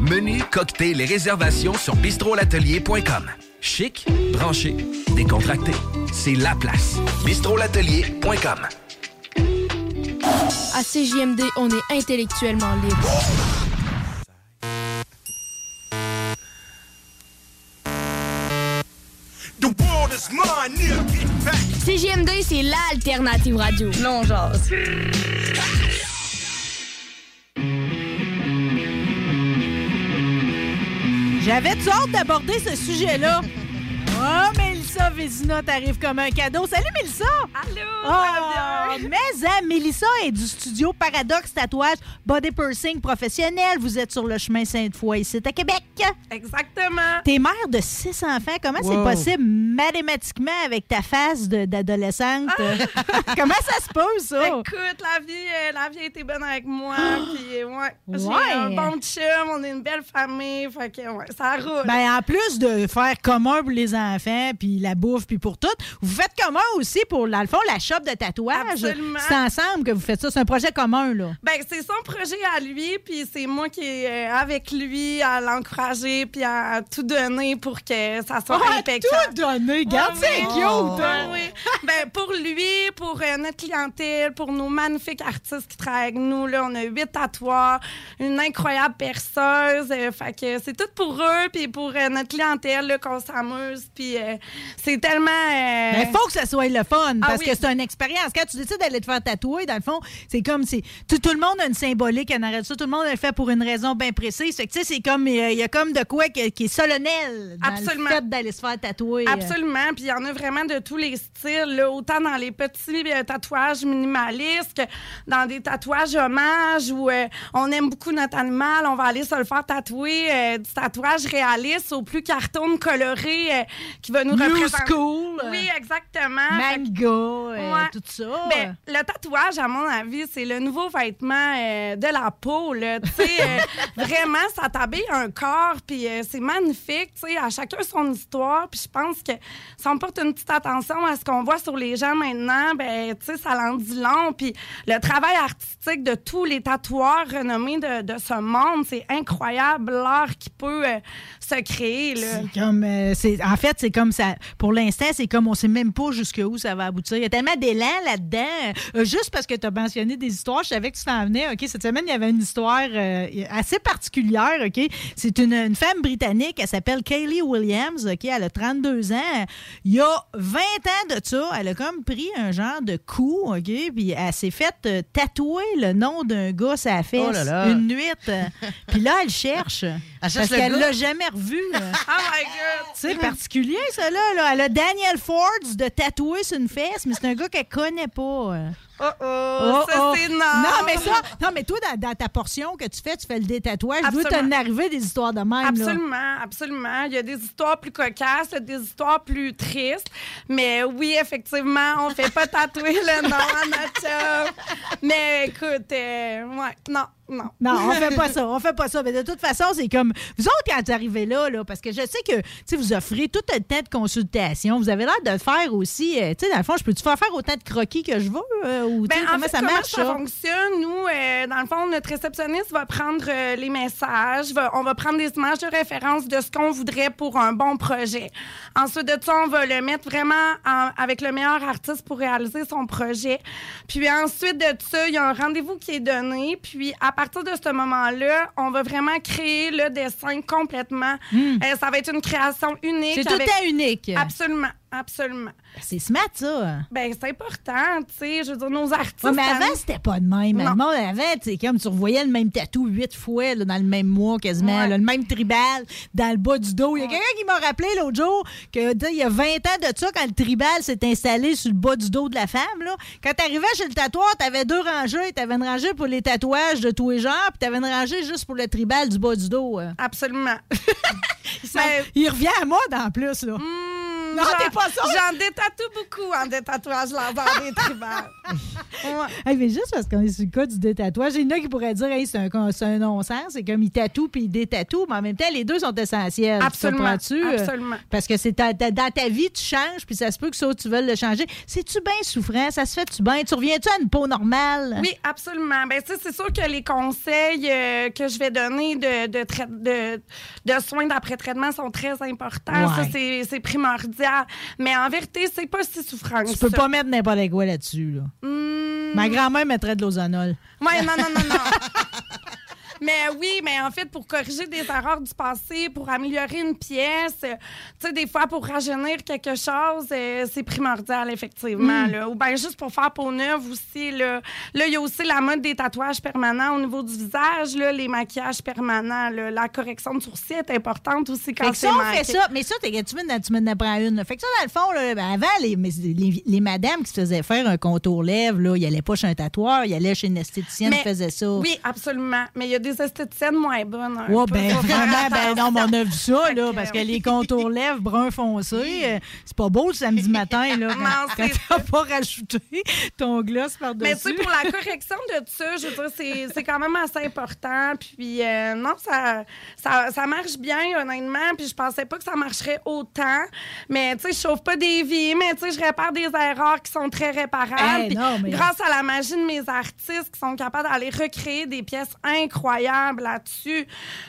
Speaker 13: Menu, cocktail et réservations sur bistrolatelier.com. Chic, branché, décontracté. C'est la place. bistrolatelier.com.
Speaker 24: À CJMD, on est intellectuellement libre. CJMD, c'est l'alternative radio. Non, genre.
Speaker 2: J'avais-tu hâte d'aborder ce sujet-là? Oh, Mélissa Vézina t'arrive comme un cadeau. Salut, Mélissa!
Speaker 25: Allô!
Speaker 2: Oh, [LAUGHS] mais hein, Mélissa est du studio Paradox Tatouage Body Pursing professionnel. Vous êtes sur le chemin Sainte-Foy, ici à Québec.
Speaker 25: Exactement.
Speaker 2: T'es mère de six enfants. Comment c'est possible mathématiquement avec ta face d'adolescente? [LAUGHS] [LAUGHS] Comment ça se passe, ça?
Speaker 25: Écoute, la vie, euh, la vie a été bonne avec moi. [GASPS] Puis, euh, ouais, j'ai
Speaker 2: Ouais.
Speaker 25: un bon chum, on est une belle famille. Fait que, ouais, ça roule.
Speaker 2: Ben, en plus de faire commun pour les enfants, puis la bouffe, puis pour tout, vous faites commun aussi pour, dans le fond, la shop de tatouage. C'est ensemble que vous faites ça. C'est un projet commun, là.
Speaker 25: Ben, c'est son projet à lui, puis c'est moi qui est euh, avec lui à l'encourager, puis à tout donner pour que ça soit
Speaker 2: Ah,
Speaker 25: impeccable.
Speaker 2: tout donner? Garde, c'est cute, hein?
Speaker 25: Ben, pour lui, pour euh, notre clientèle, pour nos magnifiques artistes qui travaillent avec nous, là, on a huit tatoueurs, une incroyable perceuse. euh, fait que c'est tout pour eux, puis pour euh, notre clientèle, qu'on s'amuse, puis c'est tellement... euh,
Speaker 2: Mais il faut que ça soit le fun,
Speaker 25: Ah
Speaker 2: parce
Speaker 25: oui.
Speaker 2: que c'est une expérience. Quand tu décides d'aller te faire tatouer, dans le fond, c'est comme si tout, tout le monde a une symbolique en ça. Tout le monde le fait pour une raison bien précise. Fait que, tu sais, c'est comme, il y a comme de quoi qui est solennel dans
Speaker 25: Absolument.
Speaker 2: le fait d'aller se faire tatouer. euh.
Speaker 25: Absolument. Puis il y en a vraiment de tous les styles, là, autant dans les petits euh, tatouages minimalistes que dans des tatouages hommages où euh, on aime beaucoup notre animal, on va aller se le faire tatouer, du tatouage réaliste au plus cartoon coloré qui va nous
Speaker 2: New school.
Speaker 25: Oui, exactement.
Speaker 2: Manga, euh,
Speaker 25: Ouais.
Speaker 2: tout ça.
Speaker 25: Ben, le tatouage, à mon avis, c'est le nouveau vêtement euh, de la peau. Là. Euh, [LAUGHS] vraiment, ça t'habille un corps, puis euh, c'est magnifique. À chacun son histoire. Puis je pense que si on porte une petite attention à ce qu'on voit sur les gens maintenant, ben, ça l'en dit long. Puis le travail artistique de tous les tatoueurs renommés de, de ce monde, c'est incroyable l'art qui peut euh, se créer. Là.
Speaker 2: C'est comme, euh, c'est, en fait, c'est comme ça. Pour l'instant, c'est comme on sait même pas jusqu'où ça va aboutir. Il y a tellement d'élan là-dedans. Euh, juste parce que tu as mentionné des histoires, je savais que tu t'en venais. OK, cette semaine, il y avait une histoire euh, assez particulière. OK, c'est une, une femme britannique. Elle s'appelle Kaylee Williams. OK, elle a 32 ans. Il y a 20 ans de ça, elle a comme pris un genre de coup. OK, puis elle s'est faite euh, tatouer le nom d'un gars fesse
Speaker 22: Oh là là.
Speaker 2: une nuit. Puis là, elle cherche.
Speaker 22: cherche
Speaker 2: parce
Speaker 22: le
Speaker 2: qu'elle l'a jamais revu. [LAUGHS]
Speaker 25: Oh my God!
Speaker 2: C'est particulier, ça, là, là. Elle a Daniel Ford de tatouer sur une fesse, mais c'est un gars qu'elle connaît pas. euh.
Speaker 25: Oh, oh,
Speaker 2: Oh,
Speaker 25: ça,
Speaker 2: oh.
Speaker 25: c'est non.
Speaker 2: Non, mais ça, non, mais toi, dans, dans ta portion que tu fais, tu fais le détatouage. Je veux
Speaker 25: Absolument.
Speaker 2: t'en arriver des histoires de même. là.
Speaker 25: Absolument, absolument. Il y a des histoires plus cocasses, il y a des histoires plus tristes. Mais oui, effectivement, on fait pas tatouer le nom à notre. Mais écoute, euh, ouais, non, non.
Speaker 2: Non, on fait pas [LAUGHS] ça. On fait pas ça. Mais de toute façon, c'est comme vous autres quand vous arrivez là, là, parce que je sais que vous offrez tout un temps de consultation. Vous avez l'air de faire aussi. euh, tu sais, dans le fond, je peux-tu faire faire autant de croquis que je veux? euh, ou
Speaker 25: Ben, en
Speaker 2: comment
Speaker 25: fait,
Speaker 2: ça
Speaker 25: comment
Speaker 2: marche?
Speaker 25: ça
Speaker 2: ça?
Speaker 25: fonctionne? Nous, euh, dans le fond, notre réceptionniste va prendre les messages, va- on va prendre des images de référence de ce qu'on voudrait pour un bon projet. Ensuite de ça, on va le mettre vraiment en- avec le meilleur artiste pour réaliser son projet. Puis ensuite de ça, il y a un rendez-vous qui est donné. Puis partir de ce moment-là, on va vraiment créer le dessin complètement. Euh, ça va être une création unique.
Speaker 2: C'est tout
Speaker 25: avec-
Speaker 2: à unique.
Speaker 25: Absolument, absolument.
Speaker 2: C'est smart, ça.
Speaker 25: Ben, c'est important, tu sais. Je veux dire, nos artistes.
Speaker 2: Ouais, mais avant,
Speaker 25: nous-
Speaker 2: c'était pas de même.
Speaker 25: Non.
Speaker 2: Avant, tu sais, comme tu revoyais le même tatou huit fois là, dans le même mois quasiment,
Speaker 25: Ouais.
Speaker 2: là, le même tribal dans le bas du dos. Il y a quelqu'un qui m'a rappelé l'autre jour que il y a 20 ans de ça, quand le tribal s'est installé sur le bas du dos de la femme, là, quand tu arrivais chez le tatoueur, tu avais deux rangées. Tu avais une rangée pour les tatouages de tous les genres, puis tu avais une rangée juste pour le tribal du bas du dos. euh.
Speaker 25: Absolument. [LAUGHS] [LAUGHS]
Speaker 2: Ça- il revient à mode en plus. Là.
Speaker 25: Hmm,
Speaker 2: non,
Speaker 25: j'en-
Speaker 2: t'es pas ça.
Speaker 25: J'en détatoue beaucoup en détatouage laser des tribales. [LAUGHS] Ouais.
Speaker 2: Hey, mais juste parce qu'on est sur le cas du détatouage, il y en a qui pourraient dire hey, c'est un, c'est un non-sens, c'est comme ils tatouent puis ils détatouent, mais en même temps, les deux sont essentiels. Tu
Speaker 25: Absolument?
Speaker 2: Euh,
Speaker 25: absolument.
Speaker 2: Parce que c'est ta- ta- dans ta vie, tu changes, puis ça se peut que ça, tu veuilles le changer. C'est-tu bien souffrant? Ça se fait-tu bien? Tu reviens-tu à une peau normale?
Speaker 25: Oui, absolument. Ben, c'est sûr que les conseils euh, que je vais donner de, de, trai- de, de soins d'après-traitement sont très importants.
Speaker 2: Ouais.
Speaker 25: Ça, c'est c'est Mais en vérité, c'est pas si souffrant. que
Speaker 2: Tu peux
Speaker 25: ça.
Speaker 2: pas mettre n'importe quoi là-dessus. Là.
Speaker 25: Hmm.
Speaker 2: Ma grand-mère mettrait de l'ozonol.
Speaker 25: Ouais, non, non, non, non. [LAUGHS] Mais oui, mais en fait, pour corriger des erreurs du passé, pour améliorer une pièce, euh, tu sais, des fois, pour rajeunir quelque chose, euh, c'est primordial, effectivement.
Speaker 2: Mm.
Speaker 25: là. Ou bien juste pour faire peau neuve aussi. Là, Là, il y a aussi la mode des tatouages permanents au niveau du visage, là, les maquillages permanents. là. La correction de sourcils est importante aussi quand c'est
Speaker 2: fait ça. Mais ça, t'es- tu me, tu me apprends une. là. Fait que ça, dans le fond, là, ben, avant, les, les, les madames qui se faisaient faire un contour lèvres, là, ils allaient pas chez un tatoueur, ils allaient chez une esthéticienne qui
Speaker 25: Mais-
Speaker 2: faisait ça.
Speaker 25: Oui, absolument. Mais il y a des esthéticiennes moins bonnes. peu.
Speaker 2: ben vraiment, ben non, mais on a vu ça, là, parce que
Speaker 25: oui.
Speaker 2: les contours lèvres brun foncé, euh, c'est pas beau le samedi matin, là, quand, [LAUGHS]
Speaker 25: Non,
Speaker 2: quand t'as pas rajouté ton gloss par-dessus.
Speaker 25: Mais tu sais, pour la correction de ça, je veux dire, c'est, quand même assez important. Puis euh, non, ça, ça, ça marche bien, honnêtement. Puis je pensais pas que ça marcherait autant. Mais tu sais, je sauve pas des vies, mais tu sais, je répare des erreurs qui sont très réparables.
Speaker 2: Eh, non, mais-
Speaker 25: grâce à la magie de mes artistes qui sont capables d'aller recréer des pièces incroyables là-dessus.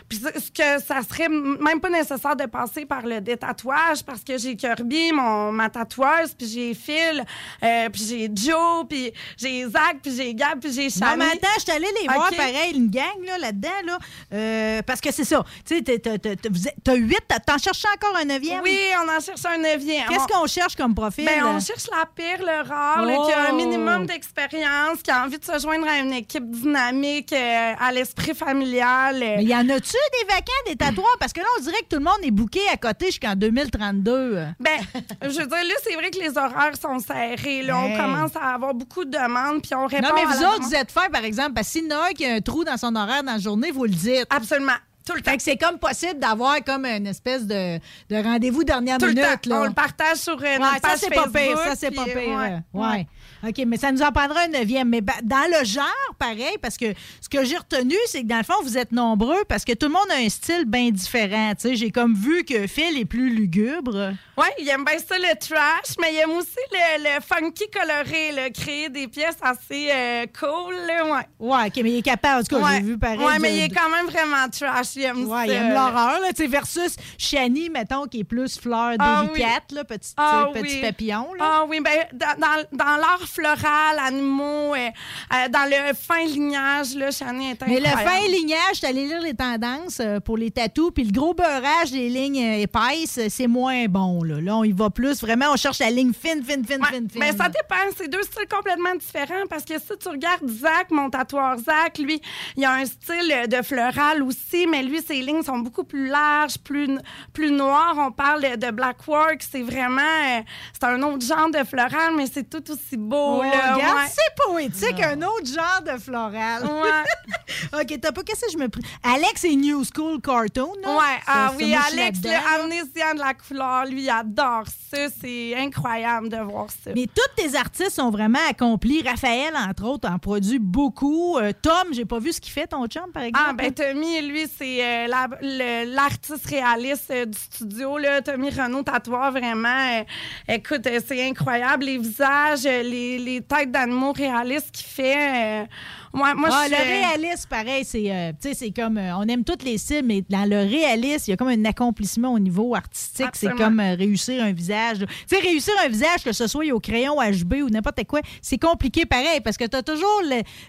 Speaker 25: Puis ce que ça serait même pas nécessaire de passer par le détatouage parce que j'ai Kirby, mon, ma tatoueuse, puis j'ai Phil, euh, puis j'ai Joe, puis j'ai Zach, puis j'ai Gab, puis j'ai
Speaker 2: Non,
Speaker 25: Chani.
Speaker 2: mais attends, je suis allée les voir
Speaker 25: OK.
Speaker 2: pareil, une gang là, là-dedans, là, euh, parce que c'est ça. Tu sais, t'as- huit, t'en cherches encore un neuvième?
Speaker 25: Oui, on en cherche un neuvième.
Speaker 2: Qu'est-ce
Speaker 25: On-
Speaker 2: qu'on cherche comme profil?
Speaker 25: Ben, on cherche la pire, le rare, là, qui a un
Speaker 2: Oh!
Speaker 25: minimum d'expérience, qui a envie de se joindre à une équipe dynamique, euh, à l'esprit familial. euh.
Speaker 2: Mais y en a-tu des vacants, des tatoueurs? Parce que là, on dirait que tout le monde est booké à côté jusqu'en 2032.
Speaker 25: Ben, je veux dire, là, c'est vrai que les horaires sont serrés. Là,
Speaker 2: Hey.
Speaker 25: On commence à avoir beaucoup de demandes, puis on répond
Speaker 2: Non, mais vous autres,
Speaker 25: demande.
Speaker 2: vous êtes faits, par exemple, parce que s'il y en a un qui a un trou dans son horaire dans la journée, vous le dites.
Speaker 25: Absolument. Tout le temps.
Speaker 2: Fait que c'est comme possible d'avoir comme une espèce de, de rendez-vous dernière
Speaker 25: Tout le
Speaker 2: minute.
Speaker 25: temps.
Speaker 2: là.
Speaker 25: On le partage sur euh,
Speaker 2: Ouais,
Speaker 25: notre
Speaker 2: ça,
Speaker 25: page
Speaker 2: c'est pas pire. Ça, c'est pas pire.
Speaker 25: ouais.
Speaker 2: Ouais. ouais. OK, mais ça nous en prendra un neuvième. Mais dans le genre, pareil, parce que ce que j'ai retenu, c'est que dans le fond, vous êtes nombreux parce que tout le monde a un style bien différent. Tu sais, j'ai comme vu que Phil est plus lugubre.
Speaker 25: Oui, il aime bien ça, le trash, mais il aime aussi le, le funky coloré, là, créer des pièces assez euh, cool. Là, ouais.
Speaker 2: Ouais, OK, mais il est capable. En tout cas,
Speaker 25: ouais.
Speaker 2: j'ai vu pareil.
Speaker 25: Ouais, mais
Speaker 2: de-
Speaker 25: il est quand même vraiment trash. Il aime
Speaker 2: Ouais,
Speaker 25: ça.
Speaker 2: il aime l'horreur, là, tu sais, versus Shani, mettons, qui est plus fleur
Speaker 25: Ah
Speaker 2: délicate,
Speaker 25: oui.
Speaker 2: là, petit,
Speaker 25: Ah
Speaker 2: petit
Speaker 25: oui.
Speaker 2: papillon. Là.
Speaker 25: Ah oui, ben, dans, dans, dans l'art floral, animaux, euh, euh, dans le fin lignage, là, Chani est
Speaker 2: Mais le fin lignage, allée lire les tendances euh, pour les tatous, puis le gros beurrage des lignes épaisses, c'est moins bon. Là. là, on y va plus. Vraiment, on cherche la ligne fine, fine, fine,
Speaker 25: Ouais,
Speaker 2: fine, fine.
Speaker 25: Mais ça dépend. C'est deux styles complètement différents parce que si tu regardes Zach, mon tatoueur Zach, lui, il a un style de floral aussi, mais lui, ses lignes sont beaucoup plus larges, plus, plus noires. On parle de Black Work. C'est vraiment. c'est un autre genre de floral, mais c'est tout aussi beau.
Speaker 2: Oh,
Speaker 25: là,
Speaker 2: regarde,
Speaker 25: ouais.
Speaker 2: c'est poétique, un autre genre de floral. [LAUGHS] OK, t'as pas qu'est-ce que je me prie. Alex, c'est New School Cartoon, là?
Speaker 25: Ouais, ah oui, Alex, le amnésien de la couleur, lui, il adore ça. C'est incroyable de voir ça.
Speaker 2: Mais tous tes artistes sont vraiment accomplis. Raphaël, entre autres, en produit beaucoup. Euh, Tom, j'ai pas vu ce qu'il fait, ton chum, par exemple?
Speaker 25: Ah, ben Tommy, lui, c'est euh, la- l'artiste réaliste euh, du studio. Là. Tommy Renault Tatoueur, vraiment. écoute, c'est incroyable. Les visages, euh, les, têtes d'animaux réalistes qu'il fait. euh, moi,
Speaker 2: Ah,
Speaker 25: je
Speaker 2: le réalisme, pareil, c'est euh, c'est comme euh, on aime tous les styles, mais dans le réalisme, il y a comme un accomplissement au niveau artistique. C'est comme euh, réussir un visage. Tu sais, réussir un visage, que ce soit au crayon HB ou n'importe quoi, c'est compliqué pareil parce que tu as toujours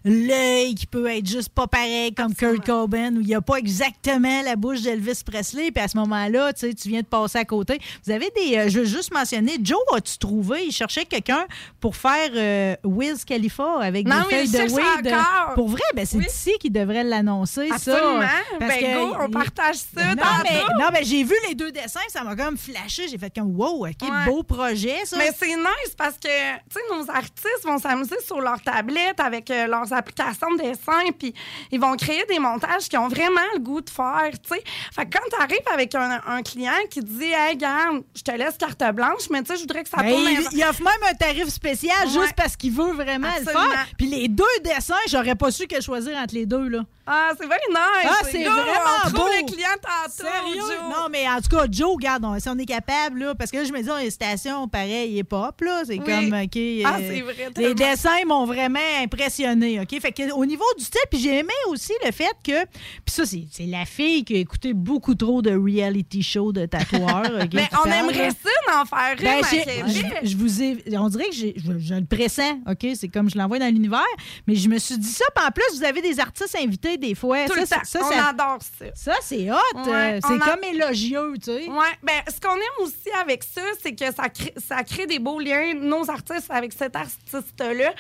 Speaker 2: l'œil qui peut être juste pas pareil comme Kurt Cobain où il n'y a pas exactement la bouche d'Elvis Presley. Puis à ce moment-là, tu sais, tu viens de passer à côté. Vous avez des. euh, je veux juste mentionner, Joe, as-tu trouvé? Il cherchait quelqu'un pour faire Wiz Khalifa avec
Speaker 25: Non,
Speaker 2: des feuilles de weed? Pour vrai, ben c'est ici qu'il devrait l'annoncer, ça.
Speaker 25: Absolument.
Speaker 2: Parce
Speaker 25: Ben,
Speaker 2: que-
Speaker 25: go, on partage ça
Speaker 2: Non, mais, non, mais j'ai vu les deux dessins, ça m'a comme flashé. J'ai fait comme, wow, OK,
Speaker 25: Ouais.
Speaker 2: beau projet, ça.
Speaker 25: Mais c'est nice parce que, tu sais, nos artistes vont s'amuser sur leur tablette avec euh, leurs applications de dessin, puis ils vont créer des montages qui ont vraiment le goût de faire, tu sais. Fait que quand tu arrives avec un, un client qui dit, hey, garde, je te laisse carte blanche, mais tu sais, je voudrais que ça
Speaker 2: Ben,
Speaker 25: tourne.
Speaker 2: il, il offre même un tarif spécial
Speaker 25: Ouais.
Speaker 2: juste parce qu'il veut vraiment
Speaker 25: Absolument.
Speaker 2: le faire. Puis les deux dessins, j'aurais pas su quel choisir entre les deux, là.
Speaker 25: Ah, c'est vrai nice.
Speaker 2: Ah, c'est vraiment
Speaker 25: on
Speaker 2: beau.
Speaker 25: le client tantôt,
Speaker 2: Sérieux?
Speaker 25: Joe.
Speaker 2: Non, mais en tout cas, Joe, regarde, on- si on est capable, là, parce que là, je me dis, on a une station pareil, hip-hop, là. C'est
Speaker 25: Oui.
Speaker 2: comme, OK. euh,
Speaker 25: Ah, c'est vrai,
Speaker 2: Les dessins m'ont vraiment impressionné, OK? Fait que, au niveau du style, puis j'ai aimé aussi le fait que. Puis ça, c'est c'est la fille qui a écouté beaucoup trop de reality show de tatoueurs. [LAUGHS]
Speaker 25: Mais on
Speaker 2: parle,
Speaker 25: aimerait
Speaker 2: là.
Speaker 25: ça d'en faire une
Speaker 2: Ben, je, je vous ai, on dirait que je, je le pressens, OK? C'est comme je l'envoie dans l'univers. Mais je me suis dit ça. Puis en plus, vous avez des artistes invités des fois.
Speaker 25: Tout
Speaker 2: ça,
Speaker 25: le
Speaker 2: c'est-
Speaker 25: temps.
Speaker 2: ça,
Speaker 25: on
Speaker 2: ça-
Speaker 25: adore ça.
Speaker 2: Ça, c'est hot.
Speaker 25: Ouais,
Speaker 2: Euh, c'est
Speaker 25: a-
Speaker 2: comme élogieux, tu sais.
Speaker 25: Oui, ben, ce qu'on aime aussi avec ça, c'est que ça crée, ça crée des beaux liens, nos artistes, avec cet artiste-là.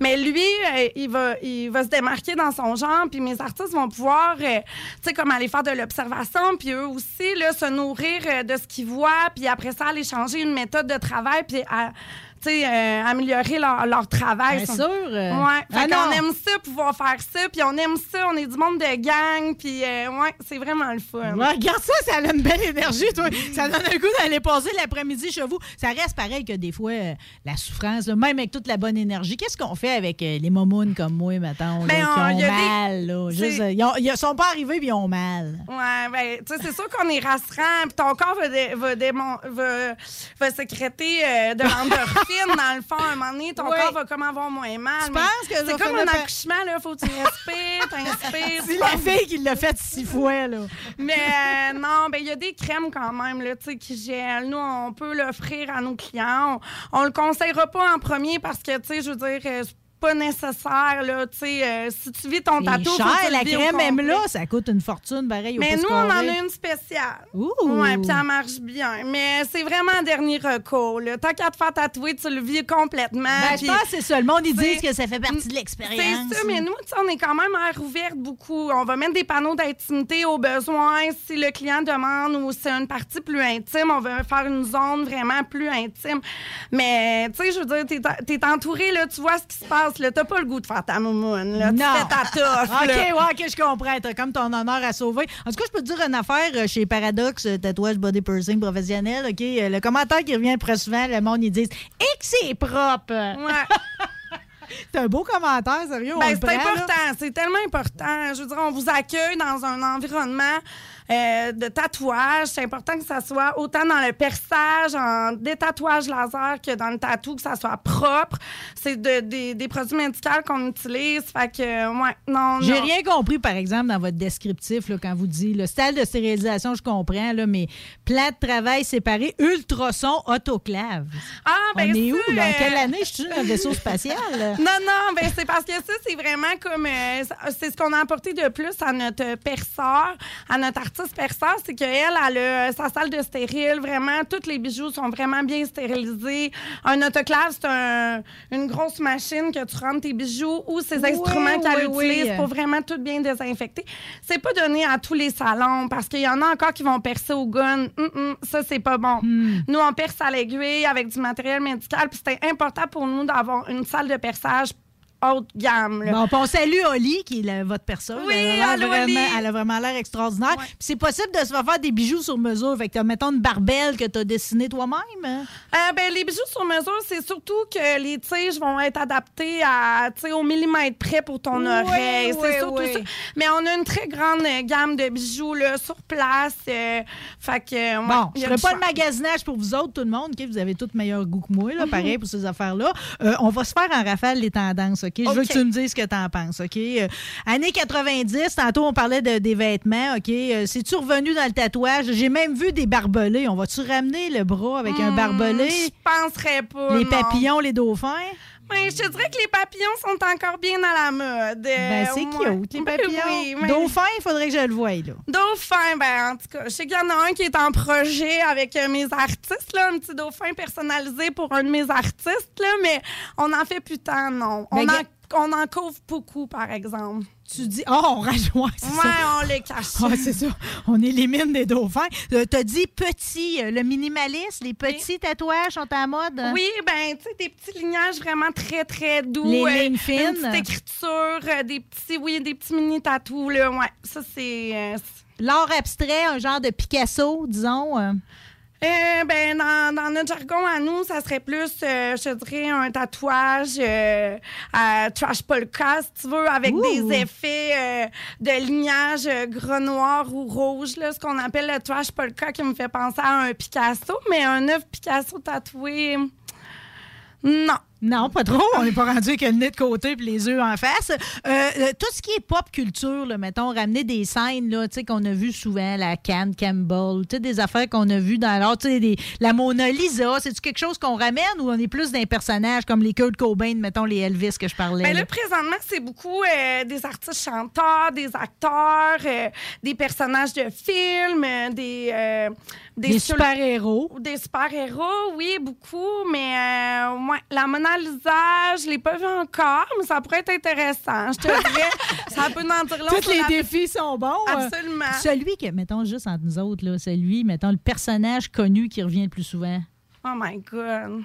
Speaker 25: Mais lui, euh, il, va, il va se démarquer dans son genre, puis mes artistes vont pouvoir, euh, tu sais, comme aller faire de l'observation, puis eux aussi, là, se nourrir de ce qu'ils voient, puis après ça, aller changer une méthode de travail, puis à- euh, améliorer leur, leur travail.
Speaker 2: Bien
Speaker 25: Ça-
Speaker 2: sûr,
Speaker 25: Ouais. Fait
Speaker 2: ah non.
Speaker 25: aime ça, pouvoir faire ça, puis on aime ça, on est du monde de gang, puis euh, ouais, c'est vraiment le fun.
Speaker 2: Ouais, regarde ça, ça a une belle énergie, toi. Ça donne un goût d'aller passer l'après-midi chez vous. Ça reste pareil que des fois, euh, la souffrance, là, même avec toute la bonne énergie. Qu'est-ce qu'on fait avec les momounes comme moi, mettons, là,
Speaker 25: Ben,
Speaker 2: qui
Speaker 25: on-
Speaker 2: ont
Speaker 25: il y a des-
Speaker 2: mal? là?
Speaker 25: c'est-
Speaker 2: Juste, ils, ont- ils sont pas arrivés puis ils ont mal.
Speaker 25: Ouais, ben, tu sais, c'est sûr qu'on est rassurant. Puis ton corps va, dé- va, démon- va, va sécréter de l'endorphine, dans le fond. À un moment donné, ton
Speaker 2: Oui.
Speaker 25: corps va comme avoir moins mal.
Speaker 2: Tu penses que
Speaker 25: C'est comme un accouchement, là. Faut que tu respires, t'inspires. [LAUGHS]
Speaker 2: C'est la fille qui l'a fait six fois, là.
Speaker 25: Mais euh, non, ben il y a des crèmes quand même, là, tu sais, qui gèlent. Nous, on peut l'offrir à nos clients. On, on le conseillera pas en premier parce que, tu sais, je veux dire, euh, pas nécessaire, là, euh, si tu vis ton tatou, faut que
Speaker 2: cher,
Speaker 25: tu
Speaker 2: la crème, même là, ça coûte une fortune, pareil,
Speaker 25: Mais nous, on en a une spéciale.
Speaker 2: Ouh!
Speaker 25: Ouais, puis ça marche bien. Mais c'est vraiment un dernier recours. Là. Tant qu'à te faire tatouer, tu le vis complètement.
Speaker 2: Ben, je
Speaker 25: puis-
Speaker 2: pense que c'est ça. Le monde, ils disent que ça fait partie de l'expérience.
Speaker 25: C'est ça, mais nous, on est quand même air ouverte beaucoup. On va mettre des panneaux d'intimité au besoin. Si le client demande ou c'est une partie plus intime, on va faire une zone vraiment plus intime. Mais, tu sais, je veux dire, t'es, t'es entouré, là, tu vois ce qui se passe. Là, t'as pas le goût de faire ta moumoune. Là. Tu
Speaker 2: Non.
Speaker 25: fais ta toffe.
Speaker 2: OK,
Speaker 25: là.
Speaker 2: ouais, OK, je comprends. T'as comme ton honneur à sauver. En tout cas, je peux te dire une affaire euh, chez Paradox, euh, tatouage body piercing professionnel. OK, euh, le commentaire qui revient très souvent, le monde, ils disent Et que c'est propre. [LAUGHS] c'est un beau commentaire, sérieux.
Speaker 25: Ben, c'est important, c'est tellement important. Je veux dire, on vous accueille dans un environnement euh, de tatouage. C'est important que ça soit autant dans le perçage, en détatouage laser que dans le tatou, que ça soit propre. C'est de- des- des produits médicaux qu'on utilise. Fait que, ouais, non,
Speaker 2: J'ai rien compris, par exemple, dans votre descriptif, là, quand vous dites le style de stérilisation, je comprends, là, mais plan de travail séparé, ultrason, autoclave.
Speaker 25: Ah, ben
Speaker 2: On est
Speaker 25: ça,
Speaker 2: où, là? En
Speaker 25: euh,
Speaker 2: quelle année? Je suis dans un vaisseau spatial? là? [LAUGHS]
Speaker 25: Non, non, ben c'est parce que ça, c'est vraiment comme. euh, c'est ce qu'on a apporté de plus à notre perceur, à notre artiste artiste perçeur, c'est qu'elle, elle a sa salle de stérile, vraiment, tous les bijoux sont vraiment bien stérilisés. Un autoclave, c'est un- une grosse machine que tu rentres tes bijoux ou
Speaker 2: Oui,
Speaker 25: instruments qu'elle
Speaker 2: oui,
Speaker 25: utilise
Speaker 2: oui.
Speaker 25: pour vraiment tout bien désinfecter. C'est pas donné à tous les salons parce qu'il y en a encore qui vont percer au gun. Hum, hum, ça, c'est pas bon.
Speaker 2: Hmm.
Speaker 25: Nous, on perce à l'aiguille avec du matériel médical. Puis c'était important pour nous d'avoir une salle de perçage haute gamme. là.
Speaker 2: Bon, on salue Oli, qui est la- votre personne.
Speaker 25: Oui,
Speaker 2: elle, a
Speaker 25: allô,
Speaker 2: vraiment,
Speaker 25: Oli.
Speaker 2: elle a vraiment l'air extraordinaire. Puis c'est possible de se faire faire des bijoux sur mesure. Fait que mettons, une barbelle que tu as dessinée toi-même. hein?
Speaker 25: Euh, ben, les bijoux sur mesure, c'est surtout que les tiges vont être adaptées à, au millimètre près pour ton
Speaker 2: Oui,
Speaker 25: oreille.
Speaker 2: oui,
Speaker 25: c'est surtout
Speaker 2: oui.
Speaker 25: ça. Mais on a une très grande euh, gamme de bijoux là, sur place. euh, fait que, euh,
Speaker 2: Bon,
Speaker 25: il
Speaker 2: je ferai pas
Speaker 25: choix.
Speaker 2: le magasinage pour vous autres, tout le monde. Vous avez tout meilleur goût que moi, là, pareil, pour ces affaires-là. On va se faire en rafale les tendances, OK? Je veux que tu me dises ce que tu en penses, OK? Euh, années 90, tantôt, on parlait de- des vêtements, OK? Euh, C'est-tu revenu dans le tatouage? J'ai même vu des barbelés. On va-tu ramener le bras avec un
Speaker 25: Hmm,
Speaker 2: barbelé?
Speaker 25: Je penserais pas.
Speaker 2: Les
Speaker 25: non.
Speaker 2: papillons, les dauphins?
Speaker 25: Ben, je te dirais que les papillons sont encore bien à la mode.
Speaker 2: Ben, c'est
Speaker 25: ouais.
Speaker 2: cute, les [LAUGHS]
Speaker 25: Ben
Speaker 2: papillons.
Speaker 25: oui, mais-
Speaker 2: Dauphin, il faudrait que je le voie, là.
Speaker 25: Dauphin, ben en tout cas, je sais qu'il y en a un qui est en projet avec euh, mes artistes, là, un petit dauphin personnalisé pour un de mes artistes, là, mais on en fait plus tant, non. On,
Speaker 2: Mais
Speaker 25: en, on en couvre beaucoup, par exemple.
Speaker 2: Tu dis, oh, on rajoute, c'est
Speaker 25: Ouais,
Speaker 2: ça.
Speaker 25: on les cache.
Speaker 2: Ah, c'est ça. On élimine des dauphins. Euh, T'as dit petit, euh, le minimaliste, les petits tatouages sont à la mode?
Speaker 25: Oui, ben, tu sais, des petits lignages vraiment très, très doux.
Speaker 2: Les
Speaker 25: euh,
Speaker 2: lignes fines?
Speaker 25: Une petite écriture, euh, des petits, oui, des petits mini-tatous, là, ouais. Ça, c'est...
Speaker 2: L'art abstrait, un genre de Picasso, disons. Euh.
Speaker 25: Euh, ben, dans, dans notre jargon à nous, ça serait plus, euh, je dirais, un tatouage euh, à trash polka, si tu veux, avec
Speaker 2: Ouh.
Speaker 25: des effets euh, de lignage euh, gras, noir ou rouge, là, ce qu'on appelle le trash polka, qui me fait penser à un Picasso, mais un œuf Picasso tatoué, non.
Speaker 2: Non, pas trop. On n'est pas rendu avec le nez de côté et les yeux en face. Euh, euh, tout ce qui est pop culture, là, mettons, ramener des scènes là, tu sais, qu'on a vues souvent, la Cannes Campbell, des affaires qu'on a vues dans l'art, des- la Mona Lisa, c'est-tu quelque chose qu'on ramène ou on est plus d'un personnage comme les Kurt Cobain, mettons, les Elvis que je parlais?
Speaker 25: Ben
Speaker 2: là?
Speaker 25: présentement, c'est beaucoup euh, des artistes chanteurs, des acteurs, euh, des personnages de films, des...
Speaker 2: Des super-héros.
Speaker 25: Des super-héros, oui, beaucoup. Mais ouais, la Mona Je l'ai pas vu encore, mais ça pourrait être intéressant. Je te [LAUGHS] dirais, ça peut en dire long
Speaker 2: Tous les
Speaker 25: la-
Speaker 2: défis sont bons. euh.
Speaker 25: Absolument.
Speaker 2: Celui que, mettons, juste entre nous autres, là, celui, mettons, le personnage connu qui revient le plus souvent.
Speaker 25: Oh my God.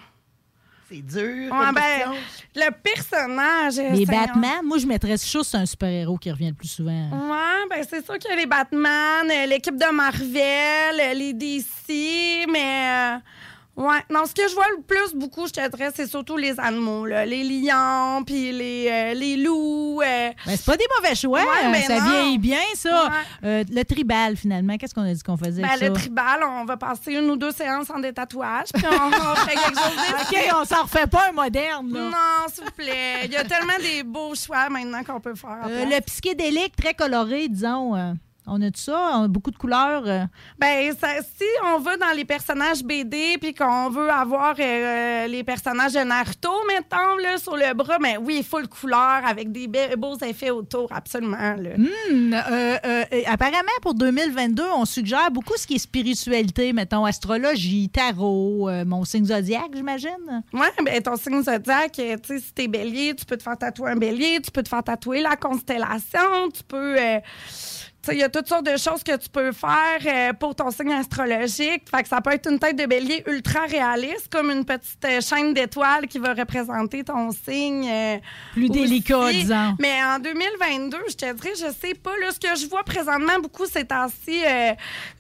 Speaker 22: C'est dur.
Speaker 25: Ouais, ben, le personnage...
Speaker 2: Les. Batman, moi, je mettrais juste un super-héros qui revient le plus souvent.
Speaker 25: Ouais, ben c'est sûr qu'il y a les Batman, euh, l'équipe de Marvel, euh, les DC, mais... euh, ouais, non, ce que je vois le plus beaucoup, je te dirais, c'est surtout les animaux, là. Les lions, puis les, euh, les loups. euh.
Speaker 2: Ben, c'est pas des mauvais choix.
Speaker 25: Ouais, ben
Speaker 2: ça
Speaker 25: non.
Speaker 2: vieillit bien, ça.
Speaker 25: Ouais.
Speaker 2: Euh, le tribal, finalement, qu'est-ce qu'on a dit qu'on faisait
Speaker 25: Ben,
Speaker 2: avec
Speaker 25: le
Speaker 2: ça?
Speaker 25: tribal, on va passer une ou deux séances en détatouage, puis on, on fait quelque chose [LAUGHS]
Speaker 2: OK, on s'en refait pas un moderne, là.
Speaker 25: Non, s'il vous plaît. Il y a tellement des beaux choix maintenant qu'on peut faire.
Speaker 2: Euh, le psychédélique, très coloré, disons. Euh, on a tout ça? On a beaucoup de couleurs? euh.
Speaker 25: Ben, ça- si on va dans les personnages BD puis qu'on veut avoir euh, les personnages de Naruto, mettons, là, sur le bras, ben oui, full couleur avec des be- beaux effets autour, absolument. Là.
Speaker 2: Hmm, euh, euh, euh, apparemment, pour 2022, on suggère beaucoup ce qui est spiritualité, mettons, astrologie, tarot, euh, mon signe zodiaque, j'imagine.
Speaker 25: Oui, ben ton signe zodiaque, euh, tu sais, si t'es bélier, tu peux te faire tatouer un bélier, tu peux te faire tatouer la constellation, tu peux. Il y a toutes sortes de choses que tu peux faire euh, pour ton signe astrologique. Fait que ça peut être une tête de bélier ultra réaliste, comme une petite euh, chaîne d'étoiles qui va représenter ton signe. euh,
Speaker 2: Plus délicat, disons.
Speaker 25: Mais en 2022, je te dirais, je sais pas. Là, ce que je vois présentement beaucoup ces temps-ci,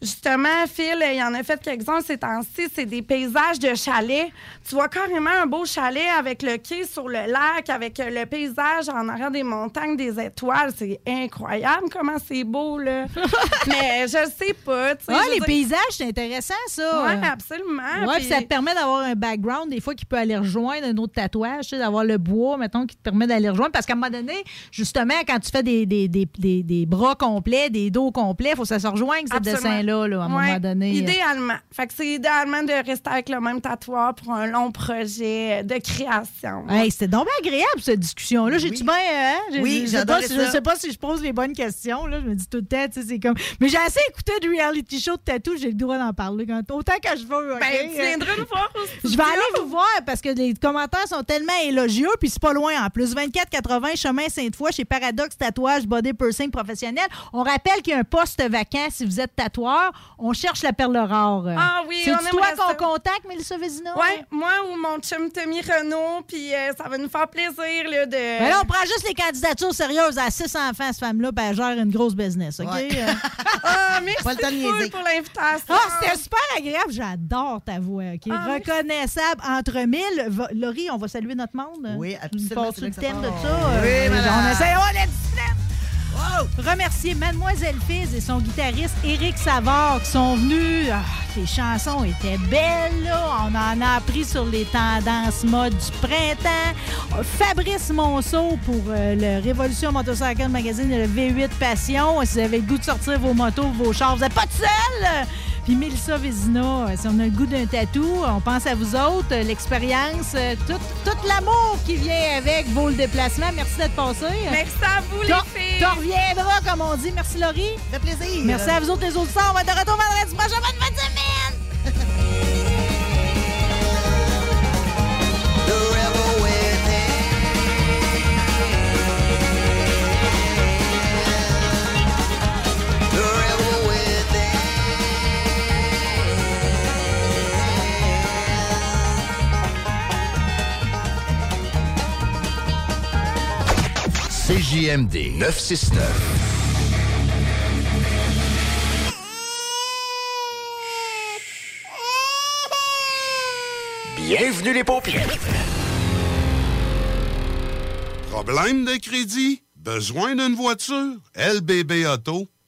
Speaker 25: justement, Phil, il y en a fait quelques-uns ces temps-ci, c'est des paysages de chalets. Tu vois carrément un beau chalet avec le quai sur le lac, avec le paysage en arrière des montagnes, des étoiles. C'est incroyable comment c'est beau, là. [LAUGHS] Mais je sais pas. tu sais,
Speaker 2: Ah, les
Speaker 25: dire-
Speaker 2: paysages, c'est intéressant, ça.
Speaker 25: Ouais, absolument.
Speaker 2: Oui,
Speaker 25: Puis-
Speaker 2: ça te permet d'avoir un background, des fois, qui peut aller rejoindre un autre tatouage, tu sais, d'avoir le bois, mettons, qui te permet d'aller rejoindre. Parce qu'à un moment donné, justement, quand tu fais des, des, des, des, des bras complets, des dos complets, il faut que ça se rejoigne, ces
Speaker 25: Absolument.
Speaker 2: dessins-là, là, à un
Speaker 25: Ouais,
Speaker 2: moment donné.
Speaker 25: Idéalement. Fait que c'est idéalement de rester avec le même tatoueur pour un long projet de création.
Speaker 2: Hey, c'était donc bien agréable, cette discussion-là. J'ai-tu bien. hein? J'ai-
Speaker 25: Oui,
Speaker 2: je
Speaker 25: ça.
Speaker 2: sais pas si je pose les bonnes questions. Là. Je me dis tout le temps. C'est comme... Mais j'ai assez écouté de reality show de tatou, j'ai le droit d'en parler quand... autant que je veux. ok?
Speaker 25: Ben, tu viendras nous voir
Speaker 2: Je vais aller vous voir parce que les commentaires sont tellement élogieux, puis c'est pas loin en plus. 2480 chemin Sainte-Foy chez Paradox Tatouage Body Pursing Professionnel. On rappelle qu'il y a un poste vacant si vous êtes tatoueur. On cherche la perle rare.
Speaker 25: Ah oui,
Speaker 2: C'est toi qu'on contacte, Mélissa Vézina?
Speaker 25: Ouais, moi ou mon chum Tommy Renault, puis euh, ça va nous faire plaisir là, de.
Speaker 2: Mais là, on prend juste les candidatures sérieuses à six enfants, cette femme-là, puis elle gère une grosse business, OK?
Speaker 25: Ouais.
Speaker 2: Euh, [LAUGHS]
Speaker 25: Ah, merci
Speaker 2: Pas le temps de
Speaker 25: full
Speaker 2: niaiser.
Speaker 25: pour l'invitation.
Speaker 2: Ah, c'était super agréable. J'adore ta voix. OK?
Speaker 25: Ah, merci.
Speaker 2: Reconnaissable entre mille. Va- Laurie, on va saluer notre monde.
Speaker 22: Oui, absolument, c'est là
Speaker 2: le thème de ça.
Speaker 22: Oui,
Speaker 2: Euh,
Speaker 22: madame.
Speaker 2: On essaie. Oh, la discipline! Remercier Mademoiselle Fizz et son guitariste Éric Savard qui sont venus. Ah, les chansons étaient belles, là. On en a appris sur les tendances mode du printemps. Fabrice Monceau pour euh, le Révolution Motorcycle Magazine et le V8 Passion. Si vous avez le goût de sortir vos motos, vos chars, vous n'êtes pas tout seul! Puis Mélissa Vézina, euh, si on a le goût d'un tatou, on pense à vous autres, euh, l'expérience, euh, tout, tout l'amour qui vient avec vaut le déplacement. Merci d'être passé.
Speaker 25: Merci à vous, les filles.
Speaker 2: T'en reviendras, comme on dit. Merci, Laurie.
Speaker 22: Ça fait plaisir.
Speaker 2: Merci à vous autres, les autres. On va être de retour vendredi prochain. Bonne fin de semaine!
Speaker 26: CJMD 969. Bienvenue les paupières.
Speaker 15: Problème de crédit? Besoin d'une voiture? lbbauto.com.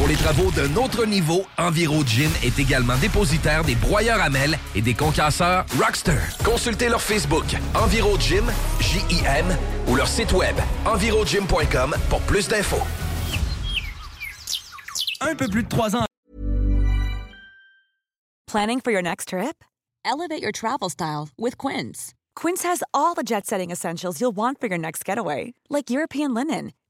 Speaker 13: Pour les travaux d'un autre niveau, EnviroGym est également dépositaire des broyeurs à mêles et des concasseurs Rockster. Consultez leur Facebook EnviroGym, J-I-M, ou leur site web envirogym.com pour plus d'infos.
Speaker 18: Un peu plus de trois ans.
Speaker 27: Planning for your next trip? Elevate your travel style with Quince. Quince has all the jet setting essentials you'll want for your next getaway, like European linen,